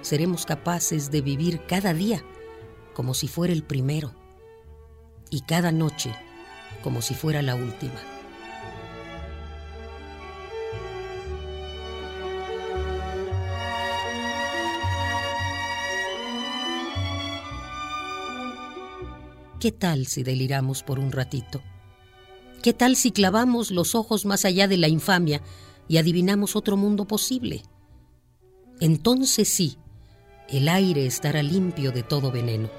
seremos capaces de vivir cada día como si fuera el primero. y cada noche como si fuera la última. ¿Qué tal si deliramos por un ratito? ¿Qué tal si clavamos los ojos más allá de la infamia y adivinamos otro mundo posible? Entonces sí, el aire estará limpio de todo veneno.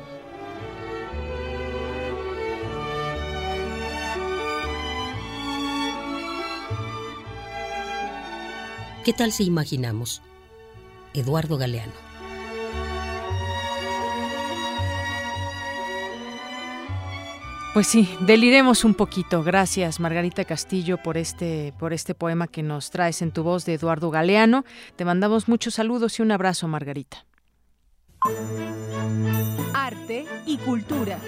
¿Qué tal si imaginamos? Eduardo Galeano. Pues sí, deliremos un poquito. Gracias, Margarita Castillo, por este, por este poema que nos traes en tu voz de Eduardo Galeano. Te mandamos muchos saludos y un abrazo, Margarita. Arte y cultura.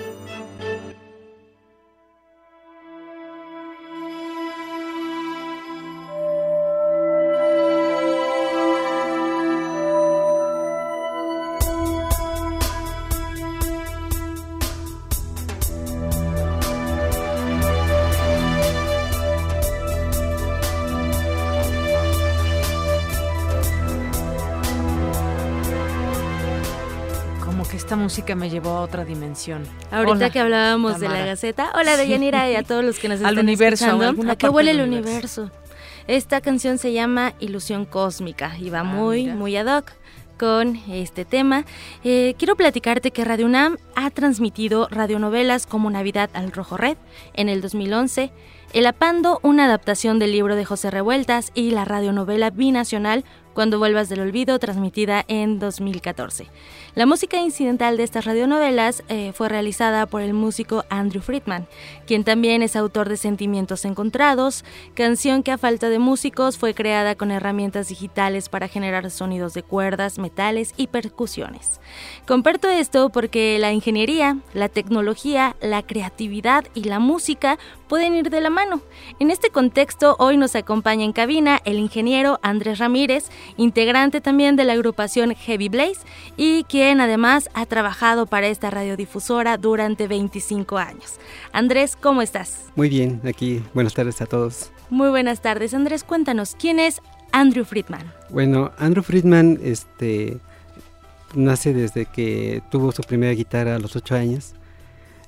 Música me llevó a otra dimensión. Ahorita que hablábamos de la Gaceta, hola Deyanira y a todos los que nos están Al universo, escuchando. ¿A qué huele el universo? Esta canción se llama Ilusión Cósmica y va muy, muy ad hoc con este tema. Eh, quiero platicarte que Radio UNAM ha transmitido radionovelas como Navidad al Rojo Red en el 2011, El Apando, una adaptación del libro de José Revueltas y la radionovela binacional Cuando vuelvas del olvido, transmitida en 2014. La música incidental de estas radionovelas eh, fue realizada por el músico Andrew Friedman, quien también es autor de Sentimientos Encontrados, canción que a falta de músicos fue creada con herramientas digitales para generar sonidos de cuerdas, metales y percusiones. Comparto esto porque la ingeniería, la tecnología, la creatividad y la música pueden ir de la mano. En este contexto, hoy nos acompaña en cabina el ingeniero Andrés Ramírez, integrante también de la agrupación Heavy Blaze y quien además ha trabajado para esta radiodifusora durante 25 años. Andrés, ¿cómo estás? Muy bien, aquí buenas tardes a todos. Muy buenas tardes. Andrés, cuéntanos, ¿quién es Andrew Friedman? Bueno, Andrew Friedman este, nace desde que tuvo su primera guitarra a los 8 años.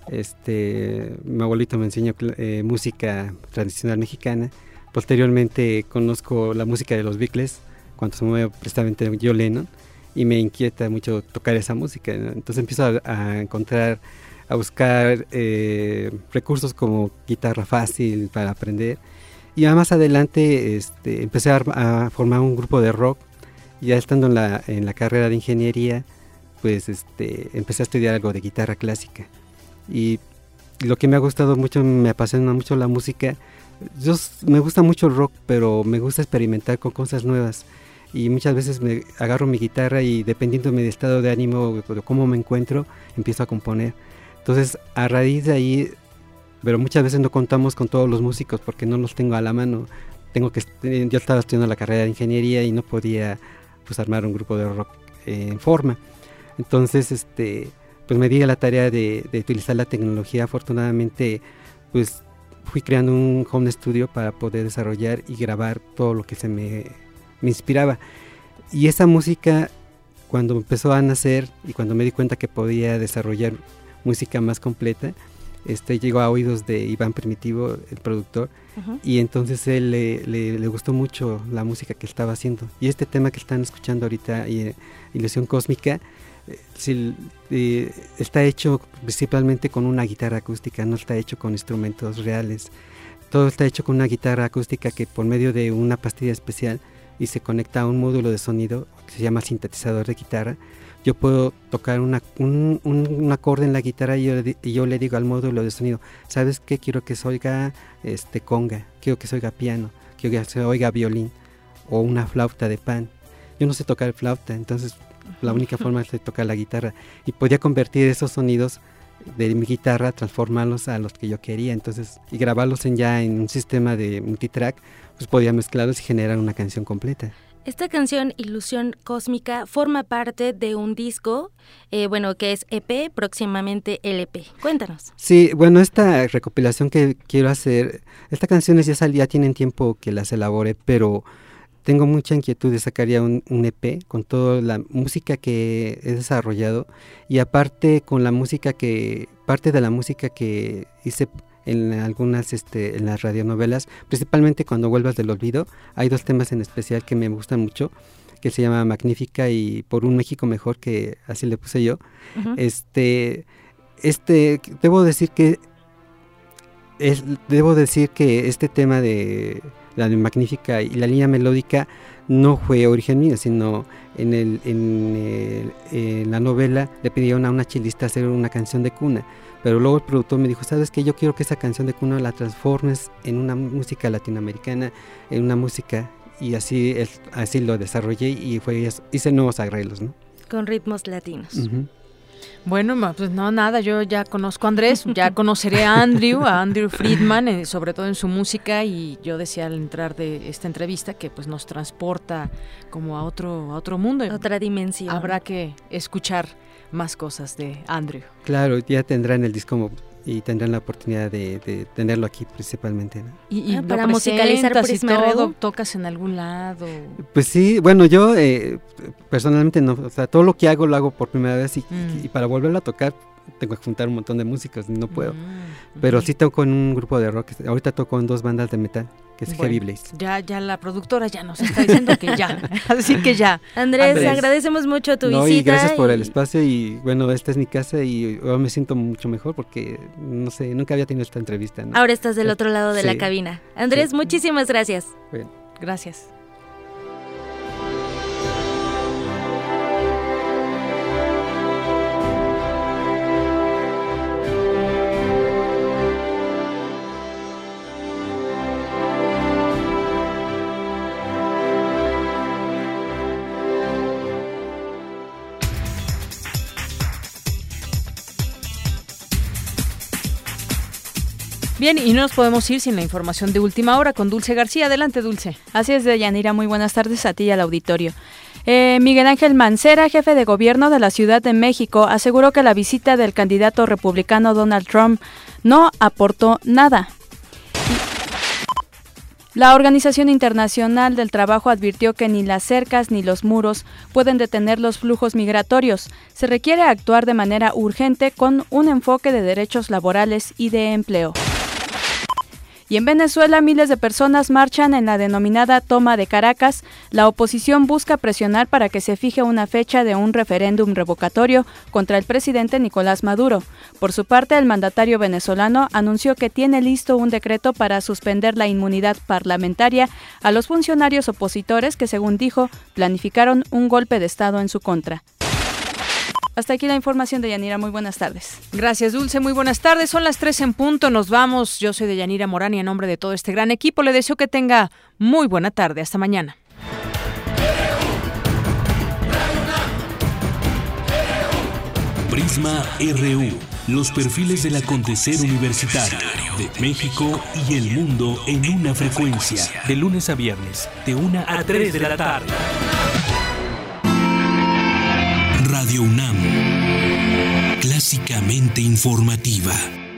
Este, mi abuelito me enseñó eh, música tradicional mexicana. Posteriormente conozco la música de los Beatles, cuando se mueve precisamente Joe Lennon y me inquieta mucho tocar esa música. Entonces empiezo a, encontrar, a buscar eh, recursos como guitarra fácil para aprender. Y más adelante este, empecé a, formar un grupo de rock. Ya estando en la, en la carrera de ingeniería, pues este, empecé a estudiar algo de guitarra clásica. Y lo que me ha gustado mucho, me apasiona mucho la música. Yo, me gusta mucho el rock, pero me gusta experimentar con cosas nuevas y muchas veces me agarro mi guitarra y dependiendo de mi estado de ánimo, de cómo me encuentro, empiezo a componer. Entonces, a raíz de ahí, pero muchas veces no contamos con todos los músicos porque no los tengo a la mano. Tengo que yo estaba estudiando la carrera de ingeniería y no podía pues armar un grupo de rock en forma. Entonces, este, pues me di a la tarea de, de utilizar la tecnología. Afortunadamente, pues fui creando un home studio para poder desarrollar y grabar todo lo que se me me inspiraba. Y esa música, cuando empezó a nacer y cuando me di cuenta que podía desarrollar música más completa, este, llegó a oídos de Iván Primitivo, el productor, y entonces él le, le, gustó mucho la música que estaba haciendo. Y este tema que están escuchando ahorita, eh, Ilusión Cósmica, eh, eh, está hecho principalmente con una guitarra acústica, no está hecho con instrumentos reales. Todo está hecho con una guitarra acústica que por medio de una pastilla especial y se conecta a un módulo de sonido que se llama sintetizador de guitarra, yo puedo tocar una, un, un, acorde en la guitarra y yo, y yo, le digo al módulo de sonido, ¿sabes qué? Quiero que se oiga este, conga, quiero que se oiga piano, quiero que se oiga violín o una flauta de pan. Yo no sé tocar flauta, entonces la única forma es de tocar la guitarra. Y podía convertir esos sonidos de mi guitarra, transformarlos a los que yo quería, entonces, y grabarlos en ya en un sistema de multitrack, pues podía mezclarlos y generar una canción completa. Esta canción, Ilusión Cósmica, forma parte de un disco, eh, bueno, que es EP, próximamente LP. Cuéntanos. Sí, bueno, esta recopilación que quiero hacer, estas canciones ya, ya tienen tiempo que las elabore, pero tengo mucha inquietud de sacar ya un, EP con toda la música que he desarrollado y aparte con la música que, parte de la música que hice en algunas, este, en las radionovelas, principalmente cuando vuelvas del olvido, hay dos temas en especial que me gustan mucho, que se llama Magnífica y Por un México Mejor, que así le puse yo. Este, este, debo decir que es, debo decir que este tema de la magnífica y la línea melódica no fue origen mío, sino en, el, en, la novela le pidieron a una chilista hacer una canción de cuna. Pero luego el productor me dijo, sabes que yo quiero que esa canción de cuna la transformes en una música latinoamericana, en una música, y así, así lo desarrollé y fue, hice nuevos arreglos, ¿no? Con ritmos latinos. Bueno, pues no, nada, yo ya conozco a Andrés, ya conoceré a Andrew, a Andrew Friedman, eh, sobre todo en su música y yo decía al entrar de esta entrevista que pues nos transporta como a otro, a otro mundo. Otra dimensión. Habrá que escuchar más cosas de Andrew. Claro, ya tendrán el disco y tendrán la oportunidad de, tenerlo aquí principalmente. Y, ah, para musicalizar Prisma todo, tocas en algún lado. Pues sí, bueno, yo eh, personalmente no, o sea, todo lo que hago lo hago por primera vez y, mm. para volverlo a tocar tengo que juntar un montón de músicos, no puedo. Mm, Pero sí toco en un grupo de rock, ahorita toco en dos bandas de metal que es Heavy Blaze. Ya, ya la productora ya nos está diciendo que ya, así que ya. Andrés, agradecemos mucho tu no, visita. Y gracias por el espacio y bueno, esta es mi casa y ahora me siento mucho mejor porque, no sé, nunca había tenido esta entrevista. Ahora estás del otro lado de la cabina. Andrés, muchísimas gracias. Gracias. Bien, y no nos podemos ir sin la información de última hora con Dulce García. Adelante, Dulce. Así es, Deyanira. Muy buenas tardes a ti y al auditorio. Eh, Miguel Ángel Mancera, jefe de gobierno de la Ciudad de México, aseguró que la visita del candidato republicano Donald Trump no aportó nada. La Organización Internacional del Trabajo advirtió que ni las cercas ni los muros pueden detener los flujos migratorios. Se requiere actuar de manera urgente con un enfoque de derechos laborales y de empleo. Y en Venezuela miles de personas marchan en la denominada toma de Caracas. La oposición busca presionar para que se fije una fecha de un referéndum revocatorio contra el presidente Nicolás Maduro. Por su parte, el mandatario venezolano anunció que tiene listo un decreto para suspender la inmunidad parlamentaria a los funcionarios opositores que, según dijo, planificaron un golpe de Estado en su contra. Hasta aquí la información de Yanira. Muy buenas tardes. Gracias, Dulce. Muy buenas tardes. Son las tres en punto. Nos vamos. Yo soy de Yanira Morán y en nombre de todo este gran equipo le deseo que tenga muy buena tarde. Hasta mañana. Prisma RU. Los perfiles del acontecer universitario de México y el mundo en una frecuencia. De lunes a viernes, de una a 3 de la tarde. Radio UNAM, clásicamente informativa.